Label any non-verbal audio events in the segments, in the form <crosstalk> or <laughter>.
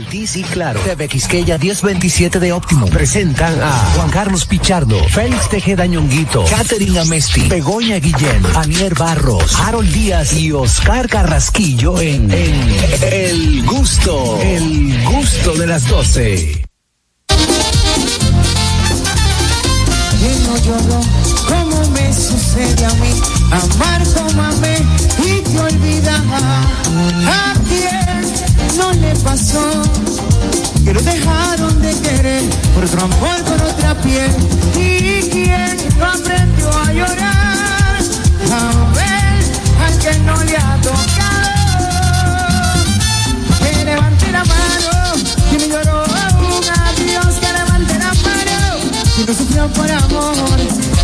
Altiz y Claro. TV Quisqueya 1027 de Óptimo. Presentan a Juan Carlos Pichardo, Félix Tejeda Ñonguito, Catherine Amesti, Begoña Guillén, Anier Barros, Harold Díaz y Oscar Carrasquillo en, en El Gusto. El Gusto de las 12. Sucede a mí, amar como amé y te olvidar. ¿A quién no le pasó? Que lo dejaron de querer por otro amor, por otra piel. ¿Y quién no aprendió a llorar? A ver al que no le ha tocado. Que sufrió por amor.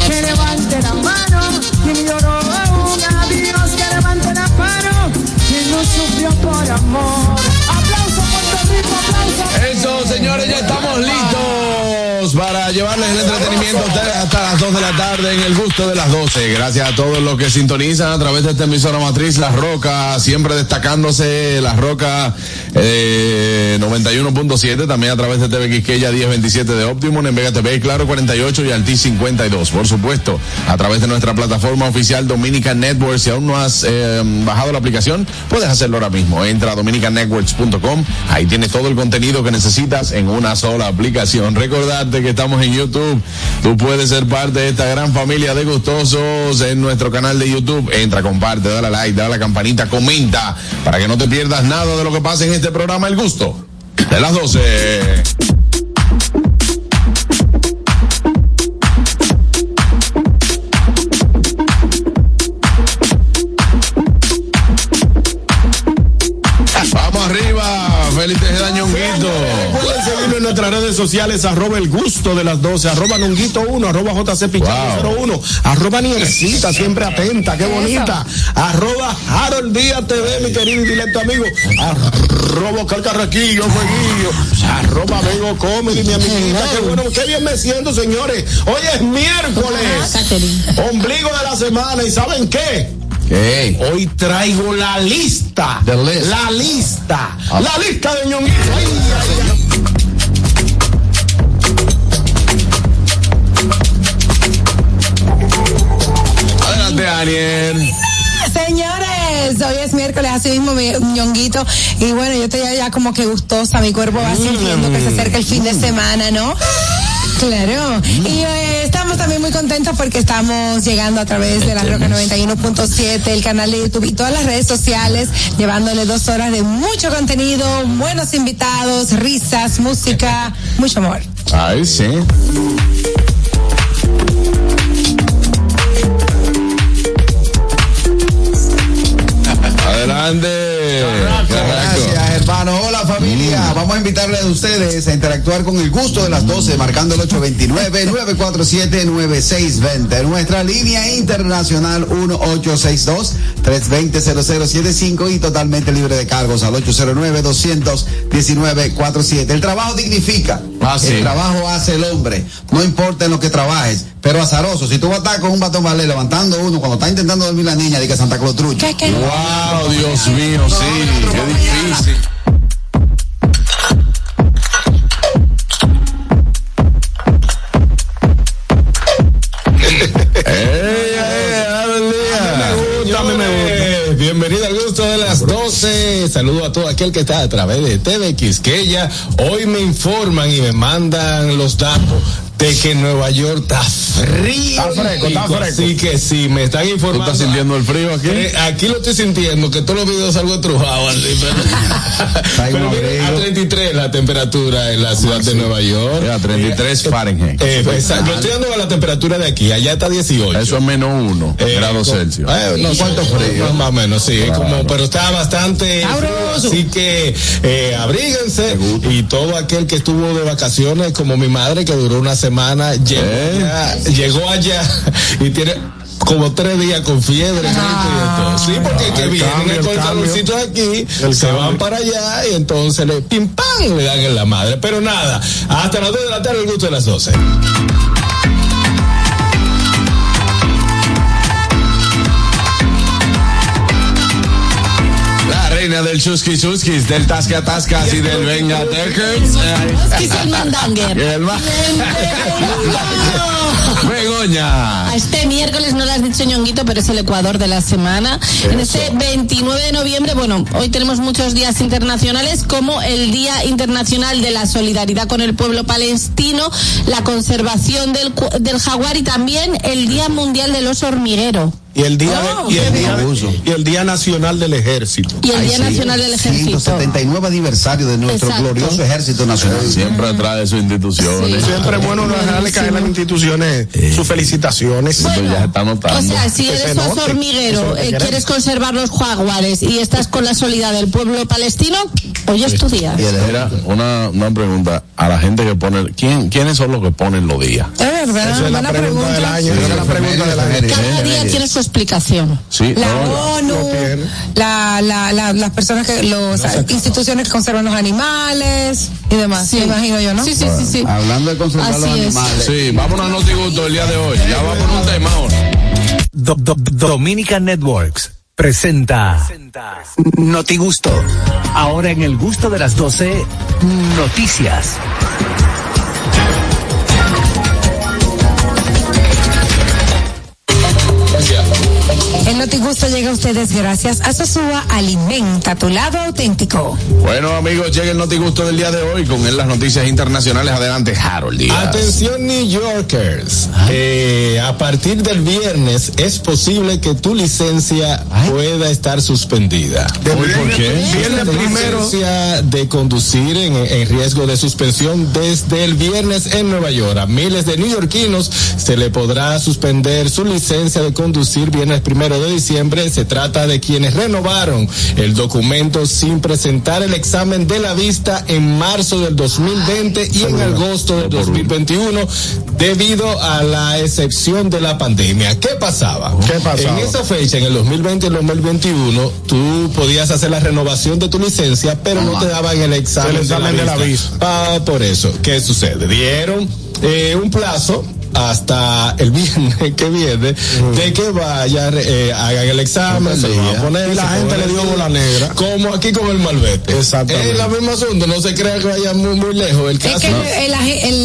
Que levante la mano, me lloró un adiós, que levante la mano, que no sufrió por amor. Aplauso Puerto Rico, aplauso. Eso, señores, ya estamos listos para llevarles el entretenimiento a ustedes hasta las 2 de la tarde en el gusto de las 12. Gracias a todos los que sintonizan a través de esta emisora matriz Las Rocas, siempre destacándose Las Rocas eh, 91.7, también a través de TV Quisqueya 1027 de Optimum, en Vega TV, Claro 48 y Altis 52. Por supuesto, a través de nuestra plataforma oficial Dominican Network. Si aún no has eh, bajado la aplicación, puedes hacerlo ahora mismo. Entra a dominicannetworks.com, ahí tienes todo el contenido que necesitas en una sola aplicación. Recordarte que estamos en YouTube. Tú puedes ser parte de esta gran familia de gustosos en nuestro canal de YouTube. Entra, comparte, dale like, dale la campanita, comenta, para que no te pierdas nada de lo que pasa en este programa El Gusto de las 12. Nuestras redes sociales, arroba el gusto de las 12, arroba nonguito 1, arroba JC Pichardo 01, arroba Niercita, siempre atenta, qué bonita, arroba Harold Díaz TV, mi querido y directo amigo, arroba Oscar Carraquillo, Fueguillo, arroba Vengo Comedy, mi amiguita, qué bueno, qué bien me siento, señores. Hoy es miércoles, ombligo de la semana, ¿y saben qué? ¿Qué? Hoy traigo la lista. The list. La lista. La lista de ñonguito. Daniel. Señores, hoy es miércoles, así mismo mi ñonguito. Y bueno, yo estoy ya como que gustosa, mi cuerpo va sintiendo que se acerca el fin de semana, ¿no? Claro. Y eh, estamos también muy contentos porque estamos llegando a través de la Roca 91.7, el canal de YouTube y todas las redes sociales, llevándole dos horas de mucho contenido, buenos invitados, risas, música, mucho amor. Ay, sí. Adelante. Gracias, Vamos a invitarles a ustedes a interactuar con el gusto de las 12, marcando el 829-947-9620. Nuestra línea internacional 1862-320-0075 y totalmente libre de cargos al 809-219-47. El trabajo dignifica. Ah, sí. El trabajo hace el hombre. No importa en lo que trabajes, pero azaroso. Si tú vas a estar con un batón ballet levantando uno cuando está intentando dormir la niña, diga Santa Claus trucha. ¿Qué, qué? Wow, Dios mío, sí, qué difícil. Bienvenido al gusto de las 12. Saludo a todo aquel que está a través de TV Quisqueya. Hoy me informan y me mandan los datos de que Nueva York está frío. Está fresco, está fresco. Así que sí, me están ¿Tú informando. estás sintiendo el frío aquí? Eh, aquí lo estoy sintiendo, que todos los videos salgo estrujado así, pero, <laughs> pero mira, a 33 la temperatura en la ciudad de Nueva York. Ya, 33 Fahrenheit. Eh, exacto. Yo estoy dando la temperatura de aquí, allá está 18. Eso es menos uno Eh, grados con- Celsius. Eh, no, ¿cuánto frío? Más o menos, sí, como, pero está bastante frío, así que eh, abríguense y todo aquel que estuvo de vacaciones, como mi madre que duró una semana, llegó, Eh. allá, llegó allá <laughs> y tiene como tres días con fiebre, todo. Sí, porque que el vienen cambio, con el calorcito de aquí, El se cambio. van para allá y entonces le pim pam le dan en la madre. Pero nada, hasta las 2 de la tarde el gusto de las 12. Línea del Chusky Chuskis, del Tasca Tascas y del Venga Tekers. ¿Qué es el mandanger? <laughs> El Begoña. A Este miércoles no lo has dicho ñonguito, pero es el Ecuador de la semana. En este 29 de noviembre, bueno, hoy tenemos muchos días internacionales como el Día Internacional de la Solidaridad con el Pueblo Palestino, la conservación del, del jaguar y también el Día Mundial del Oso Hormiguero. Y el día, Oh, de- y el día, abuso. y el día nacional del ejército. Y el Ay, Día sí. Nacional del Ejército. 179 aniversario de nuestro Exacto. glorioso ejército nacional. Siempre atrás de sus instituciones. Sí. Siempre es bueno dejarle caer a las instituciones sus felicitaciones. Esto ya se está O sea, si eres oso hormiguero, Eso eh, quieres conservar los jaguares y estás con la solidaridad del pueblo palestino, hoy es tu día. Mira, una, una pregunta a la gente que pone, ¿quién, ¿quiénes son los que ponen los días? Es verdad, Esa es la buena pregunta del año. Sí, es la pregunta del año. Cada día tiene su explicación. Sí, La no, ONU, lo tiene. la, la, la- las personas que, los instituciones que conservan los animales y demás. Me imagino yo, ¿no? Sí, sí, sí, sí. Hablando de conservar Así los es. animales. Sí, vámonos a Notigusto el día de hoy. Ya vamos a un tema ahora. Do- Do- Dominica Networks presenta Noti Gusto. Ahora en el gusto de las 12, noticias. Notigusto llega a ustedes gracias a Sosúa Alimenta tu lado auténtico. Bueno, amigos, llega el Notigusto del día de hoy con él las noticias internacionales. Adelante, Harold Díaz. Atención New Yorkers, Eh, a partir del viernes es posible que tu licencia pueda estar suspendida. ¿por qué? Viernes primero licencia de conducir en, en riesgo de suspensión desde el viernes en Nueva York. A miles de neoyorquinos se le podrá suspender su licencia de conducir viernes primero de diciembre. Se trata de quienes renovaron el documento sin presentar el examen de la vista en marzo del 2020 y en agosto del 2021 debido a la excepción de la pandemia. ¿Qué pasaba? ¿Qué pasaba? En esa fecha, en el 2020 y el 2021, tú podías hacer la renovación de tu licencia, pero no te daban el examen, El examen de la vista. Pa- por eso, ¿qué sucede? Dieron eh, un plazo hasta el viernes que viene de que vayan, eh, hagan el examen, se lo van a poner. Y la se gente le dio bola negra. Como aquí con el malvete. Exactamente. Es la misma asunto, no se crea que vaya muy, muy lejos el Es caso. que el, el-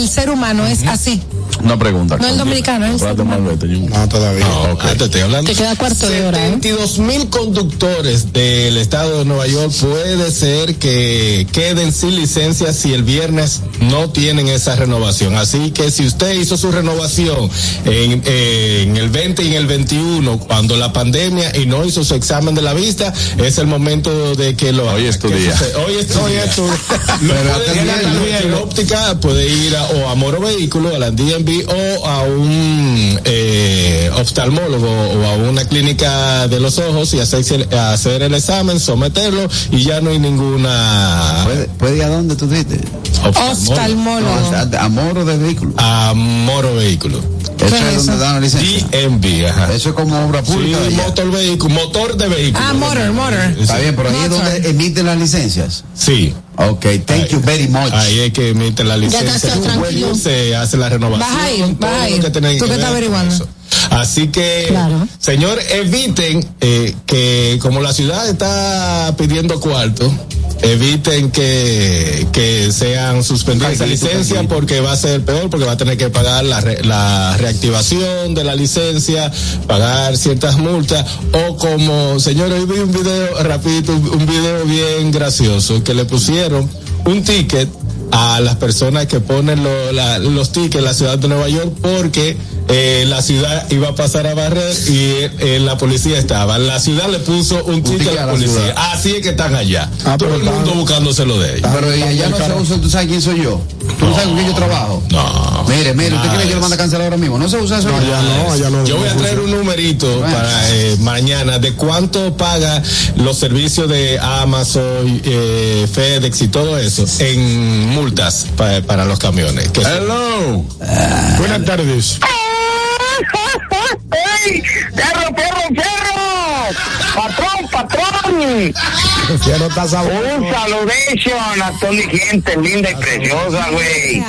el ser humano es así. Una pregunta. No el dominicano, el ser humano. Malvete, No, todavía. No, ah, te estoy hablando. Te queda cuarto de hora, ¿eh? 72 mil conductores del estado de Nueva York puede ser que queden sin licencia si el viernes no tienen esa renovación. Así que si usted hizo su renovación en, eh, en el 20 y en el 21, cuando la pandemia y no hizo su examen de la vista, es el momento de que lo Hoy haga. es tu ¿Qué día. sucede? Hoy es tu día. <laughs> A también, la óptica, puede ir a, o a Moro Vehículo, a la DMV o a un eh, oftalmólogo o a una clínica de los ojos y hacerse- hacer el examen, someterlo y ya no hay ninguna ¿Puede, puede ir a dónde tú dices? Oftalmólogo. No, o sea, a moro de vehículo. A Moro Vehículo. Eso es es donde dan la licencia. DMV, ajá. Eso es como obra Sí, pública. allá. motor vehículo, motor de vehículo. Ah, motor, motor. Está bien, pero ahí es donde emiten las licencias. Sí. Ok, thank you very much. Ahí es que emiten la licencia. estás tranquilo. Se hace la renovación. Vas a ir, vas a ir. Tú que estás averiguando. Así que, Claro. señor, eviten eh, que como la ciudad está pidiendo cuarto, eviten que, que sean suspendidas esa licencia porque va a ser peor, porque va a tener que pagar la, re- la reactivación de la licencia, pagar ciertas multas, o como, señor, hoy vi un video, rapidito, un un video bien gracioso, que le pusieron un ticket a las personas que ponen lo- la- los tickets en la ciudad de Nueva York porque eh, la ciudad iba a pasar a barrer y eh, la policía estaba. La ciudad le puso un ticket ticket a a la policía. ciudad. Así es que están allá. Ah, Todo pero el mundo buscándoselo de ellos. Pero y allá no se usa, ¿tú sabes quién soy yo? ¿Tú sabes con quién yo trabajo? No. Mire, mire, ¿usted cree que de lo manda a cancelar ahora mismo? No se usa eso. No, ya no, ya no. Yo voy a traer un numerito Bueno. para eh, mañana de cuánto paga los servicios de Amazon, eh, FedEx y todo eso en multas pa- para los camiones. Que son- Hello. Buenas tardes. ¡Ey! ¡Perro, perro, perro! Un saludation a toda mi gente linda y preciosa, güey.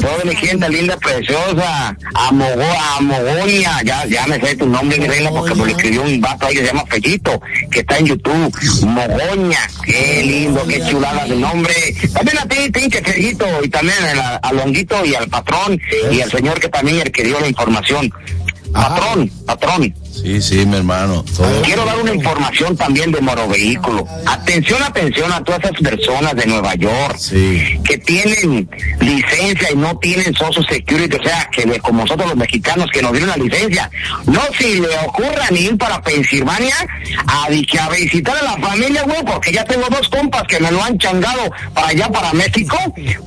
Toda mi gente linda y preciosa. A, Mogo, a ya, ya me sé tu nombre, mi reina, porque me lo escribió un vato ahí que se llama Fellito, que está en YouTube. Mogoña, qué lindo, qué chulada de nombre. También a ti, Tinche, Fellito, y también a, a Longuito y al patrón, y al señor que también el que dio la información. Patrón, patrón. Sí, sí, mi hermano. Todo. Quiero dar una información también de Moro Vehículo. Atención, atención a todas esas personas de Nueva York Sí. que tienen licencia y no tienen Social Security, o sea, que como nosotros los mexicanos que nos dieron la licencia, no si le ocurra ni ir para Pensilvania a, a visitar a la familia, güey, porque ya tengo dos compas que me lo han changado para allá, para México,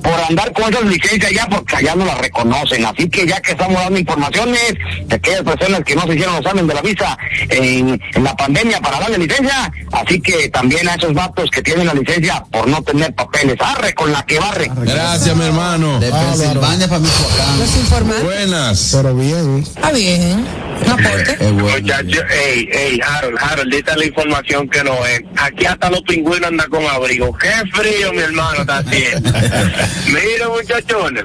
por andar con esas licencias allá, porque allá no las reconocen. Así que ya que estamos dando informaciones de aquellas personas que no se hicieron los examen de la visa en, en la pandemia para darle licencia, así que también a esos vatos que tienen la licencia por no tener papeles, arre con la que barre. Gracias, mi hermano. De Pensilvania para Michoacán. Los informantes. Buenas. Pero bien. Está bien. Bueno. Muchachos, ey, ey, Harold, Harold, dita la información que no es. Aquí hasta los pingüinos andan con abrigo. Qué frío, mi hermano, está haciendo. <laughs> Mira, muchachones,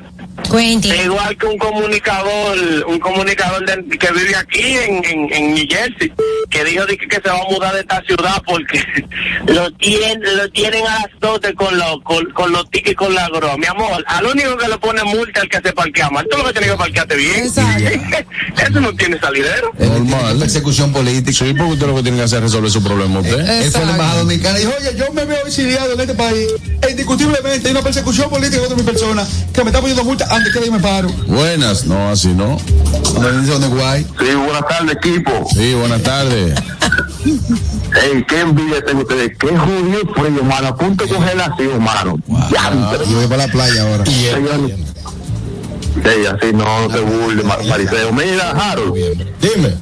Cuente. igual que un comunicador, un comunicador de- que vive aquí en, en, en New Jersey, que dijo de que, que se va a mudar de esta ciudad porque <laughs> lo tienen, lo tienen a las dotes con los, con, con los tickets y con la grúa. Mi amor, al único que le pone multa al que se parquea mal. Tú lo que tienes que parquearte bien. <laughs> Eso no tiene salidero. Normal. Persecución política. Sí, porque usted lo que tiene que hacer es resolver su problema usted. Él fue el embajador dominicano y dijo, oye, yo me veo exiliado en este país. E indiscutiblemente hay una persecución política contra mi persona que me está poniendo multa antes que yo me paro. Buenas. No, así no. Guay. Sí, buenas tardes, equipo. Sí, buenas tardes. <laughs> Ey, qué envidia tengo ustedes. Qué judío frío, mano. A punto de congelación, mano. Diantre. Yo voy para la playa ahora. Señor. Ey, así no te burles, Mar- Mariseo. Mira, Harold, Dime.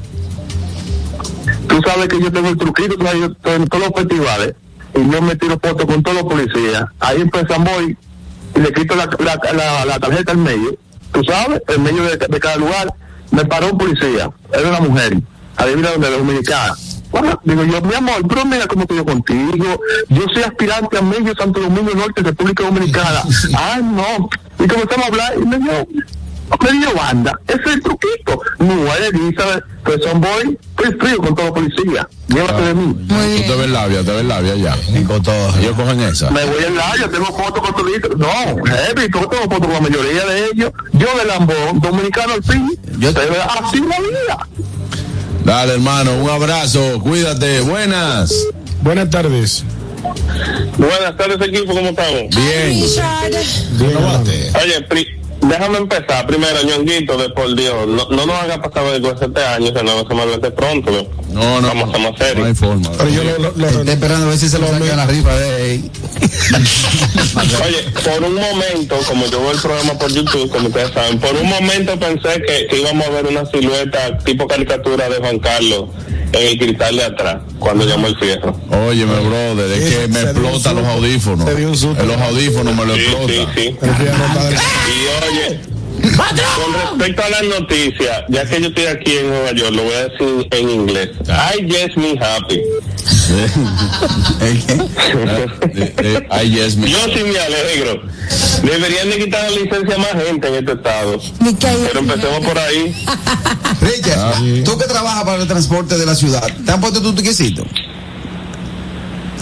tú sabes que yo tengo el truquito, tú sabes, yo estoy en todos los festivales y yo me tiro fotos con todos los policías. Ahí en voy y le quito la, la, la, la tarjeta al medio. Tú sabes, en medio de, de cada lugar. Me paró un policía, era una mujer, adivina dónde, de dominicana. Bueno, digo yo, mi amor, pero mira cómo estoy yo contigo. Yo soy aspirante a medio Santo Domingo Norte, República Dominicana. <laughs> ah, no. Y comenzamos a hablar y me dio, me dio banda. Ese es el truquito. No, Elizabeth, pues son boy, estoy frío con todo policía. Llévate de mí. Muy Tú te ves labia, te ves labia ya. Ellos cogen esa. Me voy en la, yo tengo fotos con toditos. No, heavy, yo tengo fotos con la mayoría de ellos. Yo de Lambón, dominicano al fin. Yo- Pero así la vida. Dale, hermano, un abrazo. Cuídate. Buenas. Buenas tardes. Buenas tardes, equipo, ¿cómo estamos? Bien. Richard. Oye, pri- déjame empezar primero, ñonguito, de por Dios. No, no nos haga pasar vergüenza este año, que no se me mete pronto. No, no. Vamos a más No serios. hay forma. Pero yo lo, lo, lo- Está esperando a ver si se lo sacan la rifa de él. <laughs> Oye, por un momento, como yo veo el programa por YouTube, como ustedes saben, por un momento pensé que, que íbamos a ver una silueta tipo caricatura de Juan Carlos en el cristal de atrás, cuando llamó el fierro. Óyeme, brother, es Sí, que me explotan los audífonos. Se dio un susto. En los audífonos me lo Sí, sí, explota. sí. de- Y oye, con respecto a las noticias, ya que yo estoy aquí en Nueva York, lo voy a decir en inglés. I just me happy. <laughs> <laughs> Eh, eh, me. Yo sí me alegro. Deberían de quitar la licencia a más gente en este estado. Pero empecemos por ahí. <laughs> Richard, tú que trabajas para el transporte de la ciudad, ¿te han puesto tu tiquecito?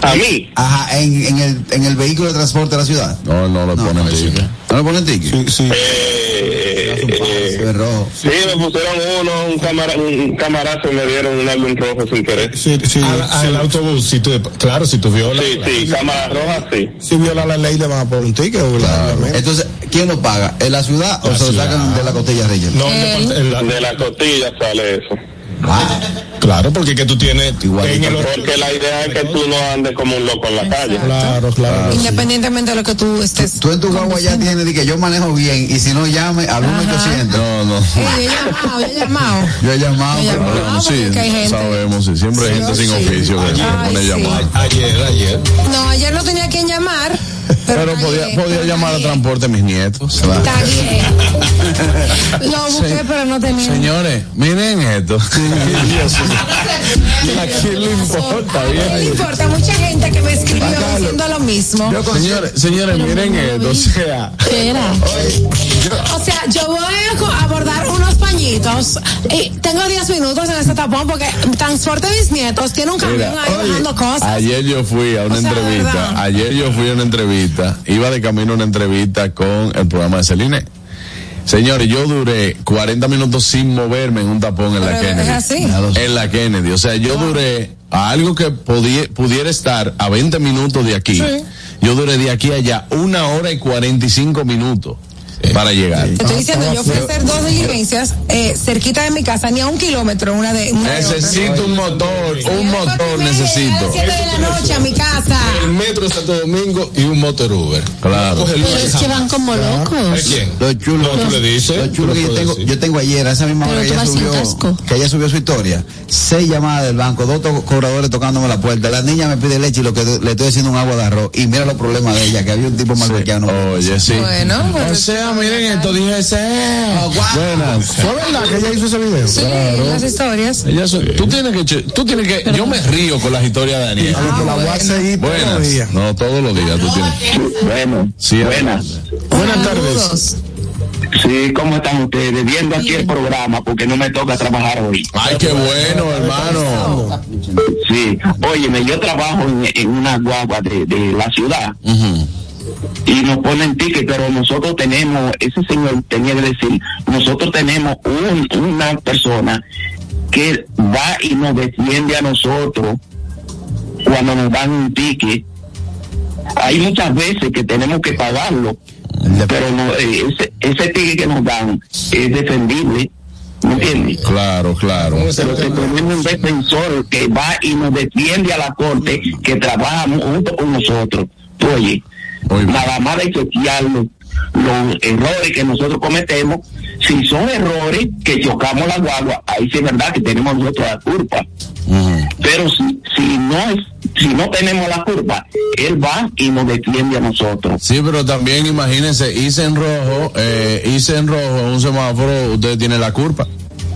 A mí, Ajá, en, en, el, en el vehículo de transporte de la ciudad. No, no le No, ponen ticket. ¿No le ponen ticket? Sí, sí. eh, eh, rojo. sí, me pusieron uno, un, camara, un camarazo y me dieron un álbum rojo sin querer. Sí, sí, Al, al autobús, si tú, claro, si tú violas. Sí, sí, cámara roja, sí. Si viola la ley le van a poner un ticket, obviamente. Entonces, ¿quién lo paga? ¿En la ciudad o La se lo sacan de la costilla Richard? No, la- De la costilla sale eso. Claro, porque que tú tienes Igualito. Porque la idea es que tú no andes como un loco en la calle. Claro, claro. Independientemente de lo que tú estés. tú en tu guagua ya tienes de que yo manejo bien y si no llame al 1800. No, no. Ey, yo he llamado, yo he llamado. <laughs> Yo he llamado. Yo he pero- llamado. Ah, sí, hay gente. sabemos, sí. Siempre hay Sí, gente sí. sin oficio que se pone a sí. llamar. Ayer, ayer. No, ayer no tenía quien llamar, Pero podía, bien, podía llamar a bien. transporte a mis nietos. Está bien. <laughs> Lo busqué, pero no tenía. Señores, miren esto. <laughs> ¿A quién le importa? ¿A quién le importa? Mucha gente que me escribió diciendo lo mismo. Señores, señores, miren esto. O sea, ¿Qué era? O sea, yo voy a abordar unos pañitos y tengo 10 minutos en este tapón porque transporte mis nietos tiene un camión Mira, ahí bajando cosas. Ayer yo fui a una O sea, entrevista. Ayer yo fui a una entrevista. Iba de camino a una entrevista con el programa de Celine. Señores, yo duré 40 minutos sin moverme en un tapón en la Kennedy. así. En la Kennedy. O sea, yo duré a algo que podía, pudiera estar a 20 minutos de aquí. Yo duré de aquí a allá una hora y 45 minutos para llegar. Te estoy diciendo, yo fui a hacer dos diligencias eh, cerquita de mi casa, ni a un kilómetro una de una de. Necesito un motor, un motor A necesito. las 7 de la noche a mi casa. El metro de Santo Domingo y un motor Uber. Claro. Pero es que van como ¿A locos. quién? Lo chulo, No, tú le dices. lo chulo tú que yo tengo, yo tengo ayer, a esa misma hora que ella subió, que ella subió su historia, seis llamadas del banco, dos to- cobradores tocándome la puerta, la niña me pide leche y lo que le estoy haciendo un agua de arroz, y mira los problemas de ella, que había un tipo malbequiano. Oye, sí. Bueno, O pues, sea, miren esto, dije ese. Buenas. ¿Fue verdad que ella hizo ese video? sí, las historias. Ella tú tienes que, tú tienes que, yo me río con las historias de Daniel. A lo que la voy a seguir todos los días. Buenas. No, todos los días tú tienes. Bueno, Sí, buenas. Buenas tardes. Sí, ¿cómo están ustedes? Viendo aquí el programa porque no me toca trabajar hoy. Ay, qué bueno, hermano. Sí, óyeme, yo trabajo en, en una guagua de, de la ciudad Ujú. Y nos ponen ticket, pero nosotros tenemos, ese señor tenía que decir, nosotros tenemos un- una persona que va y nos defiende a nosotros cuando nos dan un ticket. Hay muchas veces que tenemos que pagarlo, pero no, eh, ese, ese ticket que nos dan es defendible, ¿me entiendes? Claro, claro. Pero tenemos un defensor que va y nos defiende a la corte, que trabaja junto con nosotros. Oye, Nada más de chequear los, errores que nosotros cometemos. Si son errores que chocamos la guagua, ahí sí es verdad que tenemos nosotros la culpa. Pero si, si no es, si no tenemos la culpa, él va y nos defiende a nosotros. Sí, pero también imagínense, hice en rojo, eh, hice en rojo un semáforo, usted tiene la culpa.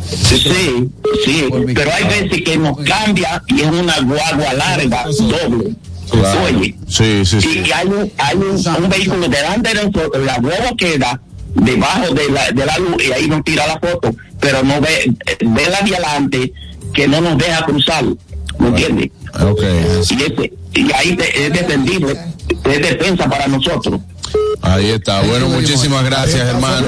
Sí, sí, pero hay veces que nos cambia y es una guagua larga, doble. Claro. Oye, Sí, sí, sí. y hay un, hay un, un vehículo delante de nosotros, la guagua queda debajo de la, de la luz y ahí nos tira la foto, pero no ve, ve la de adelante que no nos deja cruzar, ¿me entiendes? Ok. Y, ese, y ahí te- es defendible, es defensa para nosotros. Ahí está. Bueno, muchísimas gracias, hermano.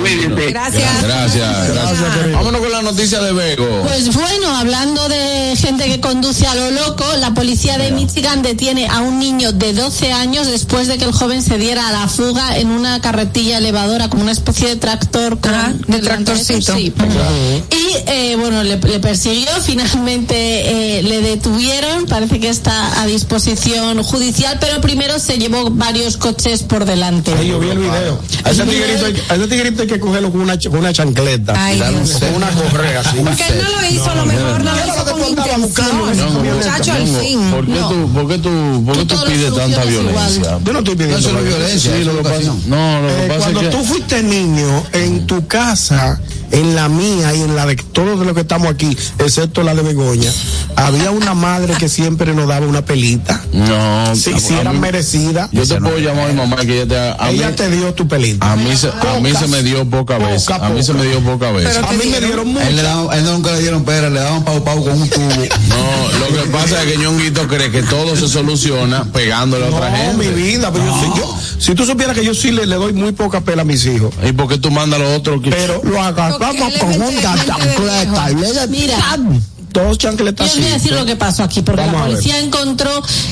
Cuídense. Gracias. Gracias, gracias. Vámonos con la noticia de Bego. Pues bueno, hablando de gente que conduce a lo loco, la policía de Michigan detiene a un niño de 12 años después de que el joven se diera a la fuga en una carretilla elevadora como una especie de tractor con Ajá, de tractorcito. Sí. Y eh, bueno, le, le persiguió, <laughs> finalmente eh, le detuvieron, parece que está a disposición judicial, pero primero se llevó varios coches por delante. Yo vi el video. A ese hay, a ese tiguerito hay que cogerlo con una, ch- con una chancleta. Ay, con una correa así. Porque él no lo hizo, a lo mejor no lo hizo con intención. Muchacho, al fin. ¿Por qué tú, por qué tú, por qué tú Tú todo lo pides tanta violencia? igual. Yo no estoy pidiendo Eso no violencia. violencia, Sí, eso lo es que pasa, educación. no, lo que Eh, pasa cuando es que tú fuiste niño, en tu casa, en la mía y en la de todos los que estamos aquí, excepto la de Begoña, había una madre que siempre nos daba una pelita. no, Si, si era mí- merecida, yo te puedo llamar a mi mamá que ella te a mí, ella te dio tu pelita. a mí se, a mí se me dio poca vez, Poca, a mí se me dio poca vez. Pero A mí me dieron A él, le mucho. daban- a él nunca le dieron pera, le daban pau pau con un tubo. <laughs> No, lo que pasa es que Ñonguito cree que todo se soluciona pegándole a otra No, gente. mi vida, pero yo si tú supieras que yo sí le, le doy muy poca pela a mis hijos, ¿Y por qué tú mandas a los otros que pero lo agarramos Es con de chancleta y le Mira. ¡pam! dos Yo chancletas os voy a decir lo que pasó aquí, porque Vamos la policía encontró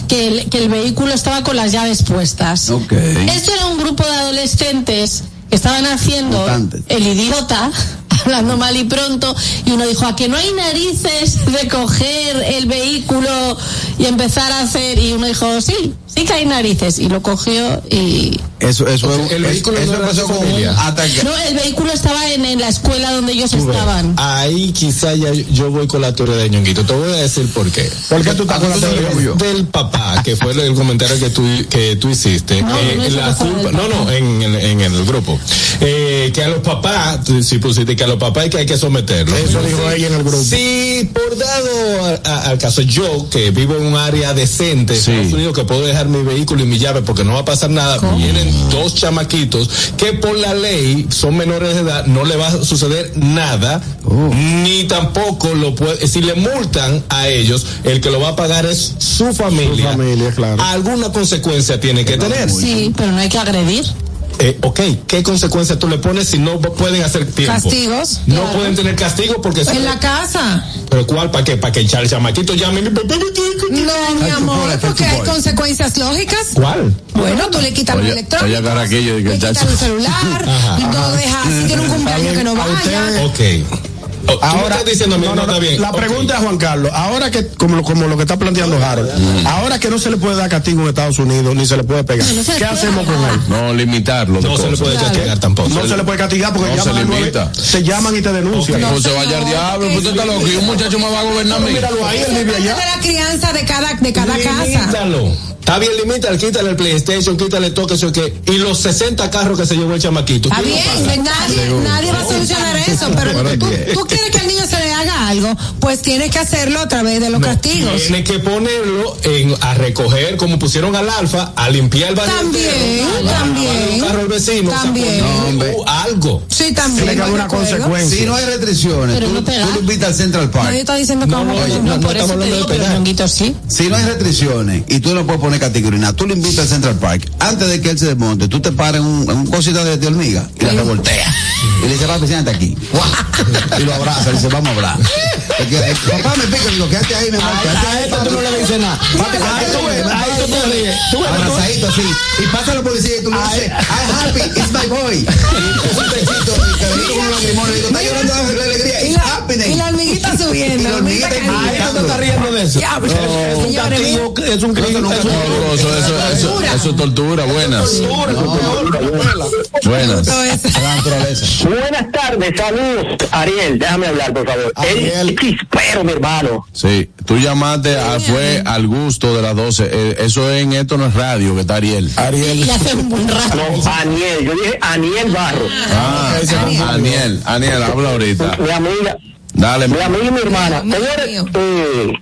que el, que el vehículo estaba con las llaves puestas. Ok. Esto era un grupo de adolescentes que estaban haciendo el idiota, <laughs> hablando mal y pronto, y uno dijo, a que no hay narices de coger el vehículo y empezar a hacer, y uno dijo, sí, sí que hay narices. Y lo cogió y... Eso, eso, el es- vehículo eso no de con un- hasta que, No, el vehículo estaba en, en la escuela donde ellos estaban. Ahí quizá ya yo voy con la teoría de Ñonguito. Te voy a decir por qué. ¿Por qué tú estás con la teoría? Del papá, que fue el comentario que tú, que tú hiciste. No, Eh, no la culpa- en, en, en el grupo. Eh, que a los papás, sí pusiste que a los papás hay que, hay que someterlos. Eso dijo ella en el grupo. Sí, por dado a- a- al caso, yo que vivo en un área decente, de Estados Unidos, que puedo dejar mi vehículo y mi llave porque no va a pasar nada, vienen dos chamaquitos que por la ley son menores de edad, no le va a suceder nada, ni tampoco lo puede, si le multan a ellos, el que lo va a pagar es su familia. Su familia, claro. Alguna consecuencia tiene que tener. Sí, pero no hay que agredir. Eh, ok, ¿qué consecuencias tú le pones si no pueden hacer tiempo? Castigos. No pueden tener castigo porque... En la casa. ¿Pero cuál? ¿Para qué? ¿Para que el chamaquito llame mi papá? No, mi amor, porque hay consecuencias lógicas. ¿Cuál? Bueno, tú le quitas y que le el quitas el celular. <laughs> Ajá. y no dejas, si tiene un cumpleaños que no vaya. Ok. Oh, Ahora, estás diciendo a mí, no, no, no, no, está bien. la pregunta es Juan Carlos, ahora que, como, lo- como lo que está planteando Harold, ahora que no se le puede dar castigo en Estados Unidos, ni se le puede pegar, No se ¿qué puede hacemos con él? No limitarlo. No se le puede castigar tampoco. No se le puede castigar porque No llaman se limita. te llaman y te denuncian. Pues se vaya al diablo, pues tú estás loco. Y un muchacho me va a gobernar a mí. Míralo ahí, él vive allá. de la crianza de cada, de cada casa. Está bien, limítalo, quítale el PlayStation, quítale todo eso que y los 60 carros que se llevó el chamaquito. Está ¿quién lo bien, nadie, nadie va a solucionar eso, pero tú, tú quieres que al niño se le haga algo, pues tienes que hacerlo a través de los No, castigos. Tiene que ponerlo en, a recoger, como pusieron al alfa, a limpiar el barrio. También, entero, a también. un carro al vecino, o sea, También. No, hombre. algo. Sí, también. Tiene que haber ¿de una consecuencia. Si no hay restricciones, Pero tú, no tú lo invitas al Central Park. Nadie está diciendo que No, vamos a- oye, No, no por estamos eso te hablando digo, de pero sí. Si no hay restricciones y tú no puedes poner categoría, nada, tú lo invitas al Central Park, antes de que él se desmonte, tú te paras en un, en un cosita de, de hormiga y la revolteas. Y le dices, papi, siéntate aquí. Y lo abraza, y dice, vamos a hablar. Porque, eh, papá me pica, digo, quédate ahí, mi amor, ahí, papi. tú no le dices nada. Papi, ves, ahí tú te ríes. Abrazadito así. Y pasa la policía y tú le dices, I'm happy, it's my boy. Y es un techito, y digo, está llorando la alegría, Y it's la, happening. y la hormiguita subiendo. <laughs> Y la hormiguita cayendo. Ahí tú te estás riendo de eso. Es un castigo, es un crimen. eso, eso, eso, eso es tortura. Buenas. Buenas. Buenas tardes, saludos. Ariel, déjame hablar, por favor. Ariel. El chispero, mi hermano. Sí, tú llamaste, a- fue al gusto de las 12. Eh, eso es en Esto no es radio, que está Ariel. Ariel. Y hace un buen rato. No, Aniel, yo dije Aniel Barros. Ah, Aniel, Aniel, habla ahorita. Mi amiga, Dale, mi amiga y mi hermana. Señores, eh,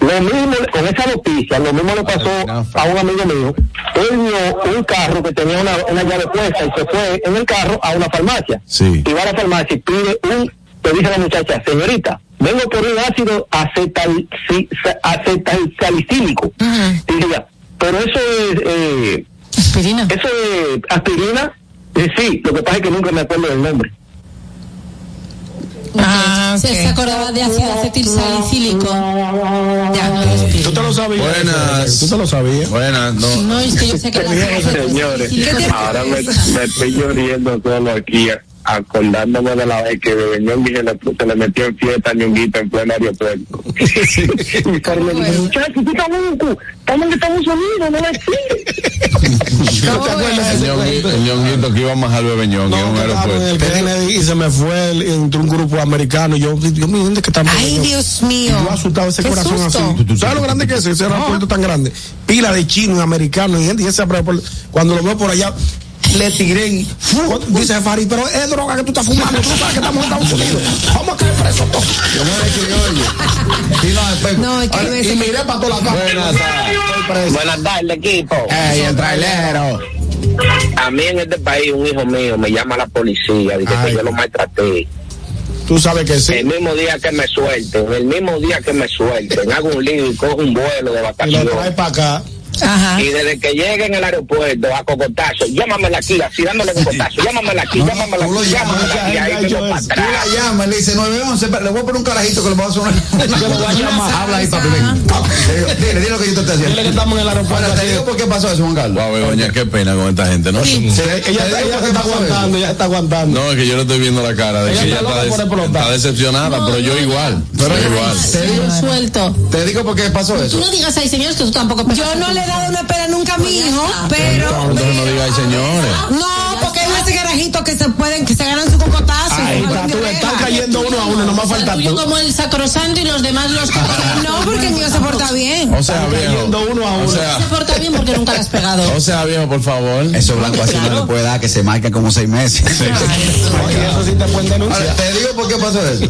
lo mismo, con esa noticia, lo mismo le pasó a un amigo mío. Él vio un carro que tenía una, una llave puesta y se fue en el carro a una farmacia. Sí. Y va a la farmacia y pide un, le dice a la muchacha, señorita, vengo por un ácido acetal. Y diga, pero eso es, eh, Aspirina. eso es aspirina. Eh, sí, lo que pasa es que nunca me acuerdo del nombre. Ah, Se, ok. se acordaba de ácido acetil salicílico. Tú te lo sabías. Buenas. Tú te lo sabías. Buenas, no. No, es que yo sé que <laughs> Señores, <laughs> ahora me, me estoy lloriendo solo aquí, acordándome de la vez que Ñongui se le, se le metió en fiesta a Ñonguito en pleno aeropuerto. <laughs> y Carmen dijo, muchachos, tú estás loco, estamos en Estados Unidos, no <laughs> es ¿No te acuerdas El ñonguito que íbamos al bebé ñongui en un aeropuerto. Y se me fue el, entre un grupo americano y yo, Dios mío, ¿dónde que estamos? Ay, Dios mío. Yo asustado ese Qué corazón susto. así. ¿Tú sabes lo grande que es ese aeropuerto tan grande? Pila de chinos, americanos y gente. Y ese aeropuerto, cuando lo veo por allá, le tiré y dice Fari, pero es droga que tú estás fumando, tú sabes que estamos en Estados Unidos. Vamos a caer presos todos. Yo me oye. Sí, no, es que Y miré para toda la cara. Buenas tardes. Buenas tardes, equipo. Ey, el trailero. A mí en este país un hijo mío me llama a la policía, dice Ay. que yo lo maltraté. Tú sabes que sí. El mismo día que me suelten, el mismo día que me suelten, hago un lío y cojo un vuelo de Y lo vacaciones. trae para acá. Ajá. Y desde que llegue en el aeropuerto a cocotazo, llámamela aquí, así dándole cocotazo, llámamela aquí, No, llámamela tú lo aquí, llamas, llámamela aquí, ya, ahí yo para es. Tú la atrás. llamas, le dice 911, pero le voy a poner un carajito que le va a hacer una. Que lo va a llamar. Habla ahí, papi. ven. Dile, dile, lo que yo te estoy Dile que haciendo. estamos en el aeropuerto. Bueno, te digo por qué pasó eso, Juan Carlos. Begoña, qué pena con esta gente, ¿no? Sí, ella, ella está aguantando, ya está aguantando. No, es que yo le estoy viendo la cara de Ella que ella está decepcionada, pero yo igual. Pero igual. Te digo, Suelto. te digo por qué pasó Tú eso. no digas ahí, señores, que tú tampoco Yo no le he dado una pena nunca a mi hijo, pero. Entonces no digáis señores. No, garajitos que se pueden, que se ganan su cocotazo. Ahí está, tú oreja. cayendo uno a uno, nomás falta Tuyo tú. como el sacrosanto y los demás los <laughs> No, porque el mío se porta bien. O sea, viejo. Cayendo uno a O uno. se sea, porta bien porque nunca has pegado. <laughs> o sea, viejo, por favor. Eso blanco así no le puede dar, que se marca como seis meses. Eso sí te pueden denunciar. te digo por qué pasó eso.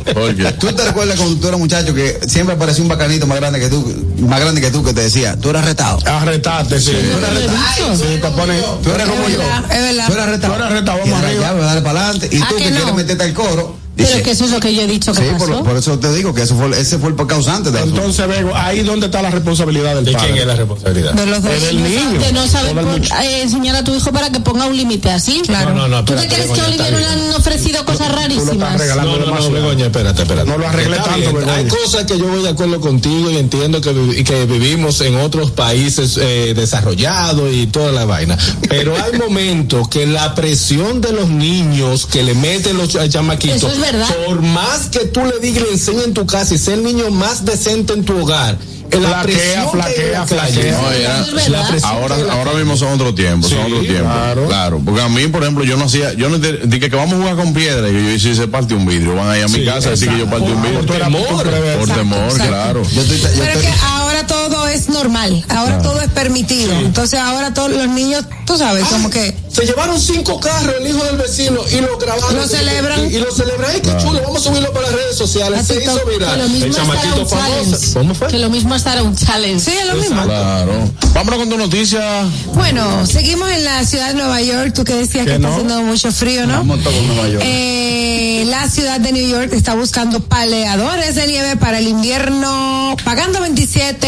¿Tú te recuerdas cuando tú eras muchacho que siempre apareció un bacanito más grande que tú, más grande que tú que te decía, tú eras retado? Arretaste, sí. Sí, te pones. Tú eres como yo. es verdad. Tú eras retado. Retado, vamos arriba. Ya, dale para adelante. Y ¿Ah, tú que que no? quieres meterte al coro. Pero que eso es lo que yo he dicho que Sí, por, pasó. por eso te digo que eso fue, ese fue el causante de eso. Entonces, Bego, ahí donde está la responsabilidad del ¿De padre. quién es la responsabilidad? De los dos. Del niño. Que no sabe o del por- eh, enseñar a tu hijo para que ponga un límite así. Claro. No, no, no, ¿Tú te crees que Olivier le han ofrecido cosas Tú lo rarísimas? No, no, no. Begoña, espérate, espérate. No lo arregle Está tanto, bien. Begoña. Hay cosas que yo voy de acuerdo contigo y entiendo que, vi- que vivimos en otros países eh, desarrollados y toda la vaina. Pero hay momentos que la presión de los niños que le meten los ch- chamaquitos, Eso es verdad. por más que tú le digas y le enseñes en tu casa y sea el niño más decente en tu hogar, la Flaquea, flaquea, flaquea. No, era- ahora, ahora mismo son otros tiempos, son Sí, otros tiempos. claro. Claro. Porque a mí, por ejemplo, yo no hacía, yo no dije que vamos a jugar con piedra y yo, yo si se parte un vidrio, van a ir a mi Sí, casa a decir que yo partí un vidrio. Tú crees- Por temor, claro. Yo estoy, yo Pero es estoy- que ahora todo es normal, ahora todo es permitido. Entonces ahora todos los niños, tú sabes, como que Se llevaron cinco carros el hijo del vecino y lo grabaron. Lo celebran. Y, y lo celebran. Ay, qué chulo. Vamos a subirlo para las redes sociales. A Se hizo que viral. lo mismo El estará chamaquito un famoso. challenge. ¿Cómo fue? Que lo mismo estará un challenge. sí, es lo mismo. Claro. Vámonos con tu noticia. Bueno, seguimos en la ciudad de Nueva York. Tú que decías que, Que está haciendo mucho frío, ¿no? Vamos a Nueva York. Eh, la ciudad de New York está buscando paleadores de nieve para el invierno, pagando 27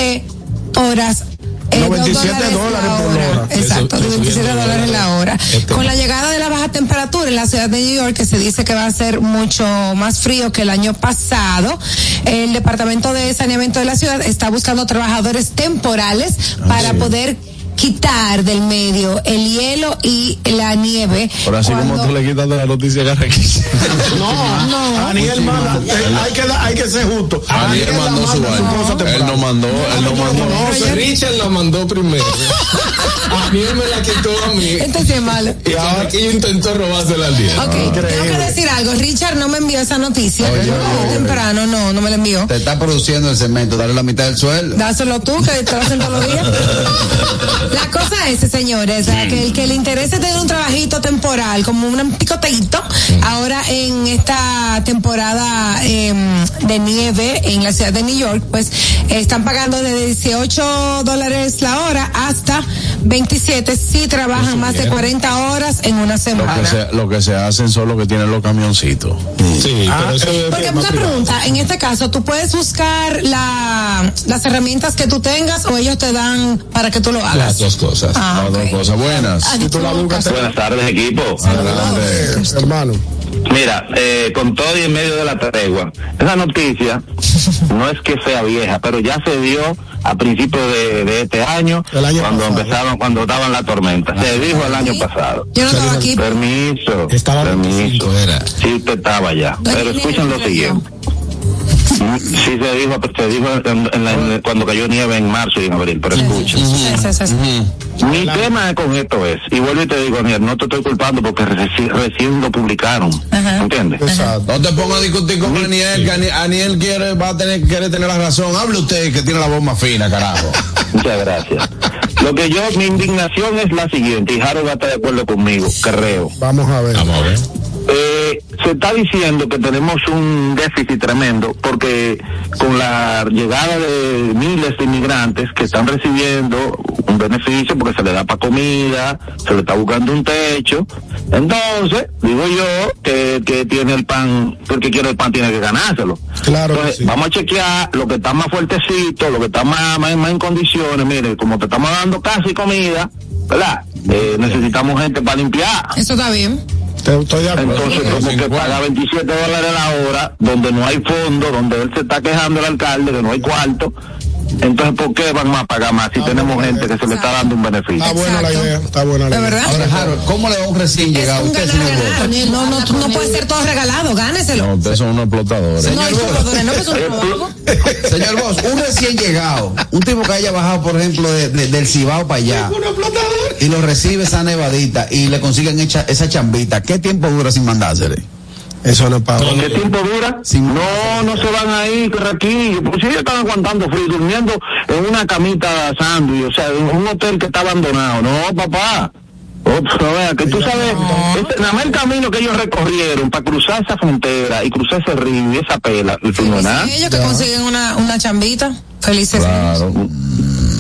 horas. eh, No, dos 27 dólares por hora. Exacto, Eso- eso 27 subiendo dólares la hora. Este- Con la llegada de la baja temperatura en la ciudad de New York, que se dice que va a ser mucho más frío que el año pasado, el Departamento de Saneamiento de la ciudad está buscando trabajadores temporales Ah, para poder quitar del medio el hielo y la nieve. Pero así como tú le quitas de la noticia a Carraquilla. <laughs> No, no. Aniel manda, eh, hay que, hay que ser justo. Aniel mandó su vaina. Él no mandó, él no mandó. No, Richard la mandó primero. a mí me la quitó a mí. Entonces es malo. Y ahora que yo intentó robársela al día. Ok, tengo que decir algo. Richard no me envió esa noticia. Oye, temprano, no, no me la envió. Te está produciendo el cemento, dale la mitad del sueldo. Dáselo tú, que te lo hacen todos los días. <laughs> La cosa es, señores, que el que le interese tener un trabajito temporal, como un picoteito, ahora en esta temporada eh, de nieve en la ciudad de New York, pues están pagando de 18 dólares la hora hasta 27 si trabajan más de 40 horas en una Lo semana. que, se, lo que se hacen son los que tienen los camioncitos. Sí, pero eso es Porque una privado. pregunta, en este caso, ¿tú puedes buscar la, las herramientas que tú tengas o ellos te dan para que tú lo hagas? Las dos cosas. Ah, Las dos ok. cosas buenas. Ah, Buenas tardes, equipo. Adelante. hermano. Mira, eh, con todo y en medio de la tregua, esa noticia no es que sea vieja, pero ya se dio a principios de, de este año, cuando pasado. empezaron, cuando daban la tormenta. Se dijo el año pasado. Yo no estaba aquí. Permiso. Estaba permiso. 25, era. Sí, usted estaba ya. Pero escuchen lo siguiente. Sí se dijo, se dijo en- en la- en- cuando cayó nieve en marzo y en abril, pero escuchen. Sí, sí, sí, sí. Mi tema con esto es, y vuelvo y te digo, Daniel, no te estoy culpando porque reci- recién lo publicaron. Ajá. ¿Entiendes? Exacto. No te pongas a discutir con Aniel, que Ani- Aniel quiere, va a tener, quiere tener la razón. Hable usted que tiene la voz más fina, carajo. <laughs> Muchas gracias. Lo que yo, mi indignación es la siguiente, y Harold va a estar de acuerdo conmigo, creo. Vamos a ver. Vamos a ver. Eh, se está diciendo que tenemos un déficit tremendo porque con la llegada de miles de inmigrantes que están recibiendo un beneficio porque se le da para comida, se le está buscando un techo. Entonces, digo yo que, que tiene el pan, porque quiere el pan tiene que ganárselo. Claro que Entonces, sí. vamos a chequear lo que está más fuertecito, lo que está más, más, más en condiciones. Mire, como te estamos dando casi comida, ¿verdad? Eh, necesitamos gente para limpiar. Eso está bien. Te- Estoy de acuerdo. Entonces, como que paga 27 dólares la hora, donde no hay fondo, donde él se está quejando el alcalde, que no hay cuarto. Entonces, ¿por qué van a pagar más si tenemos gente que se le está dando un beneficio? Está buena la idea, está buena la ¿De idea. verdad? Ahora, Harold, ¿cómo le va un recién llegado? un Usted, ganar, señor. No, no, no puede ser todo regalado, gáneselo. No, ustedes son unos explotadores. No, hay jugadores, no que son. <laughs> Señor Bosch, un recién llegado, un tipo que haya bajado, por ejemplo, de- de- del Cibao para allá, y lo recibe esa nevadita y le consiguen esa chambita, ¿qué tiempo dura sin mandársele? Eso no es para ¿Qué tiempo dura? No, no se van ahí, Carraquillo. Pues ellos están aguantando frío, durmiendo en una camita sándwich, o sea, en un hotel que está abandonado. No, papá. Otra vez, que tú sabes, este, nada más el camino que ellos recorrieron para cruzar esa frontera y cruzar ese río y esa pela, eso no nada. Ellos que consiguen una, una chambita. Felices. Claro.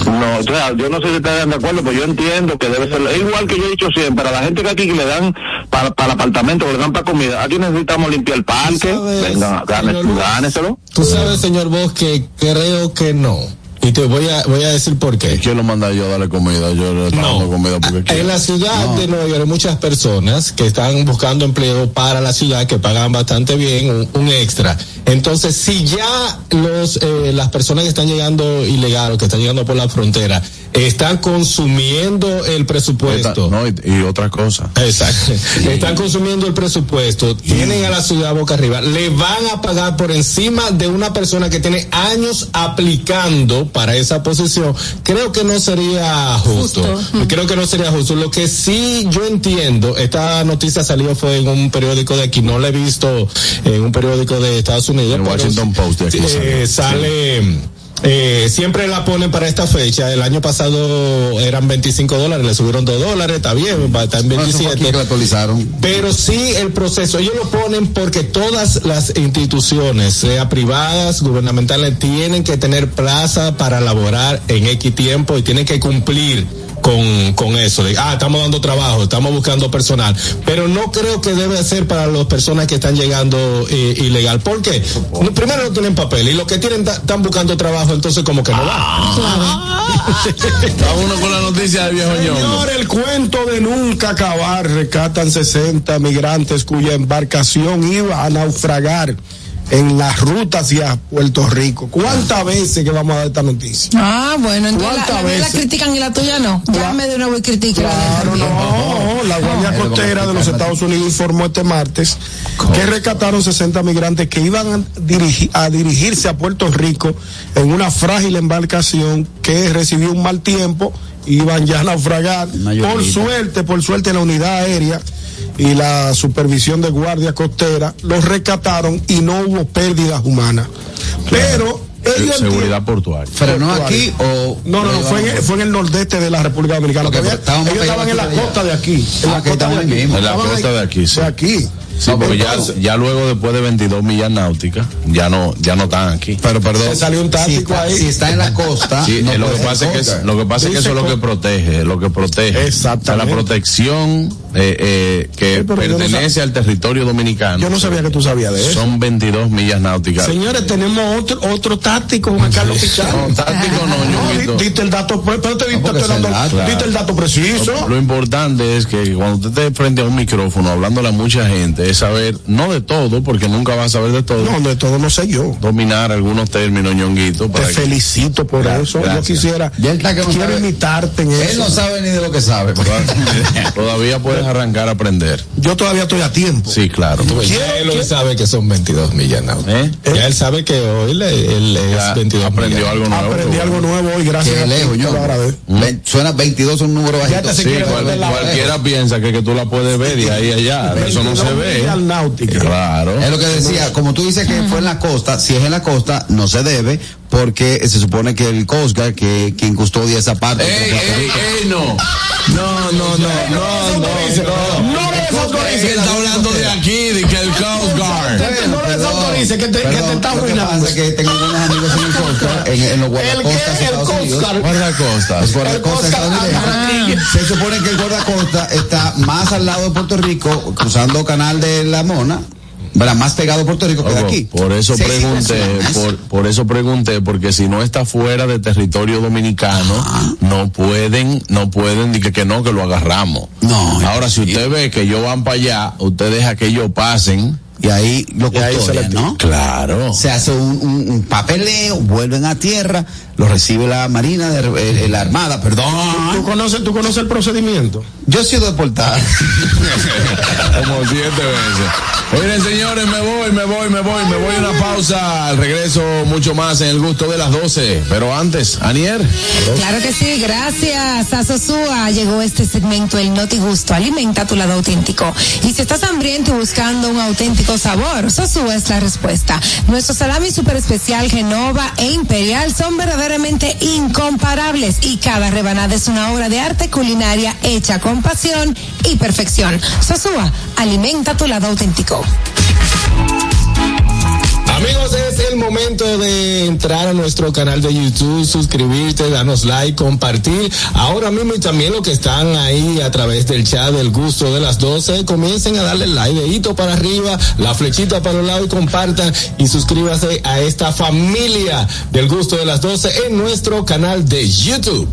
No, o sea, yo no sé si están de acuerdo, pero yo entiendo que debe ser, es igual que yo he dicho siempre, a la gente que aquí que le dan para, para el apartamento, que le dan para comida, aquí necesitamos limpiar el parque, ¿Sabes, venga, gáneselo. Tú sabes, señor Vos, que creo que no. Y te voy a, voy a decir por qué. ¿Quién lo manda yo a darle comida? Yo le estoy dando comida porque En quiero. la ciudad de Nueva York hay muchas personas que están buscando empleo para la ciudad que pagan bastante bien, un, un extra. Entonces, si ya los eh, las personas que están llegando ilegal o que están llegando por la frontera están consumiendo el presupuesto. No, y, y otra cosa. Exacto. Están consumiendo el presupuesto, tienen a la ciudad boca arriba, le van a pagar por encima de una persona que tiene años aplicando para esa posición. Creo que no sería justo. Creo que no sería justo. Lo que sí yo entiendo, esta noticia salió fue en un periódico de aquí, no la he visto en un periódico de Estados Unidos. El Washington Post de aquí eh, sale. Eh, siempre la ponen para esta fecha. El año pasado eran 25 dólares, le subieron 2 dólares, está bien, estar en No, eso fue aquí 27. que lo actualizaron. Pero sí el proceso, ellos lo ponen porque todas las instituciones, sea privadas, gubernamentales, tienen que tener plaza para laborar en X tiempo y tienen que cumplir con, con eso. De, ah, estamos dando trabajo, estamos buscando personal. Pero no creo que debe ser para las personas que están llegando eh, ilegal. ¿Por qué? No, Primero no tienen papel y los que tienen están buscando trabajo, entonces como que no van. <laughs> Vámonos con la noticia del viejo. Señor, el cuento de nunca acabar. Rescatan 60 migrantes cuya embarcación iba a naufragar en la ruta hacia Puerto Rico. ¿Cuántas veces que vamos a dar esta noticia? Ah, bueno, entonces la, ¿Cuántas la mía la veces? critican y la tuya no. Llame de nuevo y critique la Claro, de no, la Guardia Pero Costera de los. Estados Unidos informó este martes que rescataron 60 migrantes que iban a, dirigi- a dirigirse a Puerto Rico en una frágil embarcación que recibió un mal tiempo, iban ya a naufragar. Una Por suerte, por suerte la unidad aérea y la supervisión de Guardia Costera los rescataron y no hubo pérdidas humanas. Pero ellos Seguridad portuaria. Pero no aquí o. no, no, no, fue en, fue en el nordeste de la República Dominicana. Ellos estaban en la costa de aquí. En Ah, la costa de aquí. En la costa de aquí, sí. De aquí. Sí, porque ya, Entonces, ya luego después de 22 millas náuticas, ya no, ya no están aquí. Pero perdón. Se salió un si táctico está, ahí. Si está en la costa. Sí, no eh, lo, que pasa es que, costa. es- lo que pasa es que Dice eso es lo que protege, lo que protege. Exactamente. O sea, la protección eh, eh, que Sí, no pertenece al territorio dominicano. Yo no sabía que tú sabías de eso. Son 22 millas náuticas. Señores, tenemos otro, otro táctico, Juan Carlos Pichardo. No, táctico no, <laughs> No, diste el dato, pero te, dando, diste el dato preciso. Lo importante es que cuando usted esté frente a un micrófono hablándole a mucha gente, es saber, no de todo, porque nunca va a saber de todo, No, de todo no sé yo. dominar algunos términos, ñonguito, Te que- felicito por Gracias, eso. Yo quisiera, Ya él está que no quiero sabe. imitarte en Él eso. no sabe ni de lo que sabe. <laughs> todavía puedes arrancar a aprender. Yo todavía estoy a tiempo. Sí, claro. Ya él hoy sabe que son 22 millas náuticas. ¿Eh? Ya él sabe que hoy le, él es Ya 22 aprendió millas. algo nuevo. Aprendí qué algo bueno. nuevo hoy, gracias a ti, lejos, yo. Ven, Suena 22 un número bajito. Sí, cual- cualquiera piensa que, que tú la puedes ver de ahí allá. Eso no se 22 ve. Claro. Es lo que decía, como tú dices que fue en la costa, si es en la costa, no se debe, porque se supone que el Coast Guard, que quien custodia esa parte. ¡Ey, ey, ey, no! No, no, no, no, no, no. Desautorice. Está hablando de aquí, de que el Coast Guard. No le desautorice, que te, que te Perdón, está arruinando. es que tengo algunos amigos en el Coast Guard, en, en los El guardacostas de el Coast. Guard. Guardacostas. Guardacostas. Se supone que el guardacosta está más al lado de Puerto Rico, cruzando Canal de la Mona, ¿verdad? Más pegado a Puerto Rico que de aquí. Por eso pregunté, por, por eso pregunté, porque si no está fuera de territorio dominicano, no pueden, no pueden, decir que no, que lo agarramos. No, Ahora, si usted ve que ellos van para allá, usted deja que ellos pasen y ahí lo custodian, ¿no? Claro. Se hace un, un- un papeleo, vuelven a tierra, lo recibe la Marina, de, eh, la Armada, ¿Tú perdón. conoces, ¿Tú conoces el procedimiento? Yo he sido deportado. <laughs> Como siete veces. Miren, señores, me voy, me voy, me voy, me voy a una pausa. Al regreso, mucho más en el gusto de las 12. Pero antes, Anier. Claro que sí, gracias a Sosúa llegó este segmento El Noti Gusto, alimenta tu lado auténtico. Y si estás hambriento y buscando un auténtico sabor, Sosúa es la respuesta. Nuestro salami super especial Genova e Imperial son verdaderamente incomparables y cada rebanada es una obra de arte culinaria hecha con pasión y perfección. Sosúa, alimenta tu lado auténtico. Amigos, es el momento de entrar a nuestro canal de YouTube, suscribirte, darnos like, compartir. Ahora mismo y también los que están ahí a través del chat del gusto de las 12, comiencen a darle like, dedito para arriba, la flechita para los lados y compartan y suscríbase a esta familia del gusto de las 12 en nuestro canal de YouTube.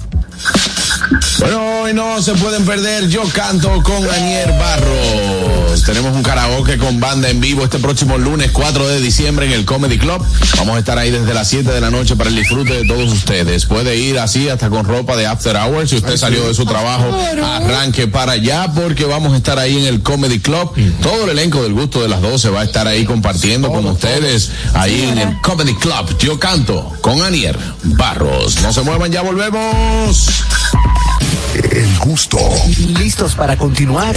Bueno, hoy no se pueden perder. Yo canto con Anier Barros. Tenemos un karaoke con banda en vivo este próximo lunes 4 de diciembre en el Comedy Club. Vamos a estar ahí desde las 7 de la noche para el disfrute de todos ustedes. Puede ir así hasta con ropa de After Hours. Si usted salió de su trabajo, arranque para allá porque vamos a estar ahí en el Comedy Club. Todo el elenco del gusto de las 12 va a estar ahí compartiendo con ustedes ahí en el Comedy Club. Yo canto con Anier Barros. No se muevan, ya volvemos. El gusto. ¿Listos para continuar?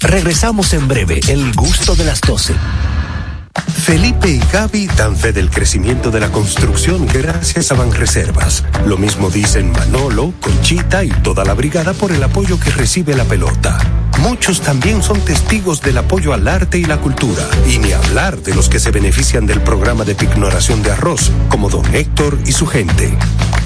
Regresamos en breve, el gusto de las 12. Felipe y Gaby dan fe del crecimiento de la construcción gracias a Banreservas. Lo mismo dicen Manolo, Conchita y toda la brigada por el apoyo que recibe la pelota. Muchos también son testigos del apoyo al arte y la cultura. Y ni hablar de los que se benefician del programa de pignoración de arroz, como don Héctor y su gente.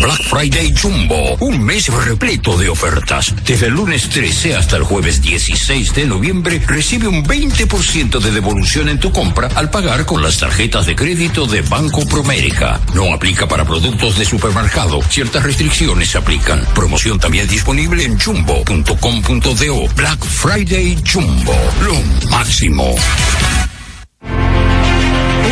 Black Friday Jumbo, un mes repleto de ofertas. Desde el lunes 13 hasta el jueves 16 de noviembre, recibe un 20% de devolución en tu compra al pagar con las tarjetas de crédito de Banco Promérica. No aplica para productos de supermercado. Ciertas restricciones se aplican. Promoción también disponible en jumbo.com.do. Black Friday Jumbo, lo máximo.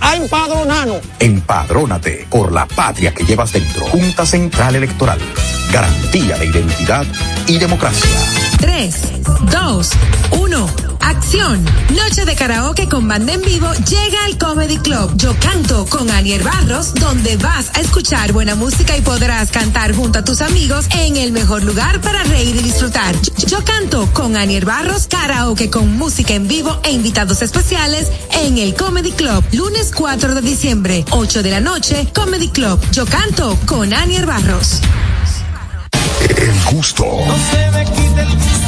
a empadronarnos. Empadrónate por la patria que llevas dentro. Junta Central Electoral. Garantía de identidad y democracia. 3, 2, 1, acción. Noche de karaoke con banda en vivo llega al Comedy Club. Yo canto con Anier Barros, donde vas a escuchar buena música y podrás cantar junto a tus amigos en el mejor lugar para reír y disfrutar. Yo canto con Anier Barros, karaoke con música en vivo e invitados especiales en el Comedy Club. Lunes 4 de diciembre, 8 de la noche, Comedy Club. Yo canto con Anier Barros. El gusto. Te,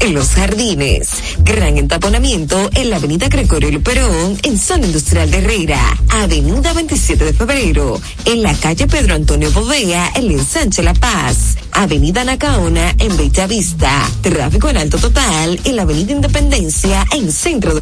En los jardines. Gran entaponamiento en la avenida Gregorio Luperón, en zona industrial de Herrera. Avenida 27 de febrero, en la calle Pedro Antonio Bovea, en ensanche La Paz. Avenida Nacaona, en Bella Vista. Tráfico en alto total, en la avenida Independencia, en centro de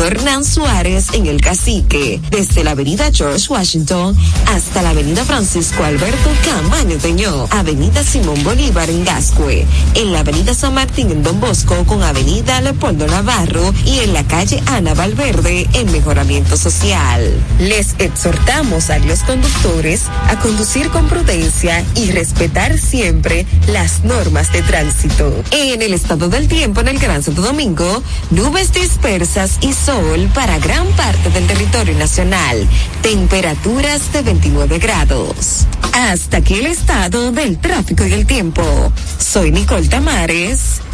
Hernán Suárez en el Cacique, desde la avenida George Washington hasta la avenida Francisco Alberto Camaño Teñó, avenida Simón Bolívar en Gascue, en la avenida San Martín en Don Bosco con avenida Leopoldo Navarro y en la calle Ana Valverde en Mejoramiento Social. Les exhortamos a los conductores a conducir con prudencia y respetar siempre las normas de tránsito. En el estado del tiempo en el Gran Santo Domingo, nubes dispersas y sol para gran parte del territorio nacional. Temperaturas de 29 grados. Hasta aquí el estado del tráfico y el tiempo. Soy Nicole Tamares.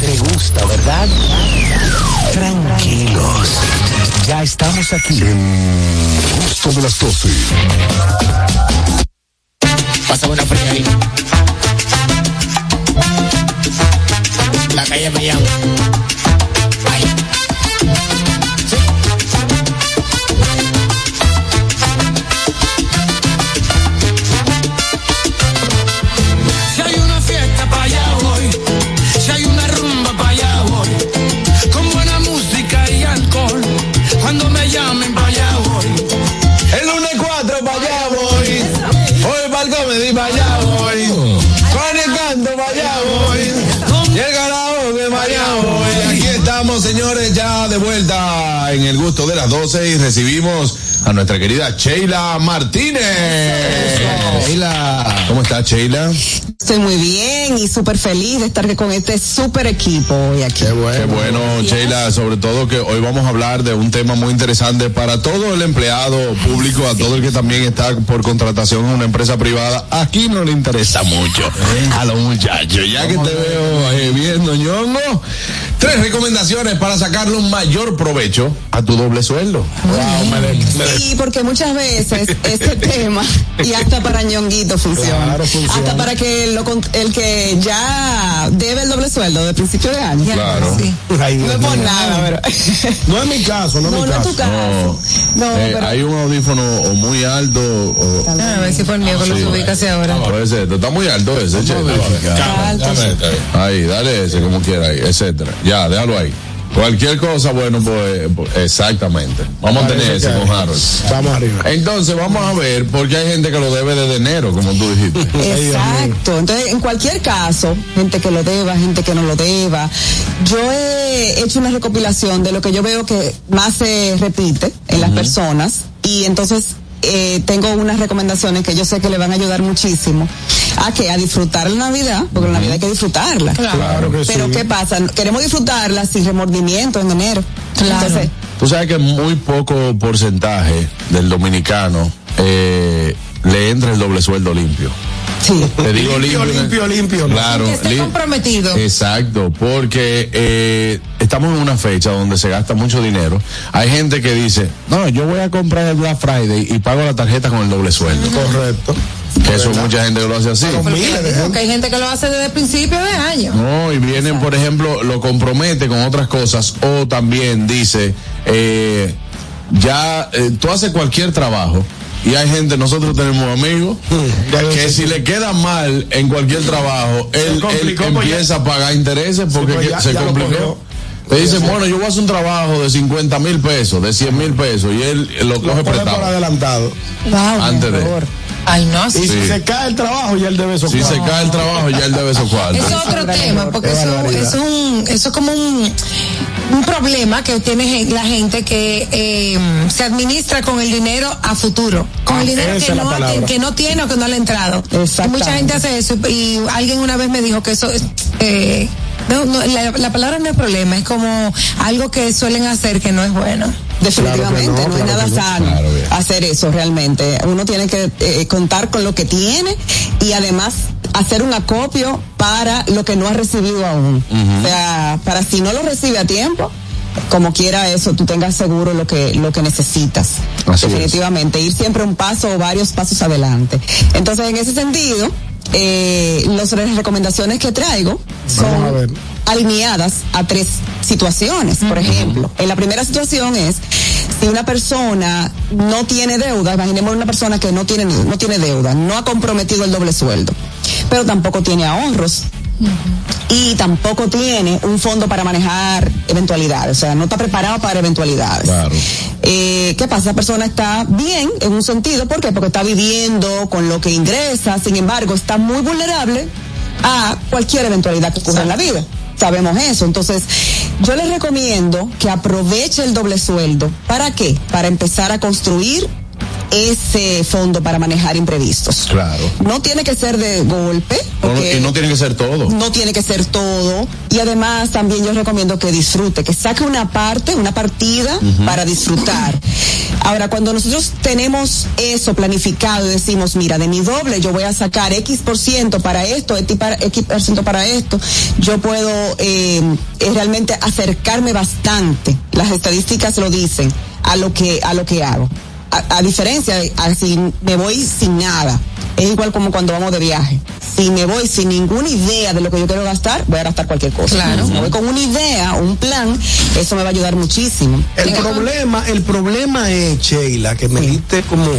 Te gusta, ¿verdad? Tranquilos. Ya estamos aquí. El gusto de las 12. Pasa una fría ahí. La calle me llama. De vuelta en el gusto de las 12 y recibimos a nuestra querida Sheila Martínez. Sheila. ¿Cómo está, Sheila? Estoy muy bien y súper feliz de estar con este súper equipo hoy aquí. Qué bueno. Qué bueno, Sheila, sobre todo que hoy vamos a hablar de un tema muy interesante para todo el empleado público, a todo el que también está por contratación en una empresa privada. Aquí no le interesa mucho a los muchachos. Ya que te veo eh, viendo, ñongo, tres recomendaciones para sacarle un mayor provecho a tu doble sueldo. Sí, porque muchas veces este <laughs> tema y hasta para ñonguito funciona. Claro, funciona. Hasta para que lo con- el que ya debe el doble sueldo de principio de año. Claro. Sí. Ay, No es por mío. nada, pero. <laughs> No es mi caso, no es No, mi no es caso. tu caso. No, No, eh, pero- hay un audífono o muy alto o... A ver si por mí con los ubicas ahora. Puede ser, está muy alto ese, Chela. Ahí, dale ese como quiera ahí, etcétera. Ya, déjalo ahí. Cualquier cosa, bueno, pues, pues, exactamente. Vamos a tener ese con. Harold. Vamos arriba. Entonces, vamos a ver, porque hay gente que lo debe desde enero, como tú dijiste. <laughs> Exacto. Entonces, en cualquier caso, gente que lo deba, gente que no lo deba, yo he hecho una recopilación de lo que yo veo que más se repite en las personas y entonces eh, tengo unas recomendaciones que yo sé que le van a ayudar muchísimo a que a disfrutar la Navidad, porque la Navidad hay que disfrutarla. Claro que Pero sí. ¿qué pasa? Queremos disfrutarla sin remordimiento en enero. Entonces, Tú sabes que muy poco porcentaje del dominicano eh, le entra el doble sueldo limpio. Sí. Te digo limpio. limpio, limpio. Claro. Que esté lim- comprometido. Exacto, porque eh, estamos en una fecha donde se gasta mucho dinero. Hay gente que dice, no, yo voy a comprar el Black Friday y pago la tarjeta con el doble sueldo. Correcto. Que eso mucha gente lo hace así. Porque hay gente que lo hace desde el principio de año. No, y vienen, por ejemplo, lo compromete con otras cosas o también dice, eh, ya eh, tú haces cualquier trabajo y hay gente, nosotros tenemos amigos que si le queda mal en cualquier trabajo, él, él pues empieza a pagar intereses porque pues ya- se ya lo complicó. Te dicen, bueno, yo voy a hacer un trabajo de 50 mil pesos, de 100 mil pesos, y él lo Lo coge por prestado adelantado. Wow, antes de. Ay, no, Y sí. si se cae el trabajo, ya él debe esos Si se cae el trabajo, ya él debe esos cuartos. Es otro tema, porque eso, es un, eso es como un, un problema que tiene la gente que eh, se administra con el dinero a futuro, con Ah, el dinero esa que no, que no tiene o que no le ha entrado. Y mucha gente hace eso y, y alguien una vez me dijo que eso es, eh, no, no, la, la palabra no es problema, es como algo que suelen hacer que no es bueno. Definitivamente, Claro no, no, es claro nada sano Claro, hacer eso realmente. Uno tiene que eh, contar con lo que tiene y además hacer un acopio para lo que no ha recibido aún. O sea, para si no lo recibe a tiempo, como quiera eso, tú tengas seguro lo que, lo que necesitas. Así es. Definitivamente, ir siempre un paso o varios pasos adelante. Entonces, en ese sentido, eh, las recomendaciones que traigo a son alineadas a tres situaciones. Por ejemplo, en la primera situación es si una persona no tiene deuda, imaginemos una persona que no tiene no tiene deuda, no ha comprometido el doble sueldo, pero tampoco tiene ahorros. Y tampoco tiene un fondo para manejar eventualidades, o sea, no está preparado para eventualidades. Claro. Eh, ¿Qué pasa? Esa persona está bien en un sentido, ¿por qué? Porque está viviendo con lo que ingresa, sin embargo, está muy vulnerable a cualquier eventualidad que ocurra en la vida. Sabemos eso. Entonces, yo les recomiendo que aproveche el doble sueldo. ¿Para qué? Para empezar a construir ese fondo para manejar imprevistos. Claro. No tiene que ser de golpe. No, porque no tiene que ser todo. no tiene que ser todo. Y además también yo recomiendo que disfrute, que saque una parte, una partida para disfrutar. Ahora, cuando nosotros tenemos eso planificado y decimos, mira, de mi doble yo voy a sacar X por ciento para esto, X por ciento para esto, yo puedo eh, eh, realmente acercarme bastante, las estadísticas lo dicen, a lo que, a lo que hago. A, a diferencia de si me voy sin nada, es igual como cuando vamos de viaje. Si me voy sin ninguna idea de lo que yo quiero gastar, voy a gastar cualquier cosa. Claro. Si me voy con una idea, un plan, eso me va a ayudar muchísimo. El problema, el problema es, Sheila, que me diste como,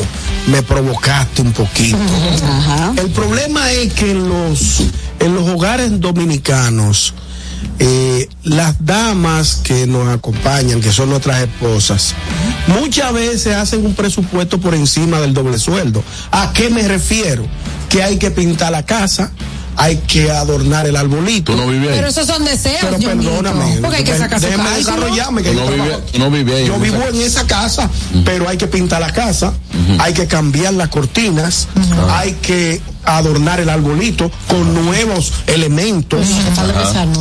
me provocaste un poquito. El problema es que en los, en los hogares dominicanos, eh, las damas que nos acompañan, que son nuestras esposas, muchas veces hacen un presupuesto por encima del doble sueldo. ¿A qué me refiero? Que hay que pintar la casa, hay que adornar el arbolito. Tú no vives ahí. Pero esos son deseos, Pero perdóname. Porque hay que sacar su déjeme cálculo. desarrollarme, que Tú yo no tú ahí Yo en vivo esa- en esa casa, pero hay que pintar la casa, hay que cambiar las cortinas, hay que adornar el arbolito con nuevos elementos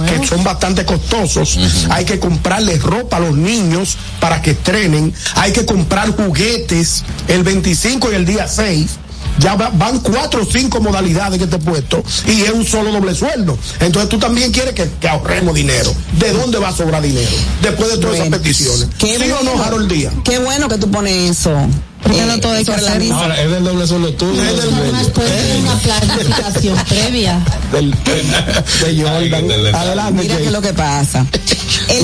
que son bastante costosos. Hay que comprarle ropa a los niños para que estrenen. Hay que comprar juguetes el 25 y el día 6. Ya va- van cuatro o cinco modalidades que te he puesto y es un solo doble sueldo. Entonces tú también quieres que, que ahorremos dinero. ¿De dónde va a sobrar dinero? Después de todas esas peticiones. Qué ¿Sí o no. Harold Díaz? Qué bueno que tú pones eso. Porque eh, no todo hay que. Ahora, es del doble sueldo tuyo. Es del- una planificación <laughs> previa. Del, de Jordan. Adelante, Mira qué es lo que pasa. <laughs>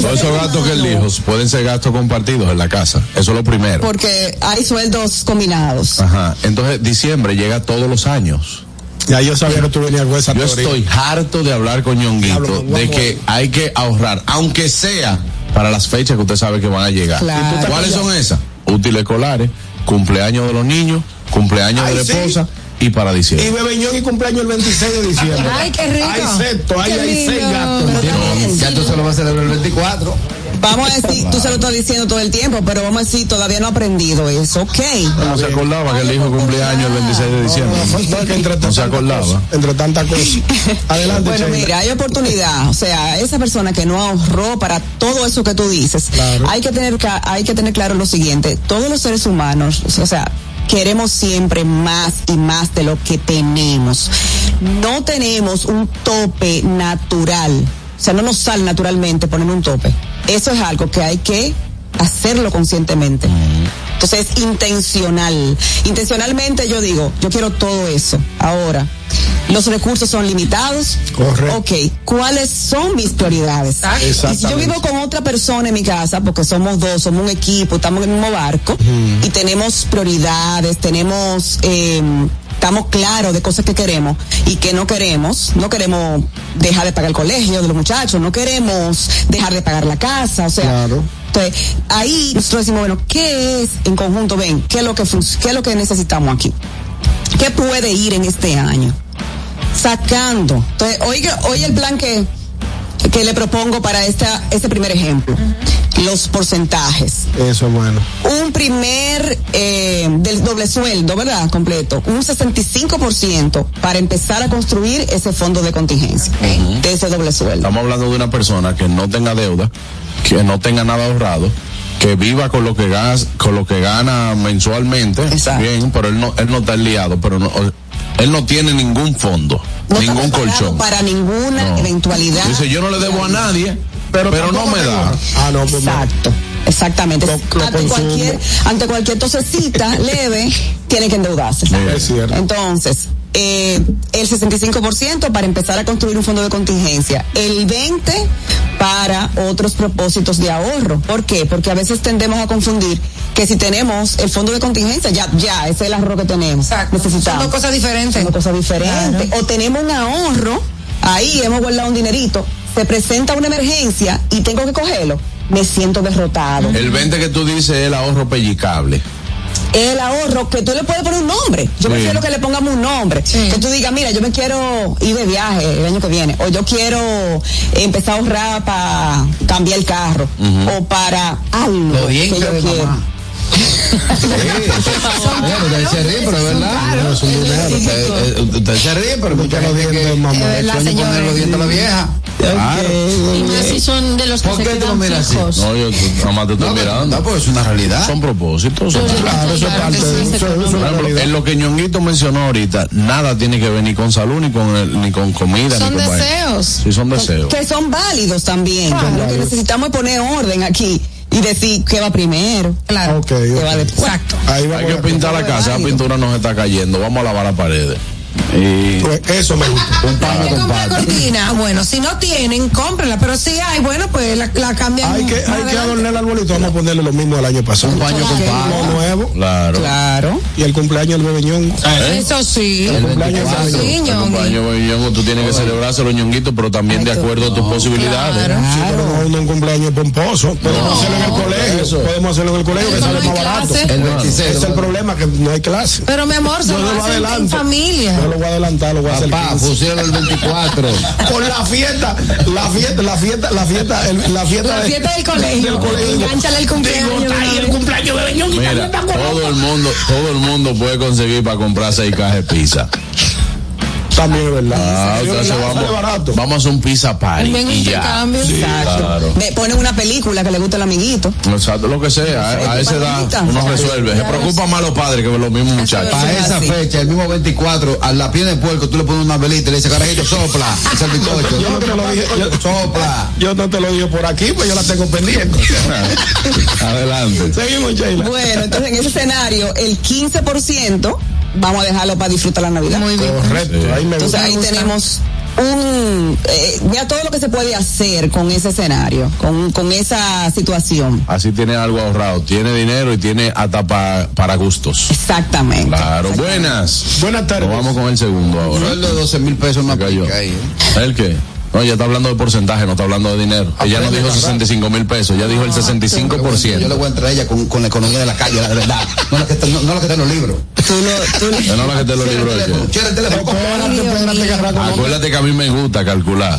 Todos ser esos gastos que él dijo pueden ser gastos compartidos en la casa. Eso es lo primero. Porque hay sueldos combinados. Ajá. Entonces, diciembre llega todos los años. Ya yo sabía que tú venías con esa Yo teoría. estoy harto de hablar con Ñonguito de que hay que ahorrar, aunque sea para las fechas que usted sabe que van a llegar. Claro. ¿Cuáles son esas? Útiles escolares, cumpleaños de los niños, cumpleaños Ay, de la sí. esposa y para Y diciembre. Bebeñón y cumpleaños el 26 de diciembre. Ay, qué rico. Hay sexto, hay, hay seis gastos. Ya tú se lo vas a celebrar el 24. Vamos a decir, tú se lo estás diciendo todo el tiempo, pero vamos a decir, todavía no ha aprendido eso. Ok. No se acordaba que el hijo cumpleaños el 26 de diciembre. No, que entre No se acordaba. Entre tantas cosas. <laughs> Adelante, Bueno, mira, hay oportunidad. O sea, esa persona que no ahorró para todo eso que tú dices, Claro. hay que tener hay que tener claro lo siguiente. Todos los seres humanos, o sea, queremos siempre más y más de lo que tenemos. No tenemos un tope natural. O sea, no nos sale naturalmente poner un tope. Eso es algo que hay que hacerlo conscientemente. Entonces, intencional. Intencionalmente yo digo, yo quiero todo eso. Ahora, los recursos son limitados. Correcto. Ok, ¿cuáles son mis prioridades? Y si yo vivo con otra persona en mi casa, porque somos dos, somos un equipo, estamos en el mismo barco, y tenemos prioridades, tenemos, eh, estamos claros de cosas que queremos y que no queremos, no queremos dejar de pagar el colegio de los muchachos, no queremos dejar de pagar la casa, o sea, entonces, ahí nosotros decimos, bueno, ¿qué es en conjunto? Ven, ¿qué es lo que, qué es lo que necesitamos aquí? ¿Qué puede ir en este año? Sacando. Entonces, oiga, oye el plan que, que le propongo para esta, este primer ejemplo. Los porcentajes. Eso es bueno. Un primer eh, del doble sueldo, ¿verdad? Completo. Un 65% para empezar a construir ese fondo de contingencia. De ese doble sueldo. Estamos hablando de una persona que no tenga deuda, que no tenga nada ahorrado, que viva con lo que gana, con lo que gana mensualmente, bien, pero él no, él no está liado, pero no, él no tiene ningún fondo, No ningún colchón. para ninguna No. eventualidad. Dice, yo no le debo a nadie, pero, no me da. Ah, no, pues Exacto. Exactamente. ante, cualquier, ante cualquier tosecita <laughs> leve, tiene que endeudarse. Es cierto. Entonces, eh, el 65% para empezar a construir un fondo de contingencia. El 20% para otros propósitos de ahorro. ¿Por qué? Porque a veces tendemos a confundir que si tenemos el fondo de contingencia, ya, ya, ese es el ahorro que tenemos. Necesitamos. Son dos cosas diferentes. Son dos cosas diferentes. O tenemos un ahorro, ahí hemos guardado un dinerito, se presenta una emergencia y tengo que cogerlo, me siento derrotado. El 20 que tú dices es el ahorro pellicable. El ahorro que tú le puedes poner un nombre. Yo Sí. prefiero que le pongamos un nombre. Que tú digas, mira, yo me quiero ir de viaje el año que viene. O yo quiero empezar a ahorrar para cambiar el carro. O para algo que yo quiero. mamá. Bueno, ustedes se ríen, pero es verdad. Ustedes- Ustedes se ríen, pero mucha gente que Es poner los dientes a la vieja. Claro. Y más si son de los que ¿Por se qué tú lo miras así? fijos. No, yo tú- nada más te estoy mirando. No, pues es una realidad. Son propósitos. son- Claro, eso es parte de eso, es Por ejemplo, en lo que Ñonguito mencionó ahorita, nada tiene que ver ni con salud, ni con el- ni con comida, Son ni con deseos. Sí, son deseos. Que son válidos también. Claro. Lo que necesitamos es poner orden aquí y decir qué va primero. Claro. ¿Qué va después? Exacto. Hay que pintar la casa, esa pintura nos está cayendo, vamos a lavar las paredes. Y Pues eso me gusta. Un que comprar cortina. Bueno, si no tienen, cómprenla. Pero si hay, bueno, pues la, la cambian. Hay que, hay que adornar el arbolito, vamos a ponerle lo mismo del año pasado. Un paño con Lo nuevo. Claro. Claro. Y el cumpleaños del bebé Ñongo. ¿Eh? Eso sí. El cumpleaños del Ñongo. Ñongui. cumpleaños, Ñongo, tú tienes que celebrárselo, Ñonguito, pero también de acuerdo a tus posibilidades. Sí, pero no un cumpleaños pomposo. Podemos hacerlo en el colegio. Podemos hacerlo en el colegio, que sale no más hay barato. clase. El 26. Ese es el problema, que no hay clase. Pero mi amor, se lo hacen en familia. Lo voy a adelantar, lo voy a hacer. Papá, 15. pusieron el 24. <laughs> Con la fiesta, la fiesta, la fiesta, la fiesta, el- la fiesta, La de- fiesta del colegio. del colegio. Engánchale el cumpleaños. Digo, está ahí el cumpleaños de Mira, también está con- todo el mundo, todo el mundo puede conseguir para comprar seis cajas de pizza. También es verdad. Ah, Sí, entonces vamos, barato. vamos a hacer un pizza party Ven, y ya. Sí, Exacto. claro. Me ponen una película que le gusta al amiguito. Exacto, lo que sea, a, a esa edad uno resuelve. Se preocupan más los padres que los mismos muchachos. Para esa fecha, el mismo 24, a la piel de puerco, tú le pones una velita y le dices, carajito, sopla. <laughs> Es el. Yo no te lo dije, yo, <laughs> Sopla. yo no te lo dije por aquí, pues yo la tengo pendiente. <laughs> Adelante. Seguimos, Sheila. Bueno, entonces en ese escenario, el 15% vamos a dejarlo para disfrutar la Navidad. Muy bien. Correcto, ahí me Entonces gusta. ahí tenemos un eh, ya todo lo que se puede hacer con ese escenario, con, con esa situación. Así tiene algo ahorrado, tiene dinero y tiene hasta pa- para gustos. Exactamente. Claro, buenas. Buenas tardes. Nos vamos con el segundo ahora. Sueldo de 12 mil pesos más cayó. ahí. ¿eh? ¿El qué? No, ella está hablando de porcentaje, no está hablando de dinero. Ella no dijo papá. 65 mil pesos, ella dijo el Yo le 65%. voy a entrar a ella con, con la economía de la calle, la verdad. No la que está, no, no la que está en los libros. Tú lo- tú no la que te lo libro de que- Cierra el teléfono. Acuérdate que a mí me gusta calcular.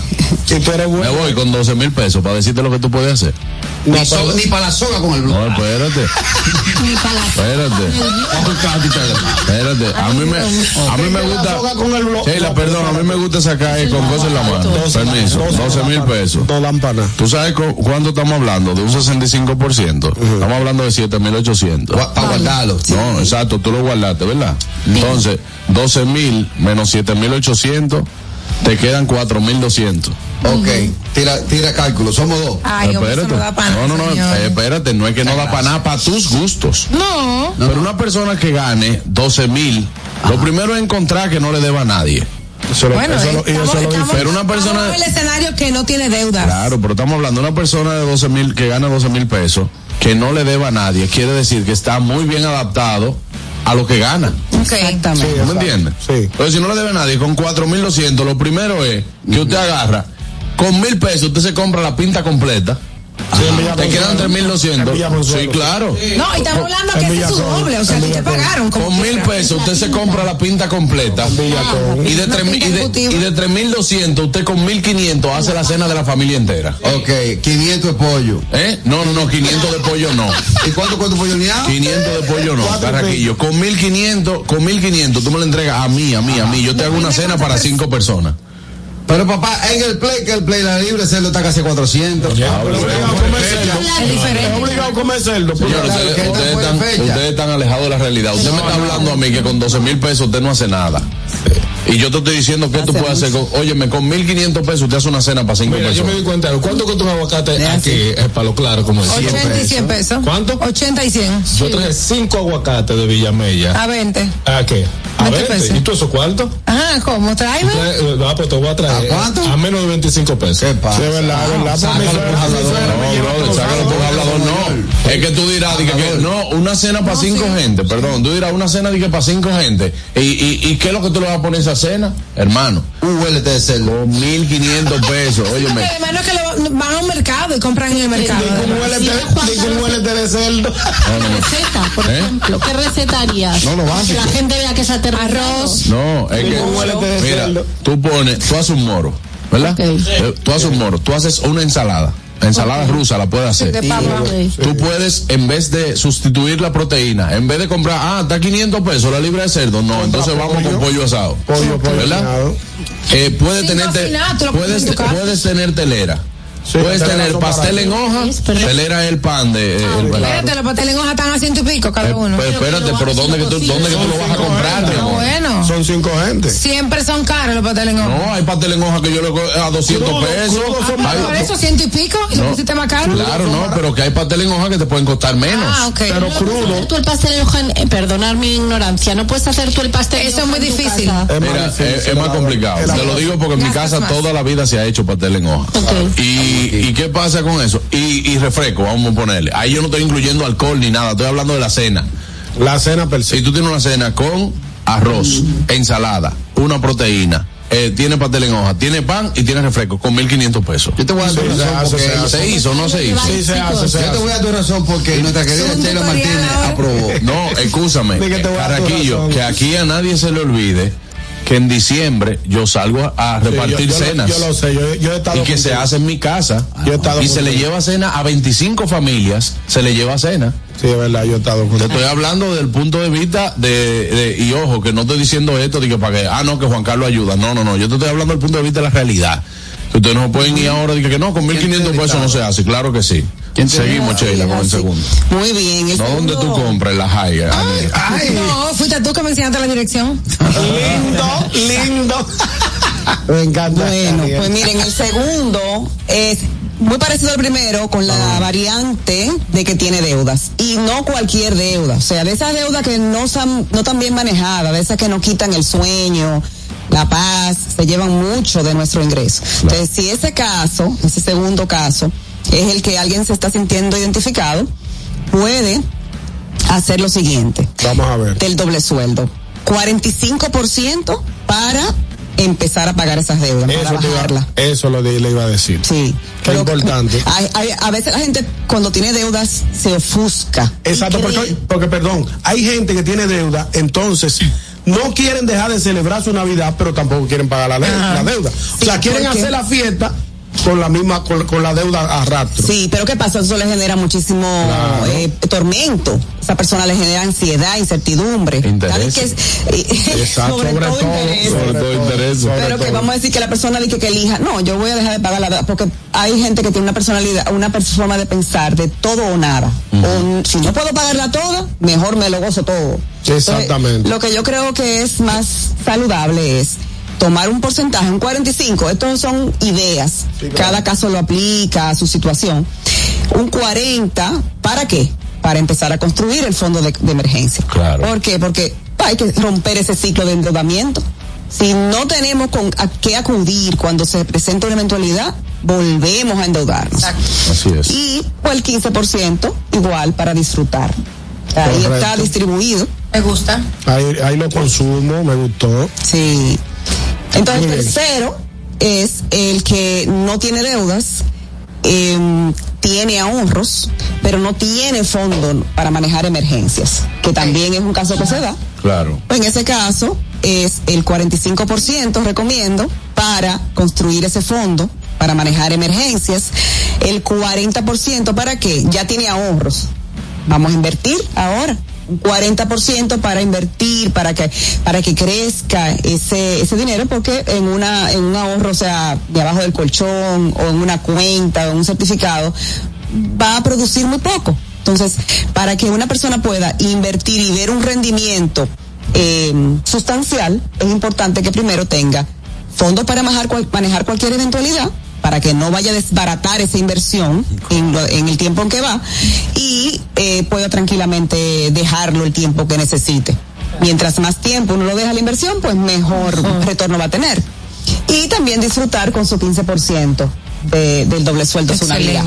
Me bueno. voy con 12 mil pesos para decirte lo que tú puedes hacer. Ni, so- ni para la soga con el blog. No, espérate. Ni para la Espérate. Espérate. espérate. A mí me, a mí me gusta. Sheila, perdón, a mí me gusta sacar eh, con cosas en la mano. Permiso, 12 mil pesos. Para nada. ¿Tú sabes cu- cuánto estamos hablando? De un 65%. Estamos hablando de 7,800. Para guardarlo. No, exacto, tú lo guardaste, ¿verdad? Entonces, 12 mil menos 7,800, te quedan 4,200. Ok, tira, tira cálculo, somos dos. Ay, hombre, eso no da pa' no, no, no, señor. espérate, no es que no da para nada, para tus gustos. No. Pero una persona que gane 12 mil, lo primero es encontrar que no le deba a nadie. Bueno, eh, estamos, estamos- Pero una persona. el escenario que no tiene deudas. Claro, pero estamos hablando de una persona de 12 mil que gana 12 mil pesos, que no le deba a nadie, quiere decir que está muy bien adaptado a lo que gana. Exactamente. ¿Me entiendes? Sí. Entonces, si no le debe a nadie, con 4.200, lo primero es que usted agarra, con mil pesos usted se compra la pinta completa. Te quedan 3.200. Sí, claro. No, y estamos hablando que ese es su doble, o sea, que te pagaron. Con mil pesos usted se compra la pinta completa. Y de, tres mil- y de, y de 3.200 usted con 1.500 hace la cena de la familia entera. Ok, 500 de pollo. ¿Eh? No, no, no, 500 de pollo no. ¿Y cuánto cuánto pollo ni 500 de pollo no, Carraquillo. Con 1500, con 1500 tú me lo entregas a mí, a mí, a mí. Yo te hago una cena para cinco personas. Pero papá, en el play, que el play la libre cerdo está casi 400. Es obligado a comer cerdo. pues. Señores, ustedes, ustedes están, ustedes están alejados de la realidad. Usted me está hablando a mí que con 12 mil pesos usted no hace nada. Y yo te estoy diciendo que tú puedes hacer con, óyeme, con 1500 pesos usted hace una cena para cinco Mira, yo me di cuenta, ¿cuánto cuesta un aguacate aquí? Es para lo claro, como es. 80 y 100 pesos. ¿Cuánto? 80 y 100. Yo traje cinco aguacates de Villamella. A 20. ¿A qué? A 20 20. pesos. ¿Y tú esos cuartos? Ajá, ¿cómo? Tráeme. Eh, Ah, pues te voy a traer. ¿A cuánto? A menos de 25 pesos. ¿Qué pasa? Sí, es verdad, verdad. Por No, sácalo hablador, no. Es que tú dirás, dije que, no, una cena para cinco gente, perdón, tú dirás una cena dije para cinco gente. ¿Y, y, ¿Y qué es lo que tú le vas a poner a esa cena? Hermano. Un huelete de cerdo. Con 1500 pesos, óyeme. Hermano, que lo- van a un mercado y compran en el mercado. Un huelete de- un huelete de cerdo. Receta, por ¿Eh? ejemplo. ¿Qué receta harías? No, lo Que básico. la gente vea que es Arroz. No, es que, Un huelete de mira, tú pones, tú haces un moro, ¿verdad? Eh, Tú haces un moro, tú haces una ensalada. Ensalada rusa la puedes hacer. Tú puedes, en vez de sustituir la proteína, en vez de comprar, ah, está 500 pesos la libra de cerdo, no, entonces vamos con pollo asado. Pollo, pollo ¿Verdad? asado. Eh, puedes, Sin tener te- cocinar, tú lo pones puedes, puedes tener telera. Sí, puedes tener pastel en hoja, telera es el pan de... eh, el- Espérate, los pasteles en hoja están a ciento y pico cada Eh, uno. pues espérate, pero ¿dónde que tú, dónde que tú lo vas a comprar, Ah, bueno. Son cinco gente. Siempre son caros los pasteles en hoja. No, hay pastel en hoja que yo le cojo a 200 Crudo, pesos. crudo son Ah, Hay- por eso ciento y pico y lo No. pusiste más caro. Claro, no, pero que hay pastel en hoja que te pueden costar menos. Ah, ok. Pero crudo. Tú el pastel en hoja, eh, perdonar mi ignorancia, no puedes hacer tú el pastel. Eso es muy difícil. Es Mira, más es, más la- complicado. Te lo digo porque en mi casa toda la vida se ha hecho pastel en hoja. Y, ¿Y qué pasa con eso? Y, y refresco, vamos a ponerle. Ahí yo no estoy incluyendo alcohol ni nada, estoy hablando de la cena. La cena per se. Si tú tienes una cena con arroz, ensalada, una proteína, eh, tiene pastel en hoja, tiene pan y tiene refresco con 1500 pesos. Yo te voy a dar tu Sí, se razón hace, se hace. ¿Se hizo o no se hizo? Sí, se hace, se yo te voy a dar tu razón porque nuestra querida tutorial Martínez aprobó. No, escúchame, razón. que aquí a nadie se le olvide que en diciembre yo salgo a, Sí, repartir yo- yo lo- cenas. Yo lo sé, yo, yo he estado y que se hace en mi casa Yo he estado y se le lleva cena a 25 familias, se le lleva cena. Sí, es verdad, yo he estado Te estoy hablando del punto de vista de, de- y ojo, que no estoy diciendo esto de que para que, ah, no, que Juan Carlos ayuda. No, no, no, yo te estoy hablando del punto de vista de la realidad. Ustedes no pueden ir ahora de que, que no, con 1500 pesos no se hace. Claro que sí. Seguimos, Sheila, con el segundo. Muy bien. El No, ¿dónde tú segundo- compras la Haiger? No, fuiste tú que me enseñaste la dirección. Lindo, lindo. <laughs> Me encanta. Bueno, pues miren, el segundo es muy parecido al primero con la variante de que tiene deudas y no cualquier deuda, o sea, de esas deudas que no son no tan bien manejadas, de esas que nos quitan el sueño, la paz, se llevan mucho de nuestro ingreso. Entonces, si ese caso, ese segundo caso, es el que alguien se está sintiendo identificado, puede hacer lo siguiente Vamos a ver. del doble sueldo. 45% para empezar a pagar esas deudas, para Eso, te iba- bajarlas. eso lo de- le iba a decir. Sí. Qué importante. Hay- hay- a veces la gente cuando tiene deudas se ofusca. Exacto, porque, porque perdón, hay gente que tiene deuda, entonces no quieren dejar de celebrar su Navidad, pero tampoco quieren pagar la, de- Ajá. la deuda. o sea, quieren hacer la fiesta, con la misma, con, con la deuda a rastro. Sí, pero ¿qué pasa? Eso le genera muchísimo eh, tormento. Esa persona le genera ansiedad, incertidumbre. Interés. Eh, <laughs> Exacto, sobre, todo, interés. sobre todo interés. sobre Pero que todo. vamos a decir que la persona dice que elija, no, yo voy a dejar de pagar la deuda, porque hay gente que tiene una personalidad, una forma de pensar de todo o nada. O, si no puedo pagarla toda, mejor me lo gozo todo. Exactamente. Lo que yo creo que es más saludable es tomar un porcentaje, un 45, estos son ideas, cada caso lo aplica a su situación. Un 40, ¿para qué? Para empezar a construir el fondo de, de emergencia. Claro. ¿Por qué? Porque hay que romper ese ciclo de endeudamiento. Si no tenemos con a qué acudir cuando se presenta una eventualidad, volvemos a endeudarnos. Así es. Y pues, el 15% igual para disfrutar. Ahí Correcto. está distribuido. Me gusta. Ahí, ahí lo consumo, me gustó. Sí. Entonces, tercero es el que no tiene deudas, em, tiene ahorros, pero no tiene fondo para manejar emergencias, que también es un caso que se da. Claro. En ese caso, es el 45% recomiendo para construir ese fondo, para manejar emergencias. El 40% para qué? Ya tiene ahorros. Vamos a invertir ahora. Un 40% para invertir, para que, para que crezca ese, ese dinero, porque en una, en un ahorro, o sea, de abajo del colchón, o en una cuenta, o en un certificado, va a producir muy poco. Entonces, para que una persona pueda invertir y ver un rendimiento eh, sustancial, es importante que primero tenga fondos para manejar cualquier eventualidad, para que no vaya a desbaratar esa inversión en, lo- en el tiempo en que va, y eh, pueda tranquilamente dejarlo el tiempo que necesite. Mientras más tiempo uno lo deja la inversión, pues mejor retorno va a tener. Y también disfrutar con su 15% de, del doble sueldo su Navidad.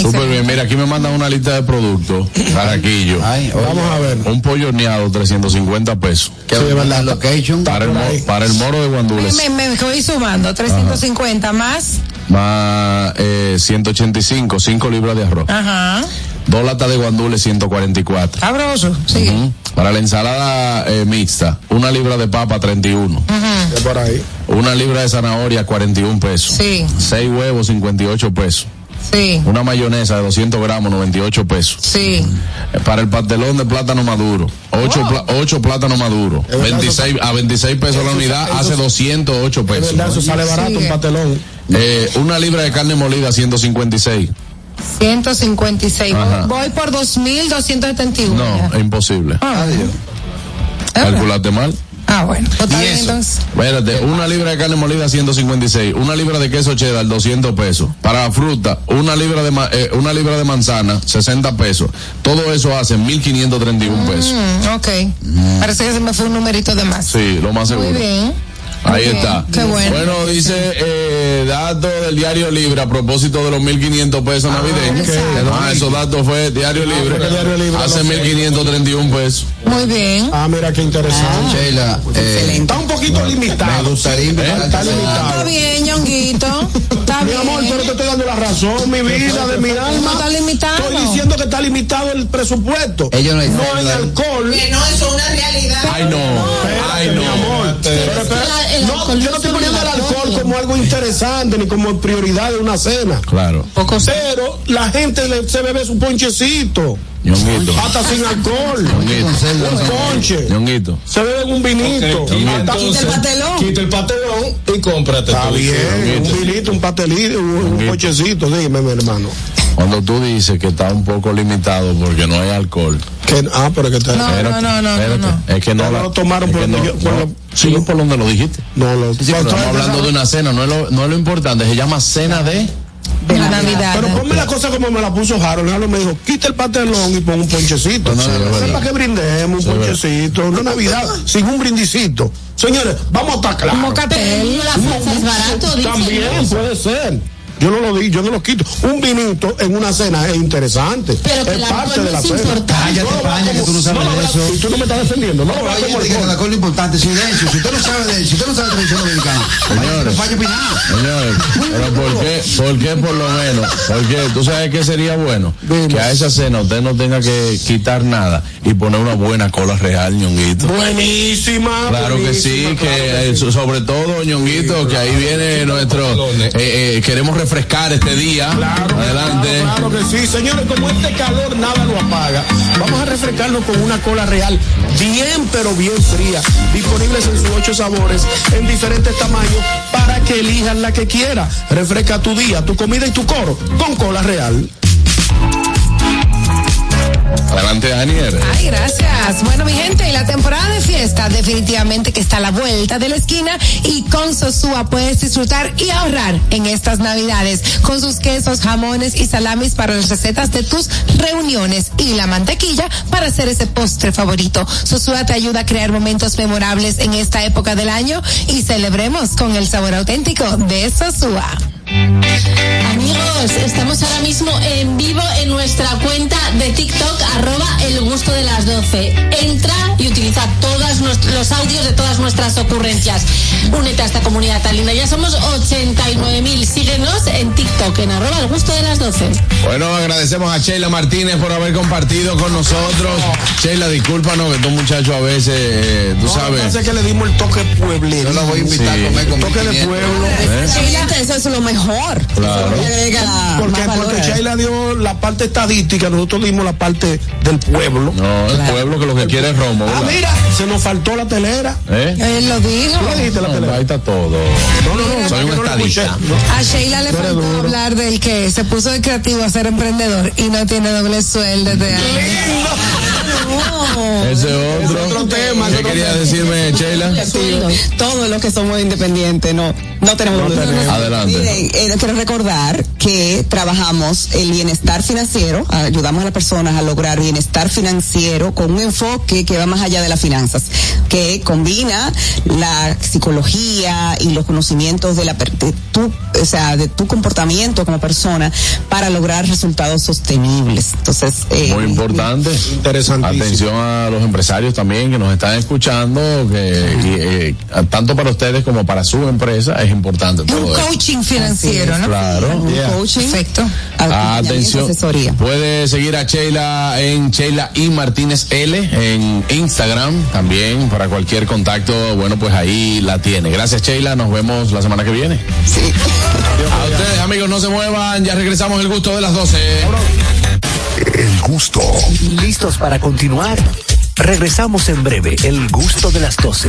Súper bien, mira, aquí me mandan una lista de productos. <laughs> Carraquillo. Vamos a ver. Un pollo horneado, 350 pesos. Sí, es verdad. Location. Para el, mo- para el moro de guandules. Me, me voy sumando, 350 más. Más eh, 185, 5 libras de arroz. Ajá. Dos latas de guandules, 144. Sabroso. Sí. Para la ensalada eh, mixta, una libra de papa, 31. Es por ahí. Una libra de zanahoria, 41 pesos. Sí. Seis huevos, 58 pesos. Sí. Una mayonesa de 200 gramos, 98 pesos. Sí. Eh, Para el pastelón de plátano maduro, 8, Oh. plátanos maduros, Es verdad, 26, a 26 pesos la unidad, eso- hace 208 Es pesos. verdad, eso sale barato, un patelón. Eh, una libra de carne molida, 156. 156. Ajá. Voy por 2271. No, es imposible. Ah, Calculaste mal. Ah, bueno. Pues entonces. Espérate, una libra de carne molida 156, una libra de queso cheddar 200 pesos. Para la fruta, una libra de ma- eh, una libra de manzana 60 pesos. Todo eso hace 1531 pesos. Mm, ok. Parece que se me fue un numerito de más. Sí, lo más seguro. Muy bien. Ahí bien. está. Qué bueno. dice eh, datos del diario Libre a propósito de los 1500 pesos navideños. Ah, esos datos fue diario Libre. porque Diario Libre hace no sé. 1531 pesos. Muy bien. Ah, mira qué interesante. Sheila, eh, Está un poquito limitado. me gustaría invitar Está a Está limitado. bien, ñonguito. Está Mi bien. amor, pero te estoy dando la razón, mi vida, de mi No alma. está limitado. Estoy diciendo que está limitado el presupuesto. Ellos no no en alcohol. no, eso es una realidad. Ay, no. Ay, mi no. amor. Pero, no, yo no no estoy es poniendo el alcohol como algo interesante ni como prioridad de una cena. Claro. Pero la gente le- se bebe su ponchecito. Ñonguito. Hasta sin alcohol. Ñonguito. Un ponche. Ñonguito. Se bebe un vinito. Entonces, Quita el patelón. Quita el patelón y cómprate Está bien, un vinito, un pastelito, un, ponchecito, dime, mi hermano. Cuando tú dices que está un poco limitado porque no hay alcohol. Que, ah, pero que te, No, no, no, no, espérate. no. Es que no, No la- lo tomaron por donde no- yo- por no. lo- Sí, por donde lo dijiste. no lo. Sí, pero estamos hablando de una cena, no es lo, no es lo importante, se llama cena de... De la Navidad. Pero ponme la cosa como me la puso Harold. Harold me dijo, quita el pastelón y pon un ponchecito. No, no, para que brindemos, un ponchecito, una Navidad sin un brindicito. Señores, vamos a estar claros. Un mocatel. La salsa es barato. También puede ser. Yo no lo di, yo no lo quito. Un vinito en una cena es interesante. Pero que es el parte de la no cena. Cállate, No España, que tú no sabes lo de eso. Y tú no me estás defendiendo. No como diga que el alcohol. es importante, silencio. Si usted no sabe de, si usted no sabe de tradición dominicana, Señores. vaya. Señores, pero ¿por qué, ¿por qué por lo menos? Porque tú sabes que sería bueno que a esa cena usted no tenga que quitar nada y poner una buena cola real, ñonguito. Buenísima. Claro que sí, buenísima, que claro eh, so- sobre todo, ñonguito, que ahí viene nuestro. eh, eh, queremos refrescar este día. Adelante. Claro, claro que sí, señores, como este calor nada lo apaga, vamos a refrescarnos con una cola real, bien pero bien fría, disponibles en sus ocho sabores, en diferentes tamaños, para que elijan la que quiera. Refresca tu día, tu comida y tu coro con cola real. Adelante, Daniel. Ay, gracias. Bueno, mi gente, la temporada de fiesta definitivamente que está a la vuelta de la esquina y con Sosúa puedes disfrutar y ahorrar en estas navidades con sus quesos, jamones y salamis para las recetas de tus reuniones y la mantequilla para hacer ese postre favorito. Sosúa te ayuda a crear momentos memorables en esta época del año y celebremos con el sabor auténtico de Sosúa. Amigos, estamos ahora mismo en vivo en nuestra cuenta de TikTok, arroba el gusto de las 12. Entra y utiliza todos los audios de todas nuestras ocurrencias. Únete a esta comunidad tan linda. Ya somos 89.000. Síguenos en TikTok, en arroba el gusto de las 12. Bueno, agradecemos a Sheila Martínez por haber compartido con nosotros. Sheila, discúlpanos que estos muchachos a veces, eh, tú sabes. Parece que le dimos el toque pueblero. Yo los voy a invitar Sí. a comer con Toque de 1500. pueblo. ¿Eh? Eso es lo mejor. Claro. Agrega Porque, porque. Sheila dio la parte estadística, nosotros dimos la parte del pueblo. No, el pueblo que lo que quiere es romo, Ah, mira, se nos faltó la telera. ¿Eh? Él lo dijo. ¿Tú la dijiste la No, telera? ahí está todo. No, no, no, Soy un no estadista. A Sheila le faltó duro. hablar del que se puso de creativo a ser emprendedor y no tiene doble sueldo de año. Ese otro. otro tema, ¿Qué quería decirme, Sheila? Todos los que somos independientes, no, no tenemos No tenemos. Adelante. Miren, eh, quiero recordar que trabajamos el bienestar financiero, ayudamos a las personas a lograr bienestar financiero con un enfoque que va más allá de las finanzas, que combina la psicología y los conocimientos de la per- de tu, o sea, de tu comportamiento como persona para lograr resultados sostenibles. Entonces, eh, Muy importante. Interesantísimo. Atención a los empresarios también que nos están escuchando, que y, eh, tanto para ustedes como para su empresa es importante Un todo coaching financiero, ¿no? Claro. un Yeah. coaching, Perfecto. Atención. asesoría. Puede seguir a Sheila en Sheila y Martínez L en Instagram también para cualquier contacto. Bueno, pues ahí la tiene. Gracias, Sheila. Nos vemos la semana que viene. Sí. A ustedes, amigos, no se muevan. Ya regresamos el gusto de las 12. El gusto. ¿Listos para continuar? Regresamos en breve, el gusto de las 12.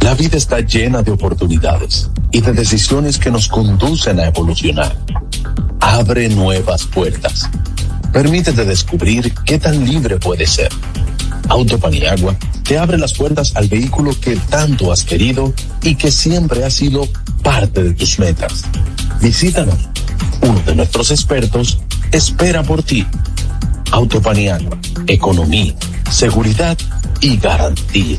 La vida está llena de oportunidades y de decisiones que nos conducen a evolucionar. Abre nuevas puertas. Permítete descubrir qué tan libre puedes ser. Autopaniagua te abre las puertas al vehículo que tanto has querido y que siempre ha sido parte de tus metas. Visítanos. Uno de nuestros expertos espera por ti. Autopaniagua, economía, seguridad y garantía.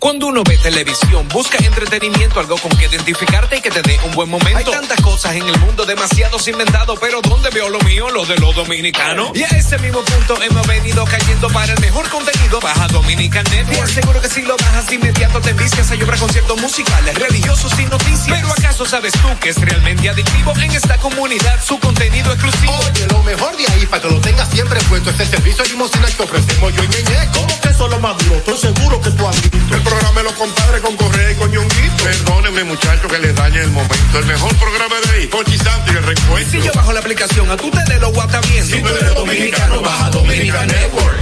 Cuando uno ve televisión, busca entretenimiento, algo con que identificarte y que te dé un buen momento. Hay tantas cosas en el mundo, demasiados inventados, pero ¿dónde veo lo mío? Lo de los dominicanos. Y a ese mismo punto hemos venido cayendo para el mejor contenido. Baja Dominican Network. Seguro que si lo bajas de inmediato te vicias a llorar conciertos musicales, religiosos y noticias. Pero ¿acaso sabes tú que es realmente adictivo en esta comunidad su contenido exclusivo? Oye, lo mejor de ahí para que lo tengas siempre puesto es el servicio de limosina que ofrecemos yo y Ñeñe. ¿Cómo que eso es lo más duro? Estoy seguro que tú has visto. Programa de los compadres con Correa y con Ñonguito. Perdónenme, muchachos, que les dañe el momento. El mejor programa de ahí, Pochi Santo y el reencuentro. Si yo bajo la aplicación, a tú te de lo guata bien. Si tú eres dominicano, baja Dominica Network.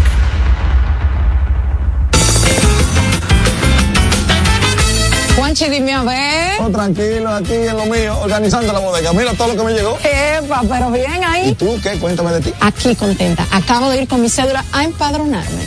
Juanchi, dime a ver. Oh, tranquilo, aquí en lo mío, organizando la bodega. Mira todo lo que me llegó. Epa, pero bien ahí. ¿Y tú qué? Cuéntame de ti. Aquí contenta. Acabo de ir con mi cédula a empadronarme.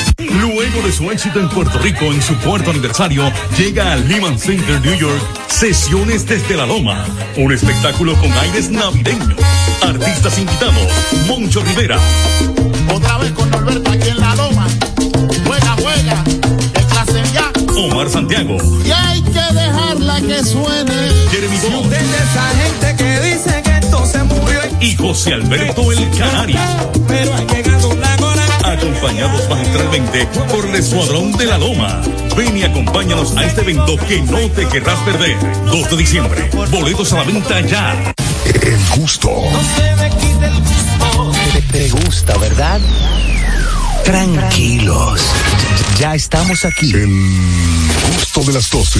Luego de su éxito en Puerto Rico en su cuarto aniversario, llega al Lehman Center New York Sesiones desde la Loma, un espectáculo con aires navideños. Artistas invitados, Moncho Rivera, Otra vez con Norberto aquí en la loma. Juega, juega. De clase ya. Omar Santiago, Y hay que dejarla que suene. Jeremy De esa gente que dice que esto se murió. y José Alberto El Canario, Pero ha llegado la hora. Acompañados magistralmente por el Escuadrón de la Loma. Ven y acompáñanos a este evento que no te querrás perder. 2 de diciembre, boletos a la venta ya. El gusto. Te, te gusta, ¿verdad? Tranquilos. Ya estamos aquí. El gusto de las 12.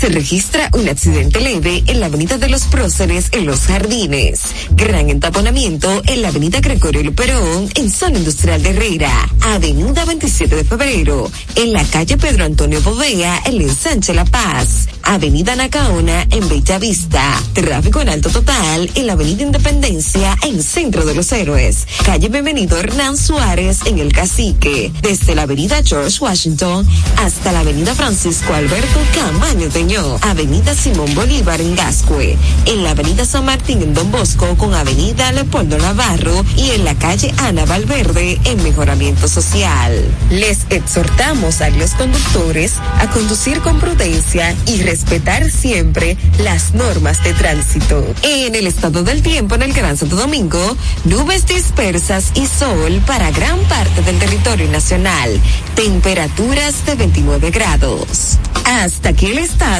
Se registra un accidente leve en la avenida de los Próceres en Los Jardines. Gran entaponamiento en la avenida Gregorio Luperón en zona industrial de Herrera. Avenida 27 de febrero en la calle Pedro Antonio Bovea en ensanche La Paz. Avenida Nacaona en Bella Vista. Tráfico en alto total en la avenida Independencia en Centro de los Héroes. Calle Bienvenido Hernán Suárez en El Cacique. Desde la avenida George Washington hasta la avenida Francisco Alberto Camaño Avenida Simón Bolívar en Gascue. En la avenida San Martín en Don Bosco con avenida Leopoldo Navarro y en la calle Ana Valverde en Mejoramiento Social. Les exhortamos a los conductores a conducir con prudencia y respetar siempre las normas de tránsito. En el estado del tiempo en el Gran Santo Domingo, nubes dispersas y sol para gran parte del territorio nacional. Temperaturas de 29 grados. Hasta aquí el estado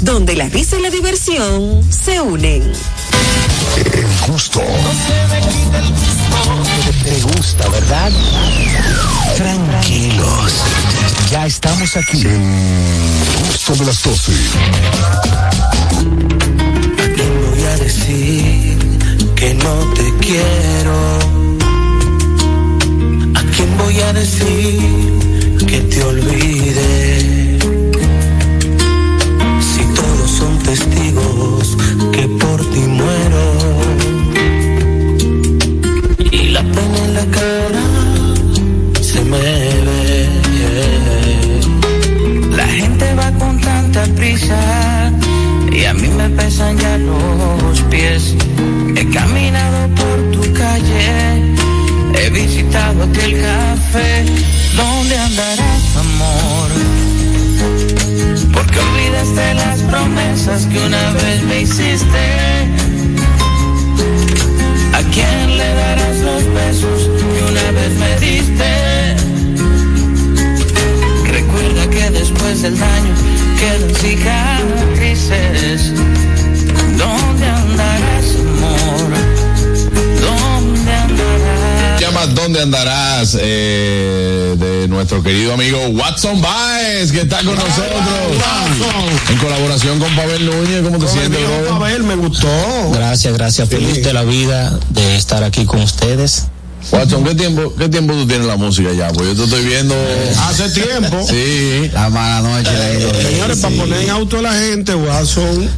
donde la risa y la diversión se unen. El gusto. Te, te gusta, ¿verdad? Tranquilos. Ya estamos aquí. El gusto de las 12. voy a decir que no te quiero? ¿A quién voy a decir la cara se me ve. La gente va con tanta prisa y a mí me pesan ya los pies. He caminado por tu calle, he visitado aquel café. ¿Dónde andarás, amor? Porque de las promesas que una vez me hiciste. ¿A quién le darás los besos que una vez me diste? Recuerda que después del daño quedan cicatrices. ¿Dónde llama ¿Dónde andarás? Eh, de nuestro querido amigo Watson Baez, que está con nosotros. En colaboración con Pavel Núñez, ¿cómo te sientes? Pavel, me gustó. Gracias, gracias. Feliz de la vida de estar aquí con ustedes. Watson, ¿qué tiempo, ¿qué tiempo tú tienes en la música ya? Pues yo te estoy viendo. Hace tiempo. Sí. La mala noche. Señores, para poner en auto a la gente, Watson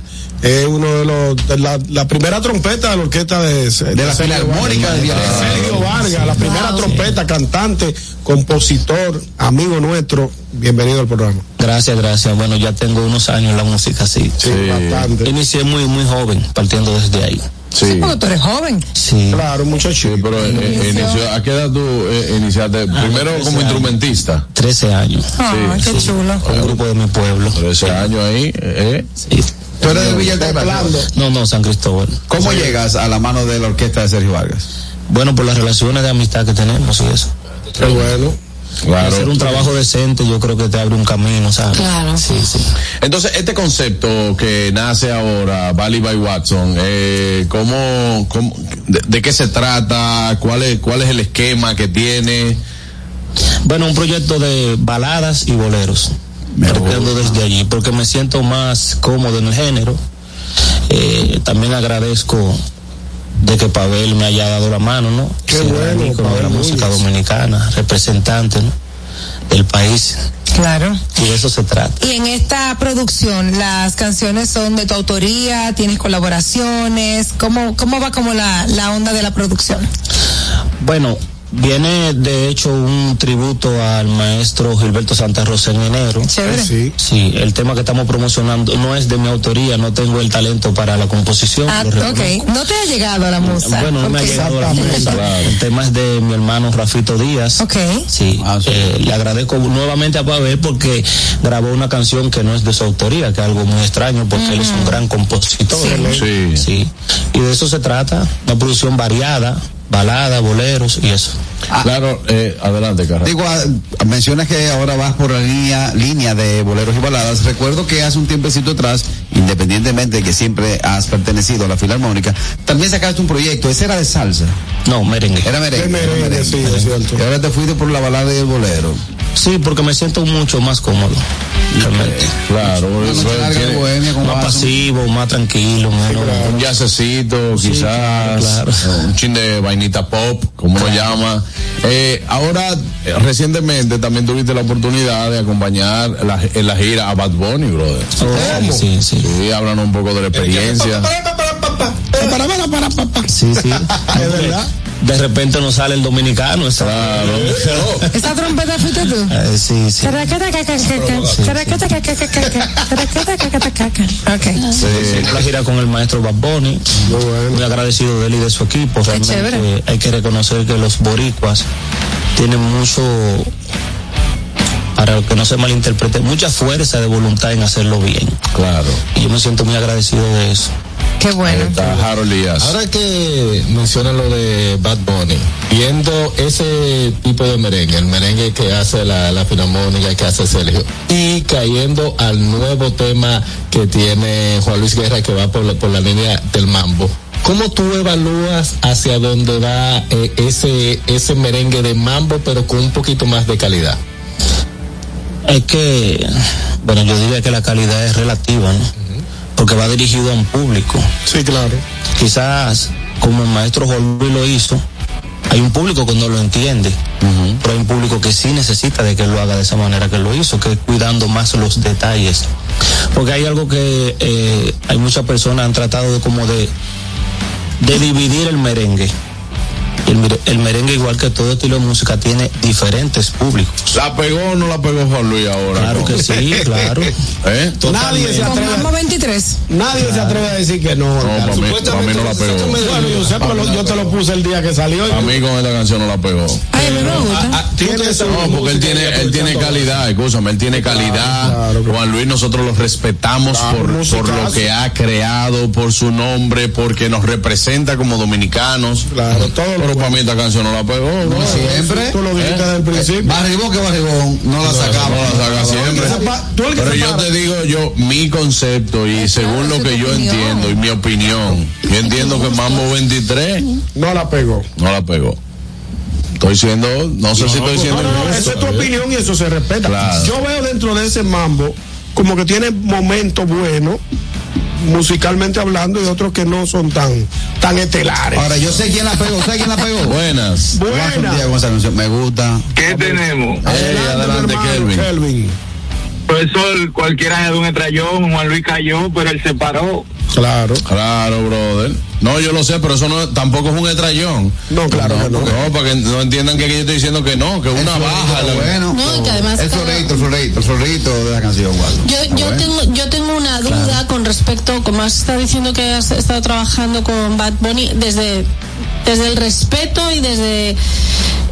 es uno de los, de la, la primera trompeta de la orquesta de, de, la Filarmónica de Sergio Vargas, la primera trompeta, cantante, compositor, amigo nuestro. Bienvenido al programa. Gracias, gracias. Bueno, ya tengo unos años en la música, sí. Sí, bastante. Inicié muy, muy joven, partiendo desde ahí. Sí. Porque tú eres joven. Sí. Claro, muchacho. Sí, pero eh, eh, inició- ¿a qué edad tú eh, iniciaste? Primero como instrumentista. 13 años. Ay, qué chulo. Con un grupo de mi pueblo. 13 años ahí, ¿eh? Sí. ¿Tú eres de Villa Altagracia? No, no, San Cristóbal. ¿Cómo llegas a la mano de la orquesta de Sergio Vargas? Bueno, por las relaciones de amistad que tenemos y eso. Qué bueno. Claro. Hacer un trabajo decente, yo creo que te abre un camino, ¿sabes? Claro. Sí, sí. Entonces, este concepto que nace ahora, Valley by Watson, eh, ¿cómo, cómo- de, de qué se trata? ¿Cuál es, ¿Cuál es el esquema que tiene? Bueno, un proyecto de baladas y boleros. Partiendo desde allí, porque me siento más cómodo en el género. Eh, también agradezco de que Pavel me haya dado la mano, ¿no? Qué Ser bueno, ícono de la música dominicana, representante ¿no? del país. Claro. Y de eso se trata. Y en esta producción, las canciones son de tu autoría, tienes colaboraciones, ¿cómo, cómo va como la, la onda de la producción? Bueno, viene de hecho un tributo al maestro Gilberto Santa Rosa en enero. Chévere. Sí. Sí, el tema que estamos promocionando no es de mi autoría, no tengo el talento para la composición. Ah, ok. No te ha llegado la musa. Bueno, no me ha llegado la musa. El tema es de mi hermano Rafito Díaz. Ok. Sí, eh, le agradezco nuevamente a Pavel porque grabó una canción que no es de su autoría, que es algo muy extraño porque él es un gran compositor. Sí. Sí. Y de eso se trata, una producción variada, balada, boleros y eso. Claro, eh, adelante, Carlos. Digo, ah, mencionas que ahora vas por la línea, línea de boleros y baladas. Recuerdo que hace un tiempecito atrás, independientemente de que siempre has pertenecido a la Filarmónica, también sacaste un proyecto. Ese era de salsa. No, merengue. Era merengue. De merengue, era merengue. sí, es cierto. Y ahora te fuiste por la balada y el bolero. Sí, porque me siento mucho más cómodo. Realmente. Claro, eso bohemia con Más vaso. pasivo, más tranquilo, menos. un jazzecito, Sí, quizás, claro, un chin de vainita pop, como uno llama. Eh, ahora, eh, recientemente también tuviste la oportunidad de acompañar la- en la gira a Bad Bunny, brother. Oh, sí, sí. Sí, háblanos un poco de la experiencia. Para, para, para, para, para. Sí, sí. Es verdad. De repente nos sale el dominicano. esa- Claro. ¿Esa trompeta fuiste tú? Eh, sí, sí. Ok. Sí, la gira con el maestro Bad Bunny. Muy agradecido de él y de su equipo. Realmente chévere. hay que reconocer que los boricuas tienen mucho, para que no se malinterprete, mucha fuerza de voluntad en hacerlo bien. Claro. Y yo me siento muy agradecido de eso. Qué bueno. Está Harold Díaz. Ahora que mencionan lo de Bad Bunny, viendo ese tipo de merengue, el merengue que hace la, la filarmónica, que hace Sergio, y cayendo al nuevo tema que tiene Juan Luis Guerra, que va por la, por la línea del mambo. ¿Cómo tú evalúas hacia dónde va eh, ese, ese merengue de mambo, pero con un poquito más de calidad? Es que, bueno, yo diría que la calidad es relativa, ¿no? Porque va dirigido a un público. Sí, claro. Quizás, como el maestro Luis lo hizo, hay un público que no lo entiende, pero hay un público que sí necesita de que lo haga de esa manera que lo hizo, que cuidando más los detalles. Porque hay algo que eh, hay muchas personas han tratado de como de, de dividir el merengue. El, mere- el merengue, igual que todo estilo de música, tiene diferentes públicos. ¿La pegó o no la pegó Juan Luis ahora? Claro que sí, <laughs> claro. ¿Eh? Nadie se atreve. Mambo 23. Nadie se atreve a decir que no. No, para mí, para mí no la pegó. Bueno, yo sé, pero yo te lo puse el día que salió. y- A mí con esta canción no la pegó. Ay, tiene eso, no, porque él tiene, él tiene calidad, escúchame, él tiene calidad. Juan Luis, nosotros lo respetamos por, por lo que ha creado, por su nombre, porque nos representa como dominicanos. Claro, todo Pero para mí esta canción no la pegó. No, siempre. Tú lo dijiste desde el principio. Barribón que barribón, no la sacamos. No la saca siempre. Tú el que Pero yo para. te digo yo, mi concepto y según lo que yo entiendo y mi opinión, yo entiendo que Mambo 23 No la pegó. no la pegó. Estoy siendo, no sé si estoy siendo No, no, injusto. esa es tu opinión y eso se respeta. Claro. Yo veo dentro de ese mambo como que tiene momentos buenos, musicalmente hablando, y otros que no son tan, tan estelares. Ahora, yo sé quién la pegó, ¿sabes quién la pegó? <laughs> Buenas. Buena. Juan Santiago, esa canción, Me gusta. ¿Qué tenemos? Ey, adelante, Kelvin. Kelvin. Profesor, cualquiera de un estrellón, Juan Luis cayó, pero él se paró. Claro. Claro, brother. No, yo lo sé, pero eso no, tampoco es un estrellón. No, claro que no. No, para que no entiendan que yo estoy diciendo que no, que es una baja. la- Bueno, No, y que además el florito, el florito, el florito de la canción, Waldo. Yo, yo, Bueno. tengo, yo tengo una duda con respecto, como has estado diciendo que has estado trabajando con Bad Bunny, desde, desde el respeto y desde,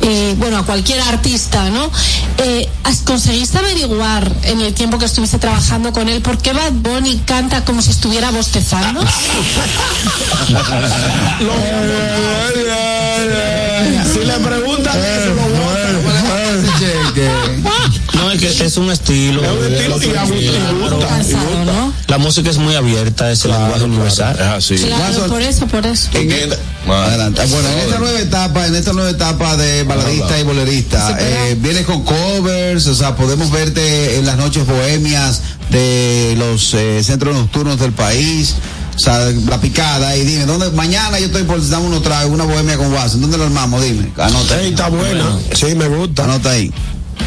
eh, bueno, a cualquier artista, ¿no? Eh, ¿has- ¿Conseguiste averiguar en el tiempo que estuviste trabajando con él por qué Bad Bunny canta como si estuviera bostezando? <laughs> <laughs> Si le preguntan eso, es que es un estilo. Es un. La música es muy abierta, es el lenguaje universal. Es así. Claro, por eso, por eso. En esta- Adelante. Bueno, en esta nueva etapa, en esta nueva etapa de baladista y bolerista, eh, vienes con covers, o sea, podemos verte en las noches bohemias de los eh, centros nocturnos del país. O sea, la picada y dime, ¿dónde? Mañana yo estoy por damos uno trago, una bohemia con Watson. ¿Dónde lo armamos? Dime. Anota. Ey, está buena. Sí, me gusta. Anota ahí.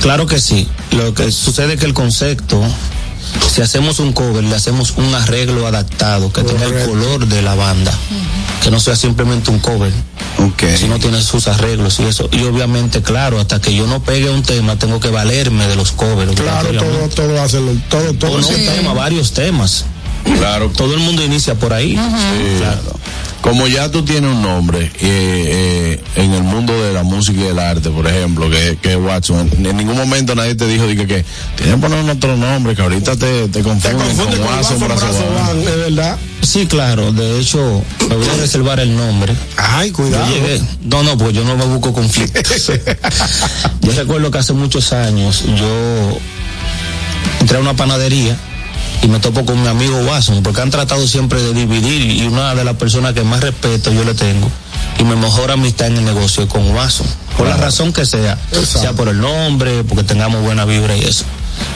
Claro que sí. Lo que sucede es que el concepto, si hacemos un cover, le hacemos un arreglo adaptado que tenga el color de la banda, que no sea simplemente un cover. Okay. Si no tiene sus arreglos y eso. Y obviamente, claro, hasta que yo no pegue un tema, tengo que valerme de los covers. Claro, todo, todo hacerlo, todo, todo. O no un tema, varios temas. Claro. Todo el mundo inicia por ahí. Sí. Como ya tú tienes un nombre eh, eh, en el mundo de la música y del arte, por ejemplo, que, que es Watson, en ningún momento nadie te dijo dije, que tienes que poner otro nombre, que ahorita te, te confunden confunde con con Watson, Brazo Brazo es verdad. Sí, claro. De hecho, me voy a reservar el nombre. Ay, cuidado. Llegué- no, no, pues yo no me busco conflictos. yo recuerdo que hace muchos años yo entré a una panadería y me topo con mi amigo Watson, porque han tratado siempre de dividir y una de las personas que más respeto yo le tengo y mi mejor amistad en el negocio es con Watson, por la razón que sea, sea por el nombre, porque tengamos buena vibra y eso.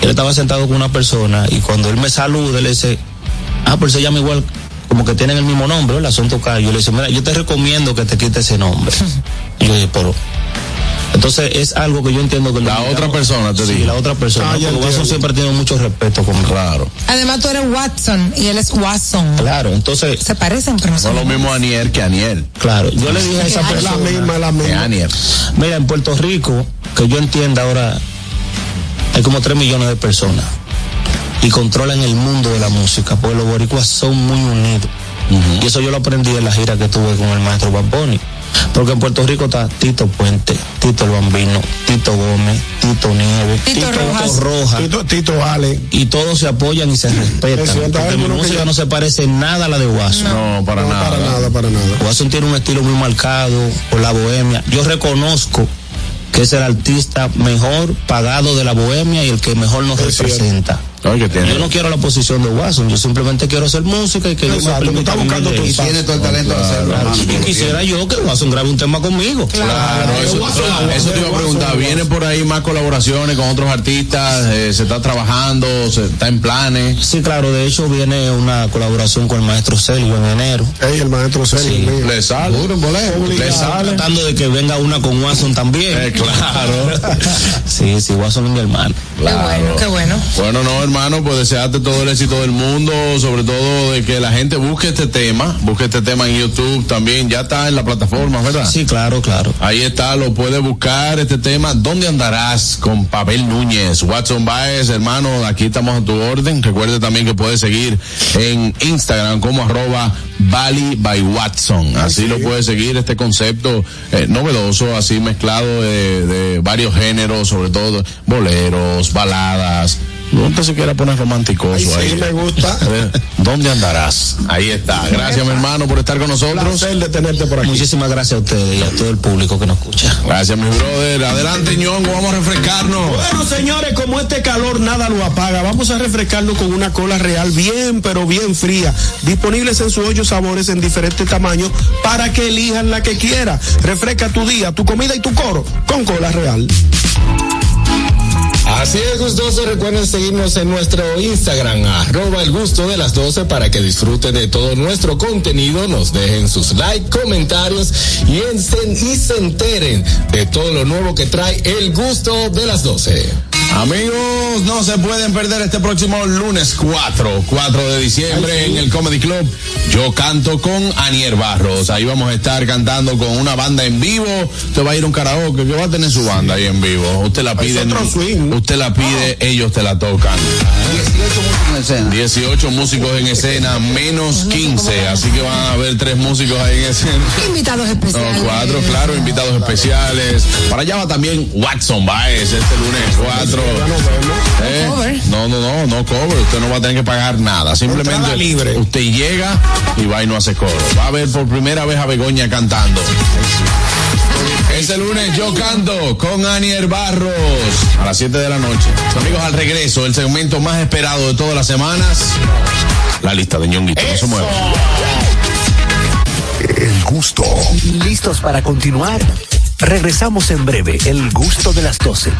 Él estaba sentado con una persona y cuando él me saluda, él le dice, ah, pero se llama igual, como que tienen el mismo nombre, el asunto. Yo le dice, mira, yo te recomiendo que te quites ese nombre. Y <laughs> yo dije, pero. Entonces es algo que yo entiendo que La otra persona te sí, la otra persona. Ah, porque Watson siempre tiene mucho respeto conmigo. Claro. Además, tú eres Watson y él es Watson. Claro, entonces. Se parecen, pero no No son es lo mismo Aniel que Aniel. Claro, yo le dije a esa Es la Es la persona. misma, es la misma. Aniel. Mira, en Puerto Rico, que yo entienda ahora, hay como 3 millones de personas y controlan el mundo de la música, porque los boricuas son muy unidos. Y eso yo lo aprendí en la gira que tuve con el maestro Bamboni. Porque en Puerto Rico está Tito Puente, Tito el Bambino, Tito Gómez, Tito Nieves, Tito Rojas. Rojas. Tito, Tito Ale. Y todos se apoyan y se respetan. Porque mi música ya- no se parece nada a la de Watson. No, para No, nada. para nada, para nada. Watson tiene un estilo muy marcado por la bohemia. Yo reconozco que es el artista mejor pagado de la bohemia y el que mejor nos Es cierto. No, que tiene- Yo no quiero la posición de Watson, yo simplemente quiero hacer música y que me Exacto, tú permita estás buscando tu tiene todo el talento de hacerlo. Claro, hermano, Y quisiera yo que Watson grabe un tema conmigo. Claro, eso, eso te iba a preguntar. ¿Viene por ahí más colaboraciones con otros artistas? Eh, ¿Se está trabajando? ¿Se está en planes? Sí, claro, de hecho viene una colaboración con el maestro Celio en enero. Ey, el maestro Celio. Sí. ¿Le sale? ¿Le sale? Tratando de que venga una con Watson también. Eh, claro. <laughs> sí, sí, Watson es mi hermano. Qué bueno, qué bueno. Bueno, no, hermano. Hermano, pues desearte todo el éxito del mundo, sobre todo de que la gente busque este tema, busque este tema en YouTube también, ya está en la plataforma, ¿verdad? Sí, claro, claro. Ahí está, lo puede buscar este tema. ¿Dónde andarás? Con Pavel Núñez, Watson Baez, hermano, aquí estamos a tu orden. Recuerde también que puede seguir en Instagram como arroba by Watson. Así lo puede seguir este concepto eh, novedoso, así mezclado de, de varios géneros, sobre todo boleros, baladas. No se quiera poner románticoso Ay, ahí. sí, me gusta. A ver, ¿Dónde andarás? Ahí está. Gracias, mi hermano, por estar con nosotros. Placer de tenerte por aquí. Muchísimas gracias a ustedes y a todo el público que nos escucha. Gracias, mi brother. Adelante, ñongo, vamos a refrescarnos. Bueno, señores, como este calor nada lo apaga, vamos a refrescarnos con una cola real bien, pero bien fría. Disponibles en sus ocho sabores en diferentes tamaños para que elijan la que quiera. Refresca tu día, tu comida y tu coro con cola real. Así es, gustoso. Recuerden seguirnos en nuestro Instagram, arroba el gusto de las 12, para que disfruten de todo nuestro contenido. Nos dejen sus likes, comentarios y, en- y se enteren de todo lo nuevo que trae el gusto de las 12. Amigos, no se pueden perder este próximo lunes 4, 4 de diciembre en el Comedy Club. Yo canto con Anier Barros. Ahí vamos a estar cantando con una banda en vivo. Usted va a ir a un karaoke que va a tener su banda ahí en vivo. Usted la pide, usted la pide, ellos te la tocan. 18 músicos en escena, menos 15. Así que van a haber tres músicos ahí en escena. Invitados No, especiales. cuatro, claro, invitados especiales. Para allá va también Watson Baez este lunes 4. ¿Eh? No, no, no, no cover. Usted no va a tener que pagar nada. Simplemente libre. usted llega y va y no hace coro. Va a ver por primera vez a Begoña cantando. Este lunes yo canto con Anier Barros a las 7 de la noche. Amigos, al regreso, el segmento más esperado de todas las semanas. La lista de ñonguito. No se mueva. El gusto. ¿Listos para continuar? Regresamos en breve, el gusto de las 12.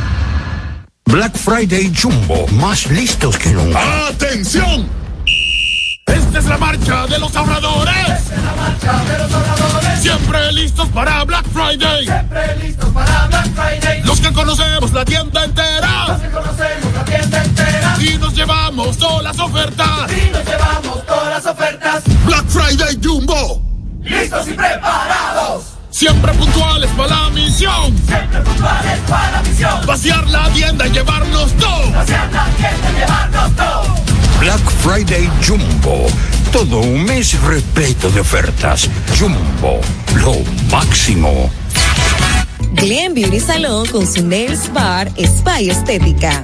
Black Friday Jumbo, más listos que nunca. ¡Atención! Esta es la marcha de los ahorradores. Siempre listos para Black Friday. Siempre listos para Black Friday. Los que conocemos la tienda entera. Los que conocemos la tienda entera. Y nos llevamos todas las ofertas. Y nos llevamos todas las ofertas. Black Friday Jumbo. Listos y preparados. Siempre puntuales para la misión. Siempre puntuales para la misión. Vaciar la tienda y llevarnos todo. Vaciar la tienda y llevarnos todo. Black Friday Jumbo. Todo un mes repleto de ofertas. Jumbo, lo máximo. Glen Beauty Salon con su Nails Bar Spa y Estética.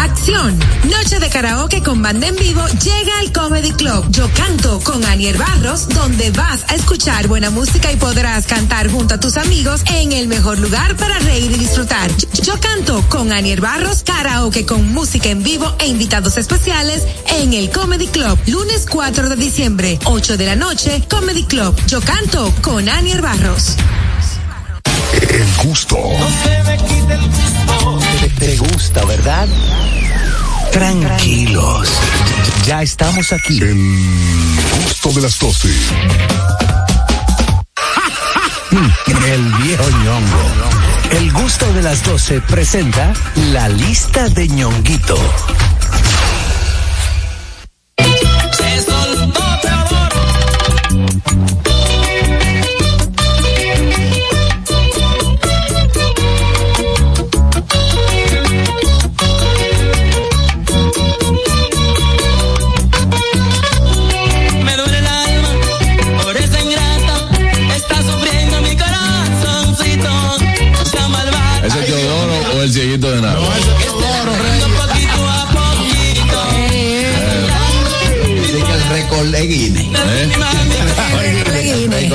Acción. Noche de karaoke con banda en vivo llega al Comedy Club. Yo canto con Anier Barros, donde vas a escuchar buena música y podrás cantar junto a tus amigos en el mejor lugar para reír y disfrutar. Yo canto con Anier Barros, karaoke con música en vivo e invitados especiales en el Comedy Club. Lunes 4 de diciembre, 8 de la noche, Comedy Club. Yo canto con Anier Barros. El gusto. Te, te gusta, ¿verdad? Tranquilos. Ya estamos aquí. El gusto de las 12. <laughs> El viejo ñongo. El gusto de las 12 presenta la lista de ñonguito.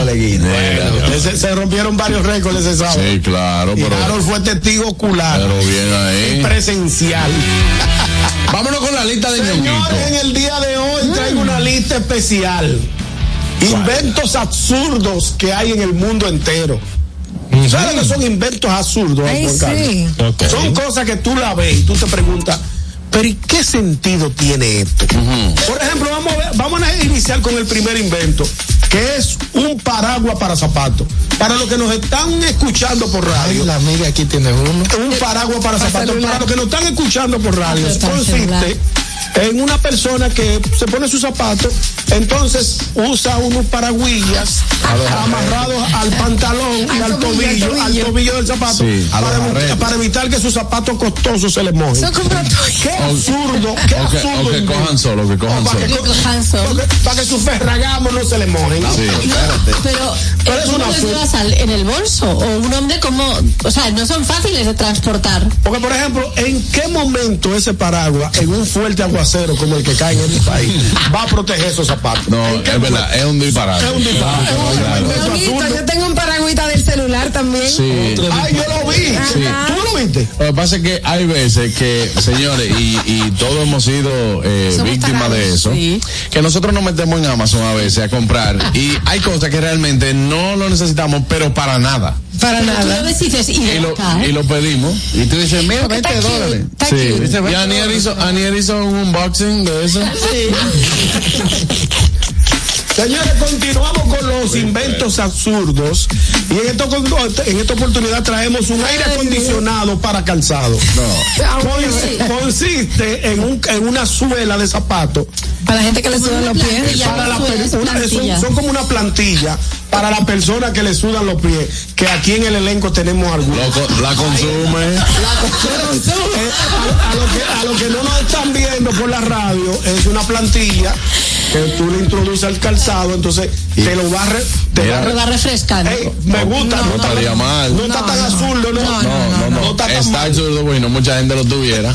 De Guinness. Se rompieron varios récords ese sábado. Sí, claro, Y pero, Harold fue testigo ocular. pero bien ahí. Presencial. <laughs> Vámonos con la lista de Señores, ñonguito. en el día de hoy traigo una lista especial. Inventos absurdos que hay en el mundo entero. ¿Sabes que son inventos absurdos? Ay, sí. Son cosas que tú la ves y tú te preguntas, pero ¿y qué sentido tiene esto? Por ejemplo, vamos a, ver- vamos a iniciar con el primer invento, que es un paraguas para zapatos. Para los que nos están escuchando por Ay, radio, la amiga aquí tiene uno. un paraguas para zapatos. celular. Para los que nos están escuchando por radio, consiste en una persona que se pone sus zapatos, entonces usa unos paraguillas amarrados al pantalón y Al tobillo, al tobillo, al tobillo. tobillo del zapato, Sí, para, evitar que sus zapatos costosos se les mojen. Qué absurdo, qué O que, absurdo. o que cojan solo, que cojan para que solo. co- Hanson. para que- Para que sus ferragamos no se les mojen. Sí. Pero, Pero eh, es ¿cómo una en el bolso? O un hombre como, o sea, no son fáciles de transportar. Porque, por ejemplo, ¿en qué momento ese paraguas, en un fuerte aguacero como el que cae en este país, va a proteger esos zapatos? No, ¿En qué es verdad, es un disparate. Es un disparate. Claro. Es Ñonguito, absurdo. yo tengo un paragüita del celular también. Sí. Ay, yo lo vi. Sí. ¿Tú lo viste? Lo que pasa es que hay veces que, señores, y, y todos hemos sido eh, víctimas de eso, sí. que nosotros nos metemos en Amazon a veces a comprar y hay cosas que realmente no lo necesitamos, pero para nada. Para Tú lo nada. ves y y Y lo, acá, y ¿eh? lo pedimos. Y tú dices, mira, 20 está cute, dólares. está Sí. Dice, Y 20 Aniel hizo, Aniel hizo un unboxing de eso. Señores, continuamos con los inventos absurdos. Y en, esto, en esta oportunidad traemos un aire acondicionado para calzado. Consi- Consiste en, un, en una suela de zapato. Para la gente que le sudan los pies. Para la una- son como una plantilla para la persona que le sudan los pies. Que aquí en el elenco tenemos algunos. Lo co- la consume. Eh, a, a lo que, a lo que no nos están viendo por la radio es una plantilla que tú le introduces al calzado, entonces te lo va a, re- te Mira. va a re- Lo va refrescando. Ey, me gusta, no, No está estaría tan- mal. No está tan absurdo, ¿no? No, no, no. está tan Está mal. absurdo, bueno, mucha gente lo tuviera.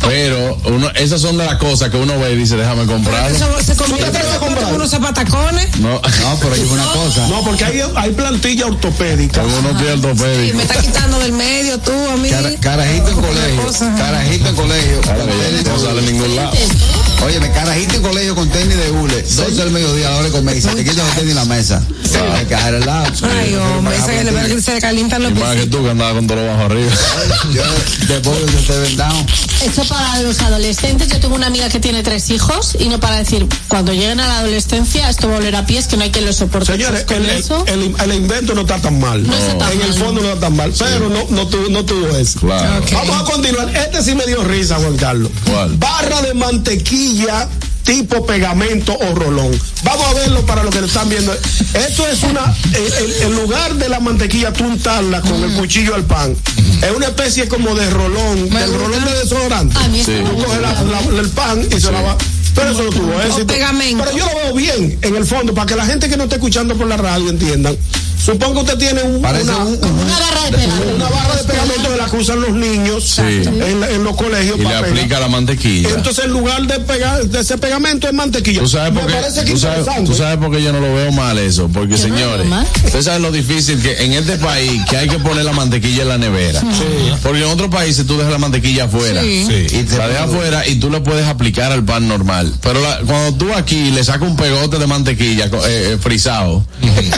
Pero uno, esas son de las cosas que uno ve y dice, déjame comprarlo. Eso se convierte ¿Tú te vas a en comprar? unos zapatacones. No, No, pero hay una cosa. No, porque hay, hay plantilla ortopédica. tengo unos pies Y ortopédicos. me está quitando del medio tú a mí. Cara- carajito en colegio. cosa. Carajito en colegio. No de sale en hule. ningún lado. Óyeme, carajito en colegio con tenis de hule. 12 del mediodía, a la hora de comer. Y se te quitan los tenis en la mesa. Hay que dejar el lado. Ay, hombre, ese que se calientan los Y más que pies. tú que andabas con todo lo bajo arriba. Yo, después de que te vendado. Esto para los adolescentes, yo tengo una amiga que tiene tres hijos y no para decir, cuando lleguen a la adolescencia esto va a oler a pies que no hay quien lo soporte. Señores, con el, eso, el- el invento no está tan mal. No está tan en el fondo no está tan mal. Pero no, no, tuvo, no tuvo eso. Claro. Vamos a continuar. Este sí me dio risa, Juan Carlos. ¿Cuál? Barra de mantequilla tipo pegamento o rolón. Vamos a verlo para los que lo están viendo. Esto es una, en, lugar de la mantequilla, tú untarla con el cuchillo al pan. Es una especie como de rolón, del rolón de desodorante. A mí me Tú coges la- la- el pan y se la va. Pero eso no tuvo éxito. Pero yo lo veo bien, en el fondo, para que la gente que no esté escuchando por la radio entiendan. Supongo que usted tiene un, una, un- una barra de pegamento. Una barra de pegamento la que usan los niños Sí. en, en los colegios Y le pegar. aplica la mantequilla. Entonces, en lugar de pegar de ese pegamento es mantequilla. ¿Tú sabes, por Me qué, parece que tú, sabes, tú sabes por qué yo no lo veo mal eso. Porque, señores, ustedes saben lo difícil que en este país que hay que poner la mantequilla en la nevera. Porque en otros países tú dejas la mantequilla afuera. Sí. Sí. Y te la dejas afuera y tú le puedes aplicar al pan normal. Pero la- cuando tú aquí le sacas un pegote de mantequilla eh, eh, frisado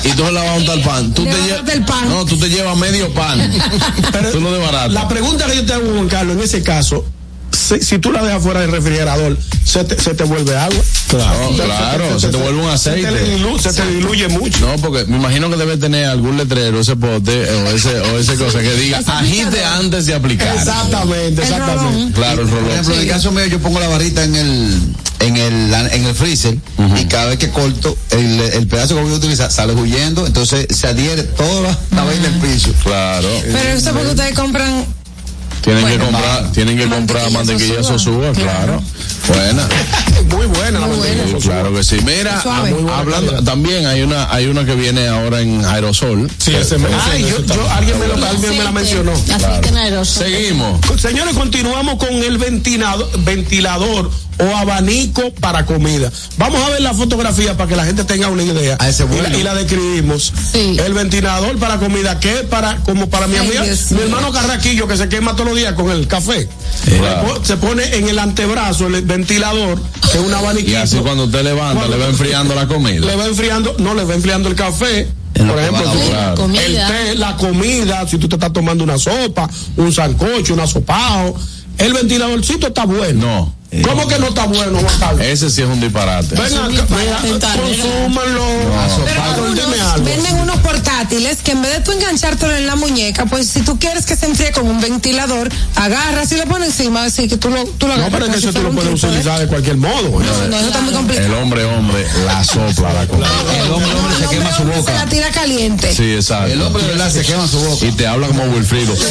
y tú se la vas a untar al pan, tú te, lle- No, tú te llevas medio pan. <laughs> tú lo desbaratas. La pregunta que yo te hago, Juan Carlos, en ese caso, si, si tú la dejas fuera del refrigerador, ¿se te, se te vuelve agua? Claro, claro, se te vuelve un aceite. Se te, dilu- se te diluye mucho. No, porque me imagino que debe tener algún letrero, ese pote o ese, o ese cosa que diga agite antes de aplicar. Exactamente, exactamente. Claro, el Por rolón. ejemplo, en el caso mío, yo pongo la barrita en el en el en el freezer y cada vez que corto el, el pedazo que voy a utilizar sale huyendo, entonces se adhiere toda la, vaina del piso. Claro. Pero eso porque ustedes compran Tienen que comprar, tienen que comprar mantequilla Sosúa. sosúa, claro. Buena. <laughs> Muy buena la mantequilla Sí, claro que sí. Mira, ah, muy buena hablando, también hay una, hay una que viene ahora en aerosol. Sí, ese me- Ay, yo- yo- alguien me lo- alguien me la mencionó. En aerosol. Seguimos. Señores, continuamos con el ventilador, ventilador o abanico para comida. Vamos a ver la fotografía para que la gente tenga una idea. Ah, ese y, bueno. la, y la describimos. El ventilador para comida, que es para, como para mi Ay, amiga, Dios mi hermano Carraquillo, que se quema todos los días con el café. Claro. Se pone en el antebrazo el ventilador, que es un Y abaniquito. así cuando usted levanta, Cuando- le va enfriando la comida. Le va enfriando, no le va enfriando el café. En Por ejemplo, la el té, la comida, si tú te estás tomando una sopa, un sancocho, un asopado, el ventiladorcito está bueno. No. ¿Cómo que no está bueno, Juan Carlos? Ese sí es un disparate. Venga, consúmanlo. Algo. Venden unos portátiles que en vez de tú enganchártelo en la muñeca, pues si tú quieres que se enfríe con un ventilador, agarras y lo pones encima, así que tú lo, tú lo No, agarras. pero es que eso tú fuera lo puedes utilizar de cualquier modo. ¿eh? No, eso está muy El complicado. hombre, hombre, la sopla la comida. El hombre, el hombre se quema su Se la boca. tira caliente. Sí, exacto. El hombre verdad se quema su boca. Y te habla como Wilfrido. Sí.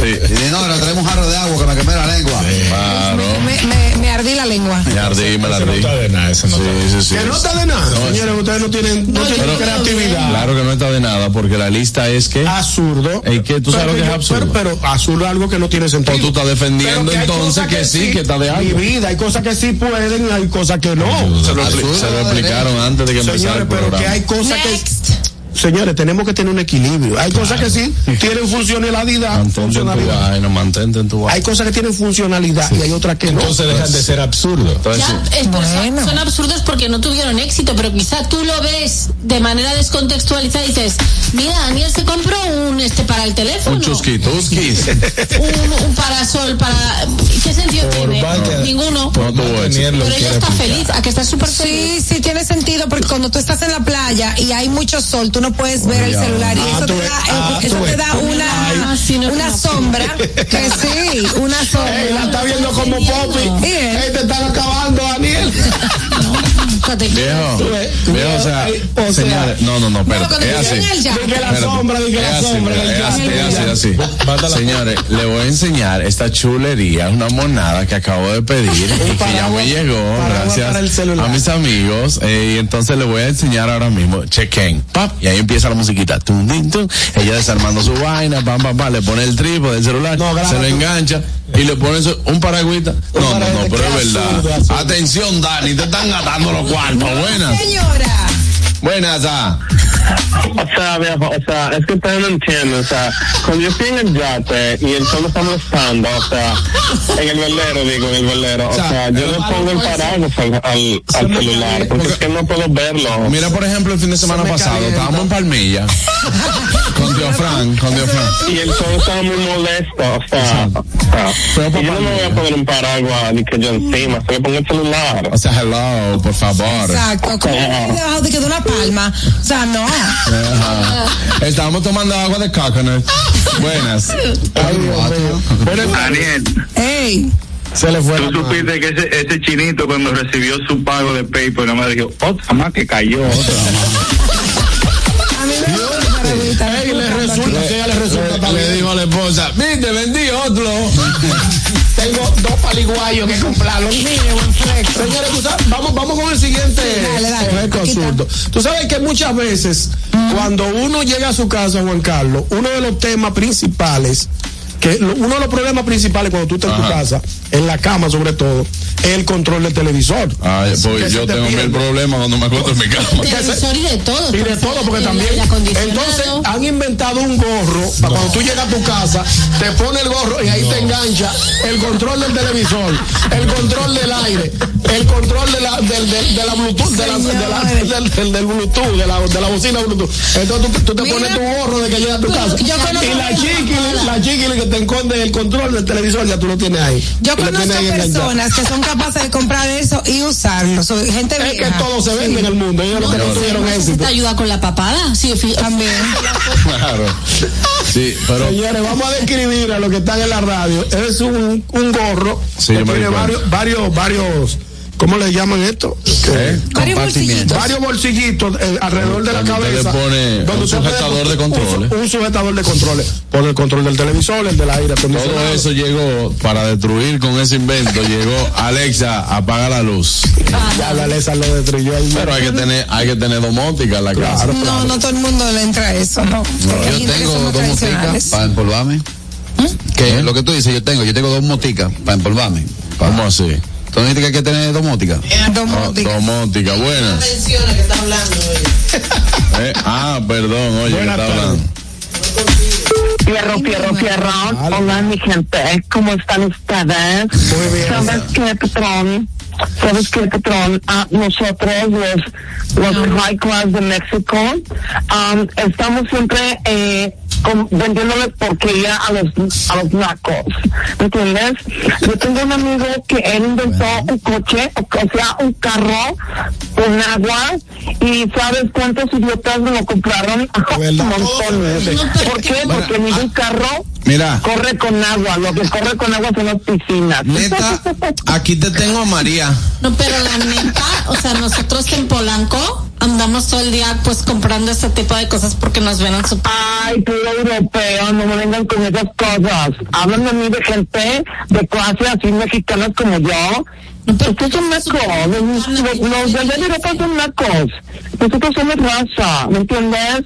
Y dice, no, le traemos un jarro de agua que me quemé la lengua. Claro. Me, me, me ardí la lengua. Me ardí, me la Eso no ardí. está de nada, eso no Sí, está. sí, sí. Que no está de nada. Señores, ustedes no tienen, no tienen Pero- creatividad. Claro que no está de nada, porque la lista es que. Absurdo. Ey, ¿qué? ¿Tú sabes Pero lo que es absurdo? Pero, pero absurdo es algo que no tiene sentido. Pues tú estás defendiendo Pero hay entonces cosas que sí, que está de Mi algo. vida, hay cosas que sí pueden, hay cosas que no. Se lo, expli- Absurdo, se lo de explicaron antes de que empezara Señores, el pero programa. que hay cosas que. Señores, tenemos que tener un equilibrio. Hay cosas que sí tienen funcionalidad. Mantente en tu vaina, mantente en tu vaina. Hay cosas que tienen funcionalidad y hay otras que no. Entonces dejan de ser absurdos. Son- absurdos porque no tuvieron éxito, pero quizá tú lo ves de manera descontextualizada y dices, mira, Daniel se compró un este para el teléfono. un chusquituskis. un, un parasol para ¿qué sentido tiene? vaya. Ninguno. No Pero ella está aplicar. feliz, a que está súper Sí, feliz. sí tiene sentido porque cuando tú estás en la playa y hay mucho sol, tú no puedes ver el celular y Ah, eso te da, Ah, eh, eso te da una, Ah, sí, no, una no. sombra, que sí, una sombra. <laughs> Ey, la está viendo como Poppy. Ey, te están acabando, Daniel. <laughs> Viejo, o sea, o señores, no, no, no, cuando es así. la sombra, Es la así, sombra. es así, es. Señores, le voy a enseñar esta chulería, una monada que acabo de pedir y que ya me llegó, gracias a mis amigos. eh, y entonces le voy a enseñar ahora mismo. Chequen, pap, y ahí empieza la musiquita. Tum, din, tum. Ella desarmando su vaina, pam, pam, pam, le pone el trípode del celular, No, se lo engancha y le pone su- un paragüita. No, no, no, pero es verdad. Atención, Dani, te están gastando los cuartos. Buenas, Señora. buenas, ah. O sea, viejo, o sea, es que ustedes no entienden, o sea, cuando yo estoy en el yate y el sol está molestando, o sea, en el velero, digo, en el velero, o sea, yo le pongo el paraguas al, al, al celular, porque es que no puedo verlo. Mira, por ejemplo, el fin de semana pasado, calienta. estábamos en Palmilla. <laughs> con Tío Fran, con Tío Fran. Y el sol estaba muy molesto, o sea, o Pero, sea yo no me voy a poner un paraguas ni que yo encima, se le pongo el celular. O sea, hello, por favor. Exacto, como debajo de que de una palma. O sea, no. Ajá. Estábamos tomando agua de coconut. Buenas. Daniel, Ey. Se le fue. tú supiste que ese, ese chinito cuando recibió su pago de PayPal, nada más dijo, otra más que cayó, otra más. A mí me le resulta, que ella le resulta Le, dijo a la esposa, viste, vendí otro. <laughs> tengo dos paliguayos que comprar. Los míos, Señores, tú sabes, vamos, vamos con el siguiente dale, absurdo. Tú sabes que muchas veces, cuando uno llega a su casa, Juan Carlos, uno de los temas principales, que lo- uno de los problemas principales cuando tú estás en tu casa, en la cama sobre todo, es el control del televisor. Ay, pues yo te tengo mil problemas cuando me acuesto en mi cama. Televisor y de todo. Y de todo, porque también. Entonces, han inventado un gorro para cuando tú llegas a tu casa, te pone el gorro y ahí te engancha el control del televisor, el control del aire, el control de la, del, del- de la Bluetooth, de la, de la- del, del- del Bluetooth, de la, de la bocina Bluetooth. Entonces tú, tú te pones tu gorro de que llegas a tu casa. yo Y la una chiquili, la chiquili que te esconde el control del televisor, ya tú lo tienes ahí. Yo conozco personas que son capaces de comprar eso y usarlo. Soy gente Es vieja. que todo se vende en el mundo, ellos lo que no tuvieron ¿Se éxito. te ayuda con la papada? Sí, También. <laughs> Claro. Sí, pero. Señores, vamos a describir a los que están en la radio. Es un, un gorro Sí, que yo me di tiene varios, varios, varios, ¿cómo le llaman esto? Que- Varios bolsillitos. Varios bolsillitos eh, alrededor de la cabeza. le pone donde un puede- sujetador de controles. Un, sujetador de controles. Pone el control del televisor, el del aire acondicionado. Todo eso llegó para destruir con ese invento. Llegó Alexa, apaga la luz. Ya la Alexa lo destruyó ahí. Pero hay que tener, hay que tener domótica en la casa. No, no todo el mundo le entra a eso, ¿no. Yo que tengo somos dos moticas tradicionales. para empolvarme. ¿Qué? Lo que tú dices, yo tengo, yo tengo dos moticas para empolvarme. ¿Cómo así? ¿Tú dices que hay que tener dos moticas? Domótica. Domótica, que está hablando Eh, ah, perdón, oye, que Buenas está tardes. hablando. Fierro, fierro, fierro. Hola, mi gente. ¿Cómo están ustedes? Muy bien. ¿Sabes qué, patrón? ¿Sabes qué, patrón? Ah, nosotros, los, los high class de México, um, estamos siempre eh, con- vendiéndole porquería a los, a los nacos. ¿Me entiendes? Yo tengo un amigo que él inventó un coche, o, o sea, un carro con agua, y ¿sabes cuántos idiotas lo compraron? <laughs> Montones. ¿Por qué? Porque ningún carro Mira. corre con agua. Lo que corre con agua son las piscinas. Neta, <laughs> aquí te tengo a María. No, pero la neta, o sea, nosotros en Polanco andamos todo el día pues comprando este tipo de cosas porque nos ven en su... Ay, puro europeo, no me vengan con esas cosas. Hablan de mí de gente de clase así mexicanas como yo. Estos son nacos, los, de Europa son nacos. Nosotros somos raza, ¿me entiendes?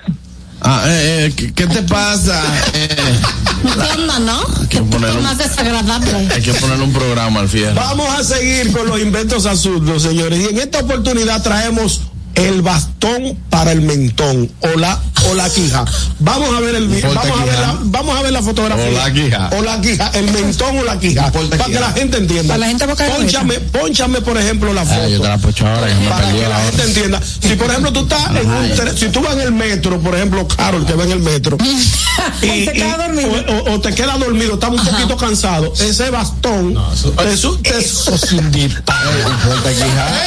Ah, eh, eh, ¿qué, qué te pasa? Eh, ¿Qué onda, no? Qué poner poco un- más desagradable. hay que ponerle un programa al fierro. Vamos a seguir con los inventos absurdos, señores. Y en esta oportunidad traemos el bastón para el mentón o la o la quija. Vamos a ver el vamos a ver la, vamos a ver la fotografía. O la quija. O la quija, el mentón o la quija. Para que la gente entienda. Para la gente boca Pónchame, pónchame por ejemplo la foto. Ah, yo te la pocho ahora, que me para que la la gente entienda. Si por ejemplo tú estás en un si tú vas en el metro, por ejemplo, Carol que va en el metro <laughs> y, te queda y- dormido. o, te queda dormido, estás un poquito cansado, ese bastón te, su- te socindita.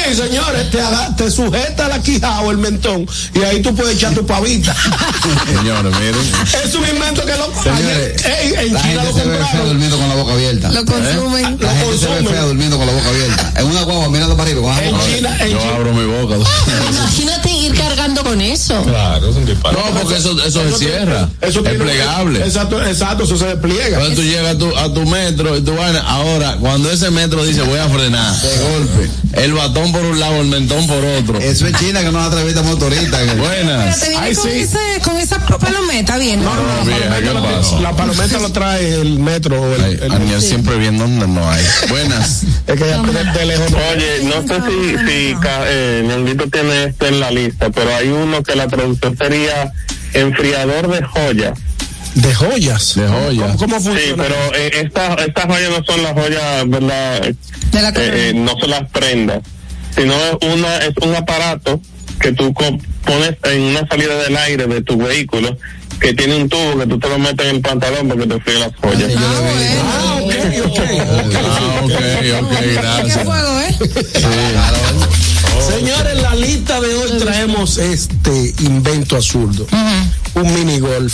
Ey, señores, te, aga- te sujeta la quija o el mentón y ahí tú puedes echar tu pavita. <laughs> Señores, miren. es un invento que lo Señores, ey, en La China gente lo se ve feo compraron. durmiendo con la boca abierta. Lo consumen. La Lo gente se ve consumen. fea durmiendo con la boca abierta. En una guagua mirando para arriba. la En China, en Yo China. abro mi boca. Imagínate ir cargando con eso. Claro, es un disparate. No, porque eso, eso se cierra. Eso es plegable. Exacto, exacto, eso se despliega. Entonces tú llegas a tu, a tu metro y tú vaina. Ahora, cuando ese metro dice voy a frenar, De golpe. el batón por un lado, el mentón por otro. Eso es China que no atrevita motorista. Pero Buenas. te viene Ay, con, sí. ese, con esa palometa bien. No, no, no, No, la ¿qué palometa, pasa? la palometa lo trae el metro. o El, Ay, el- siempre bien donde no hay. <laughs> Buenas. es que ya de, de lejos no. Oye, no sé si, si eh, tiene esto en la lista, pero hay uno que la traducción sería enfriador de joya. De joyas. De joyas. ¿Cómo, cómo Sí, pero eh, estas estas joyas no son las joyas, ¿verdad? De la Eh, eh, no son las prendas, sino es una es un aparato que tú co- pones en una salida del aire de tu vehículo que tiene un tubo que tú te lo metes en el pantalón para que te fríe las joyas. Ah, ok, ok. Ah, ok, ok, Qué gracias. fuego, ¿eh? Señores, en la lista de hoy traemos este invento absurdo. Un mini golf.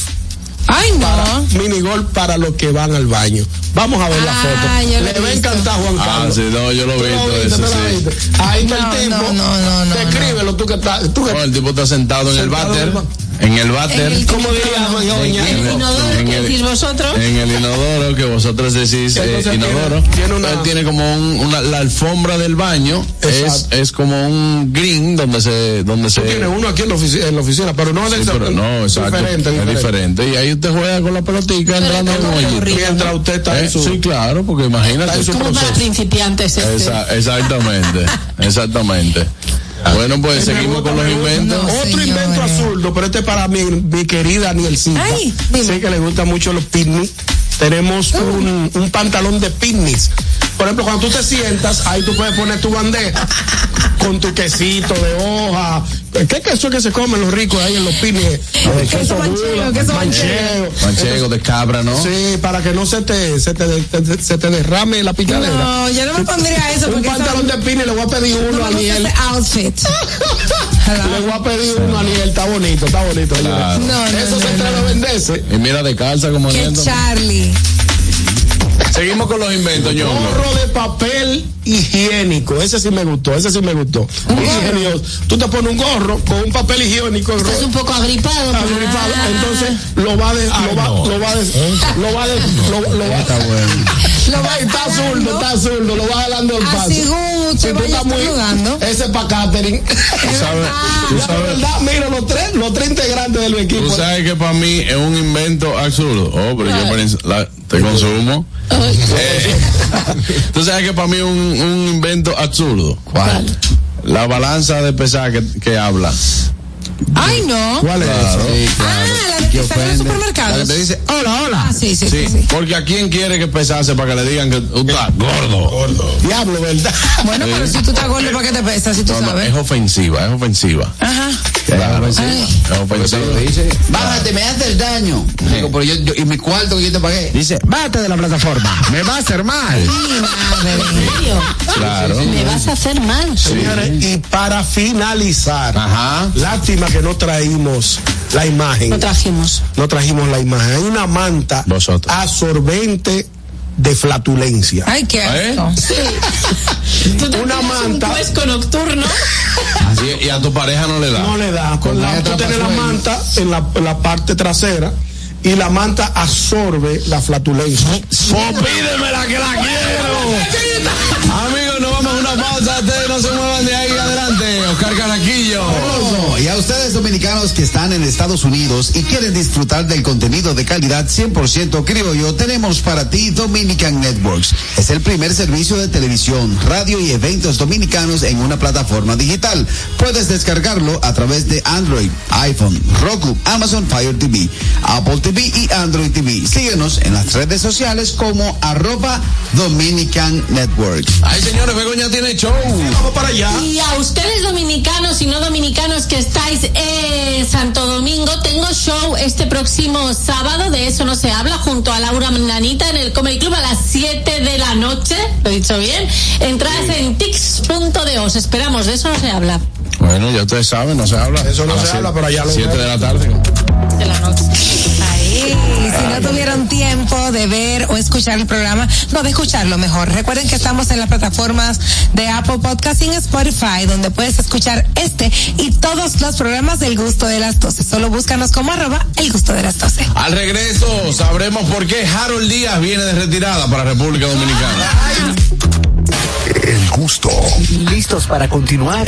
Ay, no. Mini golf para los que van al baño. Vamos a ver la Ah, foto. Le va a encantar Juan Ah, Carlos. sí, no, yo lo he ¿Tú visto, viste? eso ¿Tú lo sí. viste? Ahí está No, el tipo. no, no, no, no, Descríbelo tú que estás. Tú que No, el tipo está sentado en el Sentado váter. El En el váter. En el- ¿Cómo diría doña? El inodoro en que el- decís vosotros. En el inodoro, que vosotros decís eh, tiene- inodoro, tiene una- tiene como un- una, la alfombra del baño, es, es como un green donde se, donde se, Tú tienes uno aquí en la oficina, en la oficina pero no Sí, es pero no, exacto, diferente, es diferente. diferente. Y ahí usted juega con la pelotica entrando en. Mientras usted está en Eh, su... Sí, claro, porque imagínate. En su Como para proceso. principiantes este. Esa- exactamente, exactamente. Bueno, pues Me seguimos gusta, con los inventos. Otro invento absurdo, pero este es para mi, mi querida Nielcita. Ay, sé que le gustan mucho los picnic. Tenemos un, un pantalón de picnics. Por ejemplo, cuando tú te sientas, ahí tú puedes poner tu bandeja con tu quesito de hoja. ¿Qué queso es que se comen los ricos ahí en los picnics? Eh, Queso manchego, queso manchego. Manchego de cabra, ¿no? Sí, para que no se te, se te, te- se te derrame la picadera. No, yo no me pondría <laughs> eso Un porque pantalón de picnic le voy a pedir no uno me a gusta Niel. ese outfit. <laughs> Le voy a pedir uno a Niel, está bonito, está bonito. Claro. No, no, Eso no, se no, entrega no. a venderse. Y mira de calza como Que. Charlie. Seguimos con los inventos, ñongo. Gorro de papel higiénico. Ese sí me gustó, ese sí me gustó. Ingenioso. Tú te pones un gorro con un papel higiénico. Estás un poco agripado. agripado, entonces lo va de, lo va, lo va de, lo va de, lo, lo va, Está bueno. <laughs> lo va, está zurdo, está zurdo, lo va jalando el paso. Como usted Si muy, ese es para catering. <laughs> Tú sabes, tú Ya, de sabes, verdad, mira, los tres, los tres integrantes del equipo. tú sabes que para mí es un invento absurdo. Oh, pero yo la- te consumo. Eh, <laughs> tú sabes que para mí es un, un invento absurdo. ¿Cuál? La balanza de pesar que, que habla. Ay, no. ¿Cuál es Claro. Sí, claro. Ah, la de que está en los La supermercados. que te dice, hola, hola. Ah, sí, sí, sí. Sí, sí. porque a quién quiere que pesase para que le digan que tú estás gordo. Diablo, ¿verdad? Bueno, pero si tú estás gordo, ¿para qué te pesas? Si tú No, no, sabes. es ofensiva, es ofensiva. Ajá. Claro. Dice, bájate, me haces daño. Digo, pero yo, yo- y mi cuarto que yo te pagué. Dice, bájate de la plataforma, me va a hacer mal. Claro. Me vas a hacer mal. Señores, y para finalizar, Ajá. lástima que no traímos la imagen. Lo trajimos. No trajimos la imagen. Hay una manta Vosotros. absorbente de flatulencia. Ay, qué ¿Eh? asco. <laughs> Tú te Una manta. Un cuesco nocturno. Así, y a tu pareja no le da. No le da. Con la, tú tienes la manta en la, en la parte trasera y la manta absorbe la flatulencia. Pues pídemela que la quiero. Amigos, nos vamos a una pausa. Ustedes no se muevan ustedes dominicanos que están en Estados Unidos y quieren disfrutar del contenido de calidad 100% criollo, tenemos para ti Dominican Networks. Es el primer servicio de televisión, radio y eventos dominicanos en una plataforma digital. Puedes descargarlo a través de Android, iPhone, Roku, Amazon Fire TV, Apple TV y Android TV. Síguenos en las redes sociales como arroba Dominican Network. Ay, señores, Begoña tiene show. Vamos para allá. Y a ustedes dominicanos y no dominicanos que estáis en Santo Domingo, tengo show este próximo sábado, de eso no se habla, junto a Laura Nanita en el Comedy Club a las 7 de la noche, lo he dicho bien. Entradas en tix.de, os esperamos, de eso no se habla. Bueno, ya ustedes saben, no se habla. Eso no A las se siete- habla, pero allá lo Siete veo. de la tarde. De la noche. Ahí, si no tuvieron tiempo de ver o escuchar el programa, no de escucharlo mejor. Recuerden que estamos en las plataformas de Apple Podcast y en Spotify, donde puedes escuchar este y todos los programas del gusto de las 12. Solo búscanos como arroba el gusto de las 12. Al regreso sabremos por qué Harold Díaz viene de retirada para República Dominicana. El gusto. ¿Listos para continuar?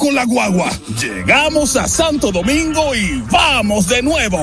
Con la guagua. Llegamos a Santo Domingo y vamos de nuevo.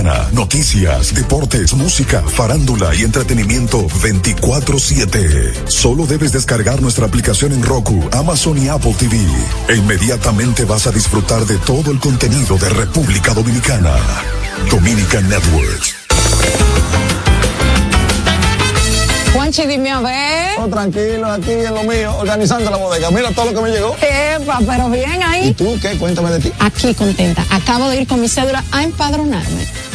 noticias, deportes, música, farándula y entretenimiento 24/7. Solo debes descargar nuestra aplicación en Roku, Amazon y Apple TV. E inmediatamente vas a disfrutar de todo el contenido de República Dominicana. Dominican Networks. Juanchi, dime a ver. Oh, tranquilo, aquí en lo mío, organizando la bodega. Mira todo lo que me llegó. Epa, pero bien ahí. ¿Y tú qué? Cuéntame de ti. Aquí contenta. Acabo de ir con mi cédula a empadronarme.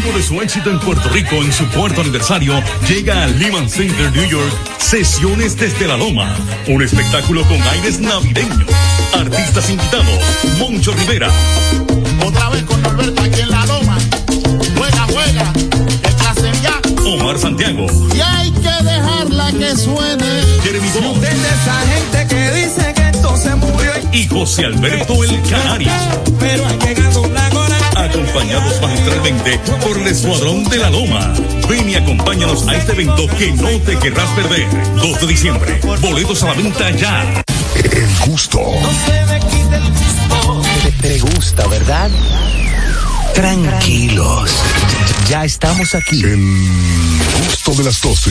Luego de su éxito en Puerto Rico en su cuarto aniversario, llega al Lehman Center New York Sesiones desde la Loma, un espectáculo con aires navideños. Artistas invitados, Moncho Rivera, Otra vez con Norberto aquí en la loma. Juega, juega. El ya. Omar Santiago, Y hay que dejarla que suene. Jeremy Bond de esa gente que dice que esto se murió. y José Alberto El Canario, Pero hay que ganar. Acompañados magistralmente por el Escuadrón de la Loma. Ven y acompáñanos a este evento que no te querrás perder. 2 de diciembre, boletos a la venta ya. El gusto. Te, te gusta, ¿verdad? Tranquilos. Ya estamos aquí. El gusto de las 12.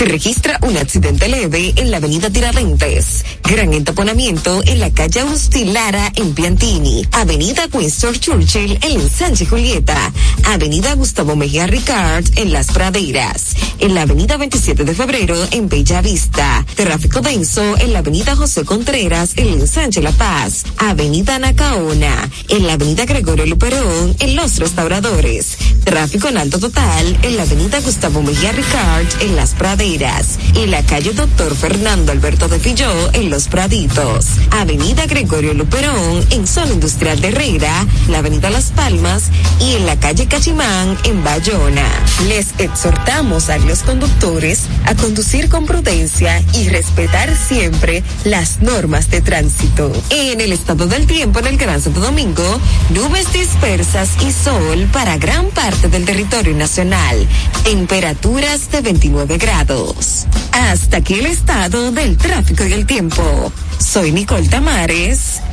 Se registra un accidente leve en la avenida Tiradentes. Gran entaponamiento en la calle Agustín Lara en Piantini. Avenida Winston Churchill en Sánchez Julieta. Avenida Gustavo Mejía Ricard en Las Praderas. En la avenida 27 de febrero en Bella Vista. Tráfico denso en la avenida José Contreras en Sánchez La Paz. Avenida Nacaona. En la avenida Gregorio Luperón en Los Restauradores. Tráfico en alto total en la avenida Gustavo Mejía Ricard en Las Praderas. En la calle Doctor Fernando Alberto de Filló en Los Praditos. Avenida Gregorio Luperón en Zona Industrial de Herrera. La avenida Las Palmas y en la calle Cachimán en Bayona. Les exhortamos a los conductores a conducir con prudencia y respetar siempre las normas de tránsito. En el estado del tiempo en el Gran Santo Domingo, nubes dispersas y sol para gran parte del territorio nacional. Temperaturas de 29 grados. Hasta aquí el estado del tráfico y el tiempo. Soy Nicole Tamares.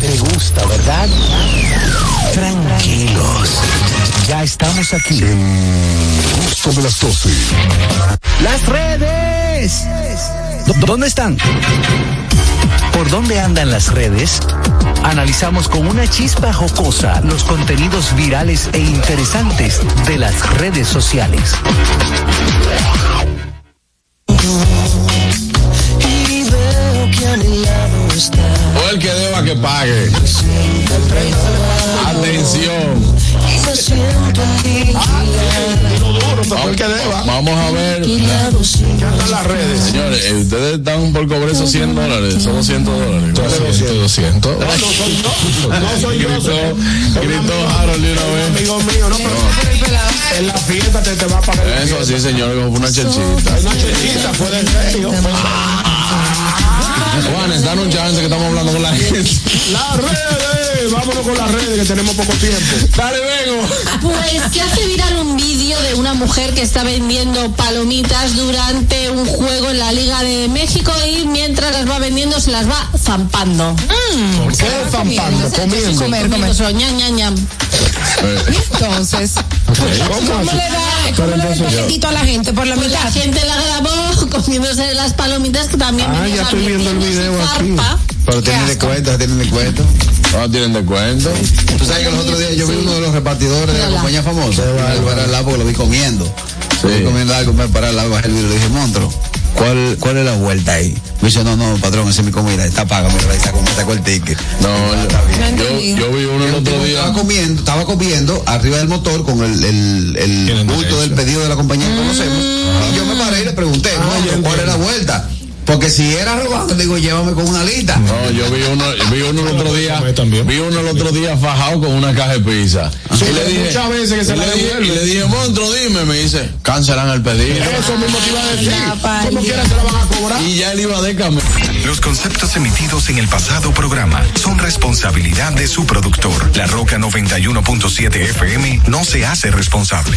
Te, gusta, ¿verdad? Tranquilos. Ya estamos aquí. El gusto de las 12. Las redes. ¿Dó- ¿Dónde están? ¿Por dónde andan las redes? Analizamos con una chispa jocosa los contenidos virales e interesantes de las redes sociales. O el que deba que pague. Atención. Vamos, vamos a ver. las redes. Señores, eh, ustedes están por cobrar esos 100 dólares, son 200 dólares. 200, 200. No soy yo. Gritó, Harold de una vez. mío, no, pero en la fiesta te, te va a pagar. Eso sí, señor, como una chelchita. Una chelchita fue del medio. Juanes, dan un chance que estamos hablando con la gente. Las redes, vámonos con las redes que tenemos poco tiempo. Dale, vengo. Pues se hace viral un vídeo de una mujer que está vendiendo palomitas durante un juego en la Liga de México y mientras las va vendiendo se las va zampando. ¿Por qué zampando? Comiendo. Comer, comer. Ñam, ñam, ñam. Entonces, ¿cómo le da, cómo le da el paquetito a la gente por la Pues la mitad? gente la grabó <laughs> comiéndose las palomitas que también Ah, ya estoy viendo el video aquí. Pero tienen descuento, tienen descuento. No tienen descuento. Tú sabes que los otros días yo vi uno de los repartidores de la compañía famosa. Para al lado porque lo vi comiendo. Lo vi comiendo algo, me paré al lado, bajé el y le dije, monstruo, ¿cuál, ¿cuál es la vuelta ahí? Me dice, no, no, patrón, esa es mi comida, está paga, mira, ahí sacó, sacó el ticket. No, yo, yo vi uno el otro día. Estaba comiendo, estaba comiendo arriba del motor con el, el, el bulto del pedido de la compañía que conocemos. Y yo me paré y le pregunté, "Monstruo, ¿cuál es la vuelta? Porque si era robando, digo, llévame con una lista. No, yo vi uno, vi uno el otro día, vi uno el otro día fajado con una caja de pizza. Sí, y le dije, muchas veces que se le dije, y le dije, monstruo, dime, me dice, cancelan el pedido. Eso mismo te iba a decir. Como quiera se la van a cobrar. Y ya él iba de camino. Los conceptos emitidos en el pasado programa son responsabilidad de su productor. La Roca 91.7 FM no se hace responsable.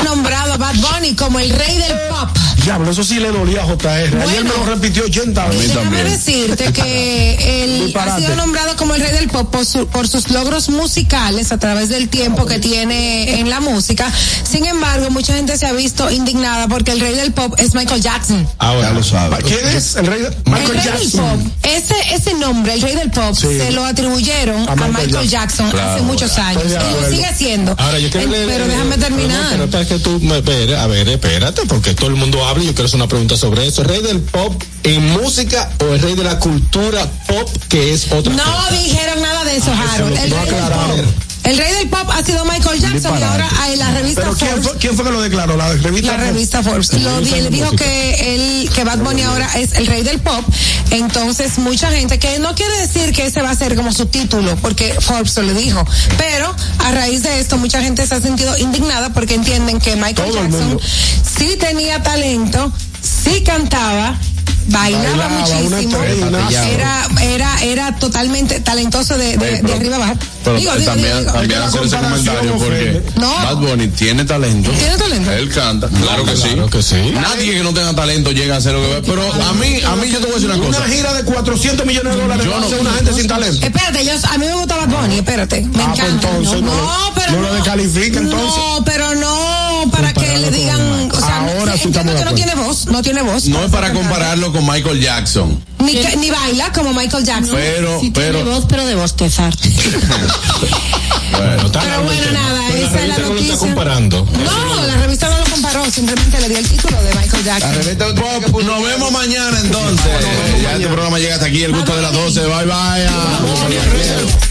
nombrado a Bad Bunny como el rey del pop. Diablo, eso sí le dolía a JR. Ayer me lo repitió 80 veces. Déjame decirte que él ha sido nombrado como el rey del pop por, su- por sus logros musicales a través del tiempo que tiene en la música. Sin embargo, mucha gente se ha visto indignada porque el rey del pop es Michael Jackson. Ahora lo sabe. ¿Quién es el rey? de- el Michael rey del Jackson. pop, ese, ese nombre, el rey del pop, Sí. se lo atribuyeron A a Michael Jackson. Jackson, Claro, hace muchos años. Y lo sigue siendo. Ahora yo quiero Eh, leer- Pero déjame Pero terminar. Que tú me esperes. A ver, espérate, porque todo el mundo habla y yo quiero hacer una pregunta sobre eso. ¿El rey del pop en música o el rey de la cultura pop, que es otra No cosa? dijeron nada de eso, Ah, Harold. El no rey del pop. El rey del pop ha sido Michael Jackson y ahora la revista Pero ¿quién Forbes. fue, quién fue que lo declaró? La revista La revista Forbes lo di- le dijo que él, que Bad Bunny ahora es el rey del pop. Entonces, mucha gente que no quiere decir que ese va a ser como su título, porque Forbes lo dijo. Pero a raíz de esto, mucha gente se ha sentido indignada porque entienden que Michael Todo Jackson sí tenía talento, sí cantaba. Bailaba, Bailaba, muchísimo, era, era, era totalmente talentoso de, de, de arriba abajo. Pero Digo, digo, también, digo, también hacer ese comentario porque No. Bad Bunny tiene talento. ¿Tiene talento? Él canta. Claro que sí. Claro que sí. Nadie que no tenga talento llega a hacer lo que ve. Pero a mí, a mí yo te voy a decir una cosa. Una gira de 400 millones de dólares Yo va no- hacer una gente sin talento. Espérate, yo, a mí me gusta Bad Bunny, espérate. Me Ah, pues encanta. entonces no, no, pero no lo descalifica entonces. No, pero no para que le digan, no, entiendo estamos que no tiene voz, no tiene voz. No es para compararlo con Michael Jackson. Ni, que- ni baila como Michael Jackson. Pero, Sí tiene pero, voz, pero de bostezar. <laughs> bueno, está Pero bueno, nada, Pero esa es la revista no lo noticia. está comparando. No, la revista no lo comparó, simplemente le dio el título de Michael Jackson. Pop, nos vemos mañana entonces. ya este programa llega hasta aquí, el gusto de las 12. Bye bye.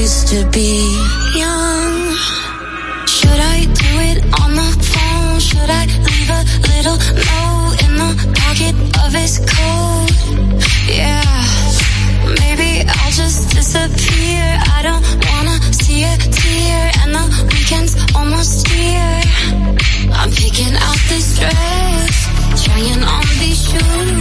used to be young. Should I do it on the phone? Should I leave a little note in the pocket of his coat? Yeah. Maybe I'll just disappear. I don't wanna see a tear, and the weekend's almost here. I'm picking out this dress, trying on these shoes.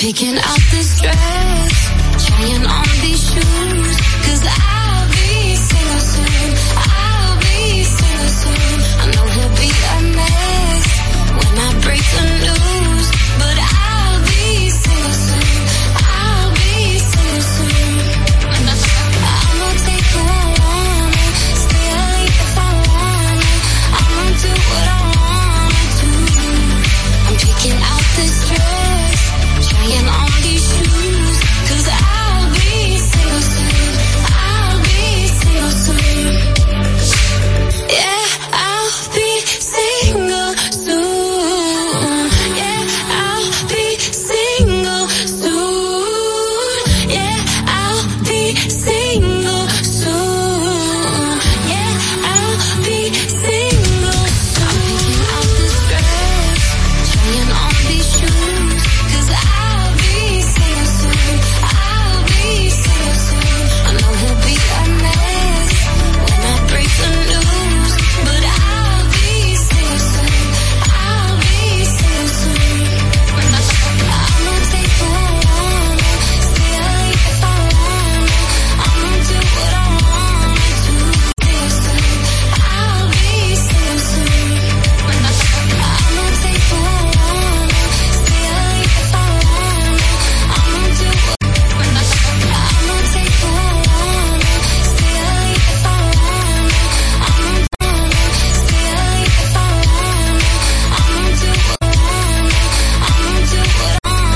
picking out this dress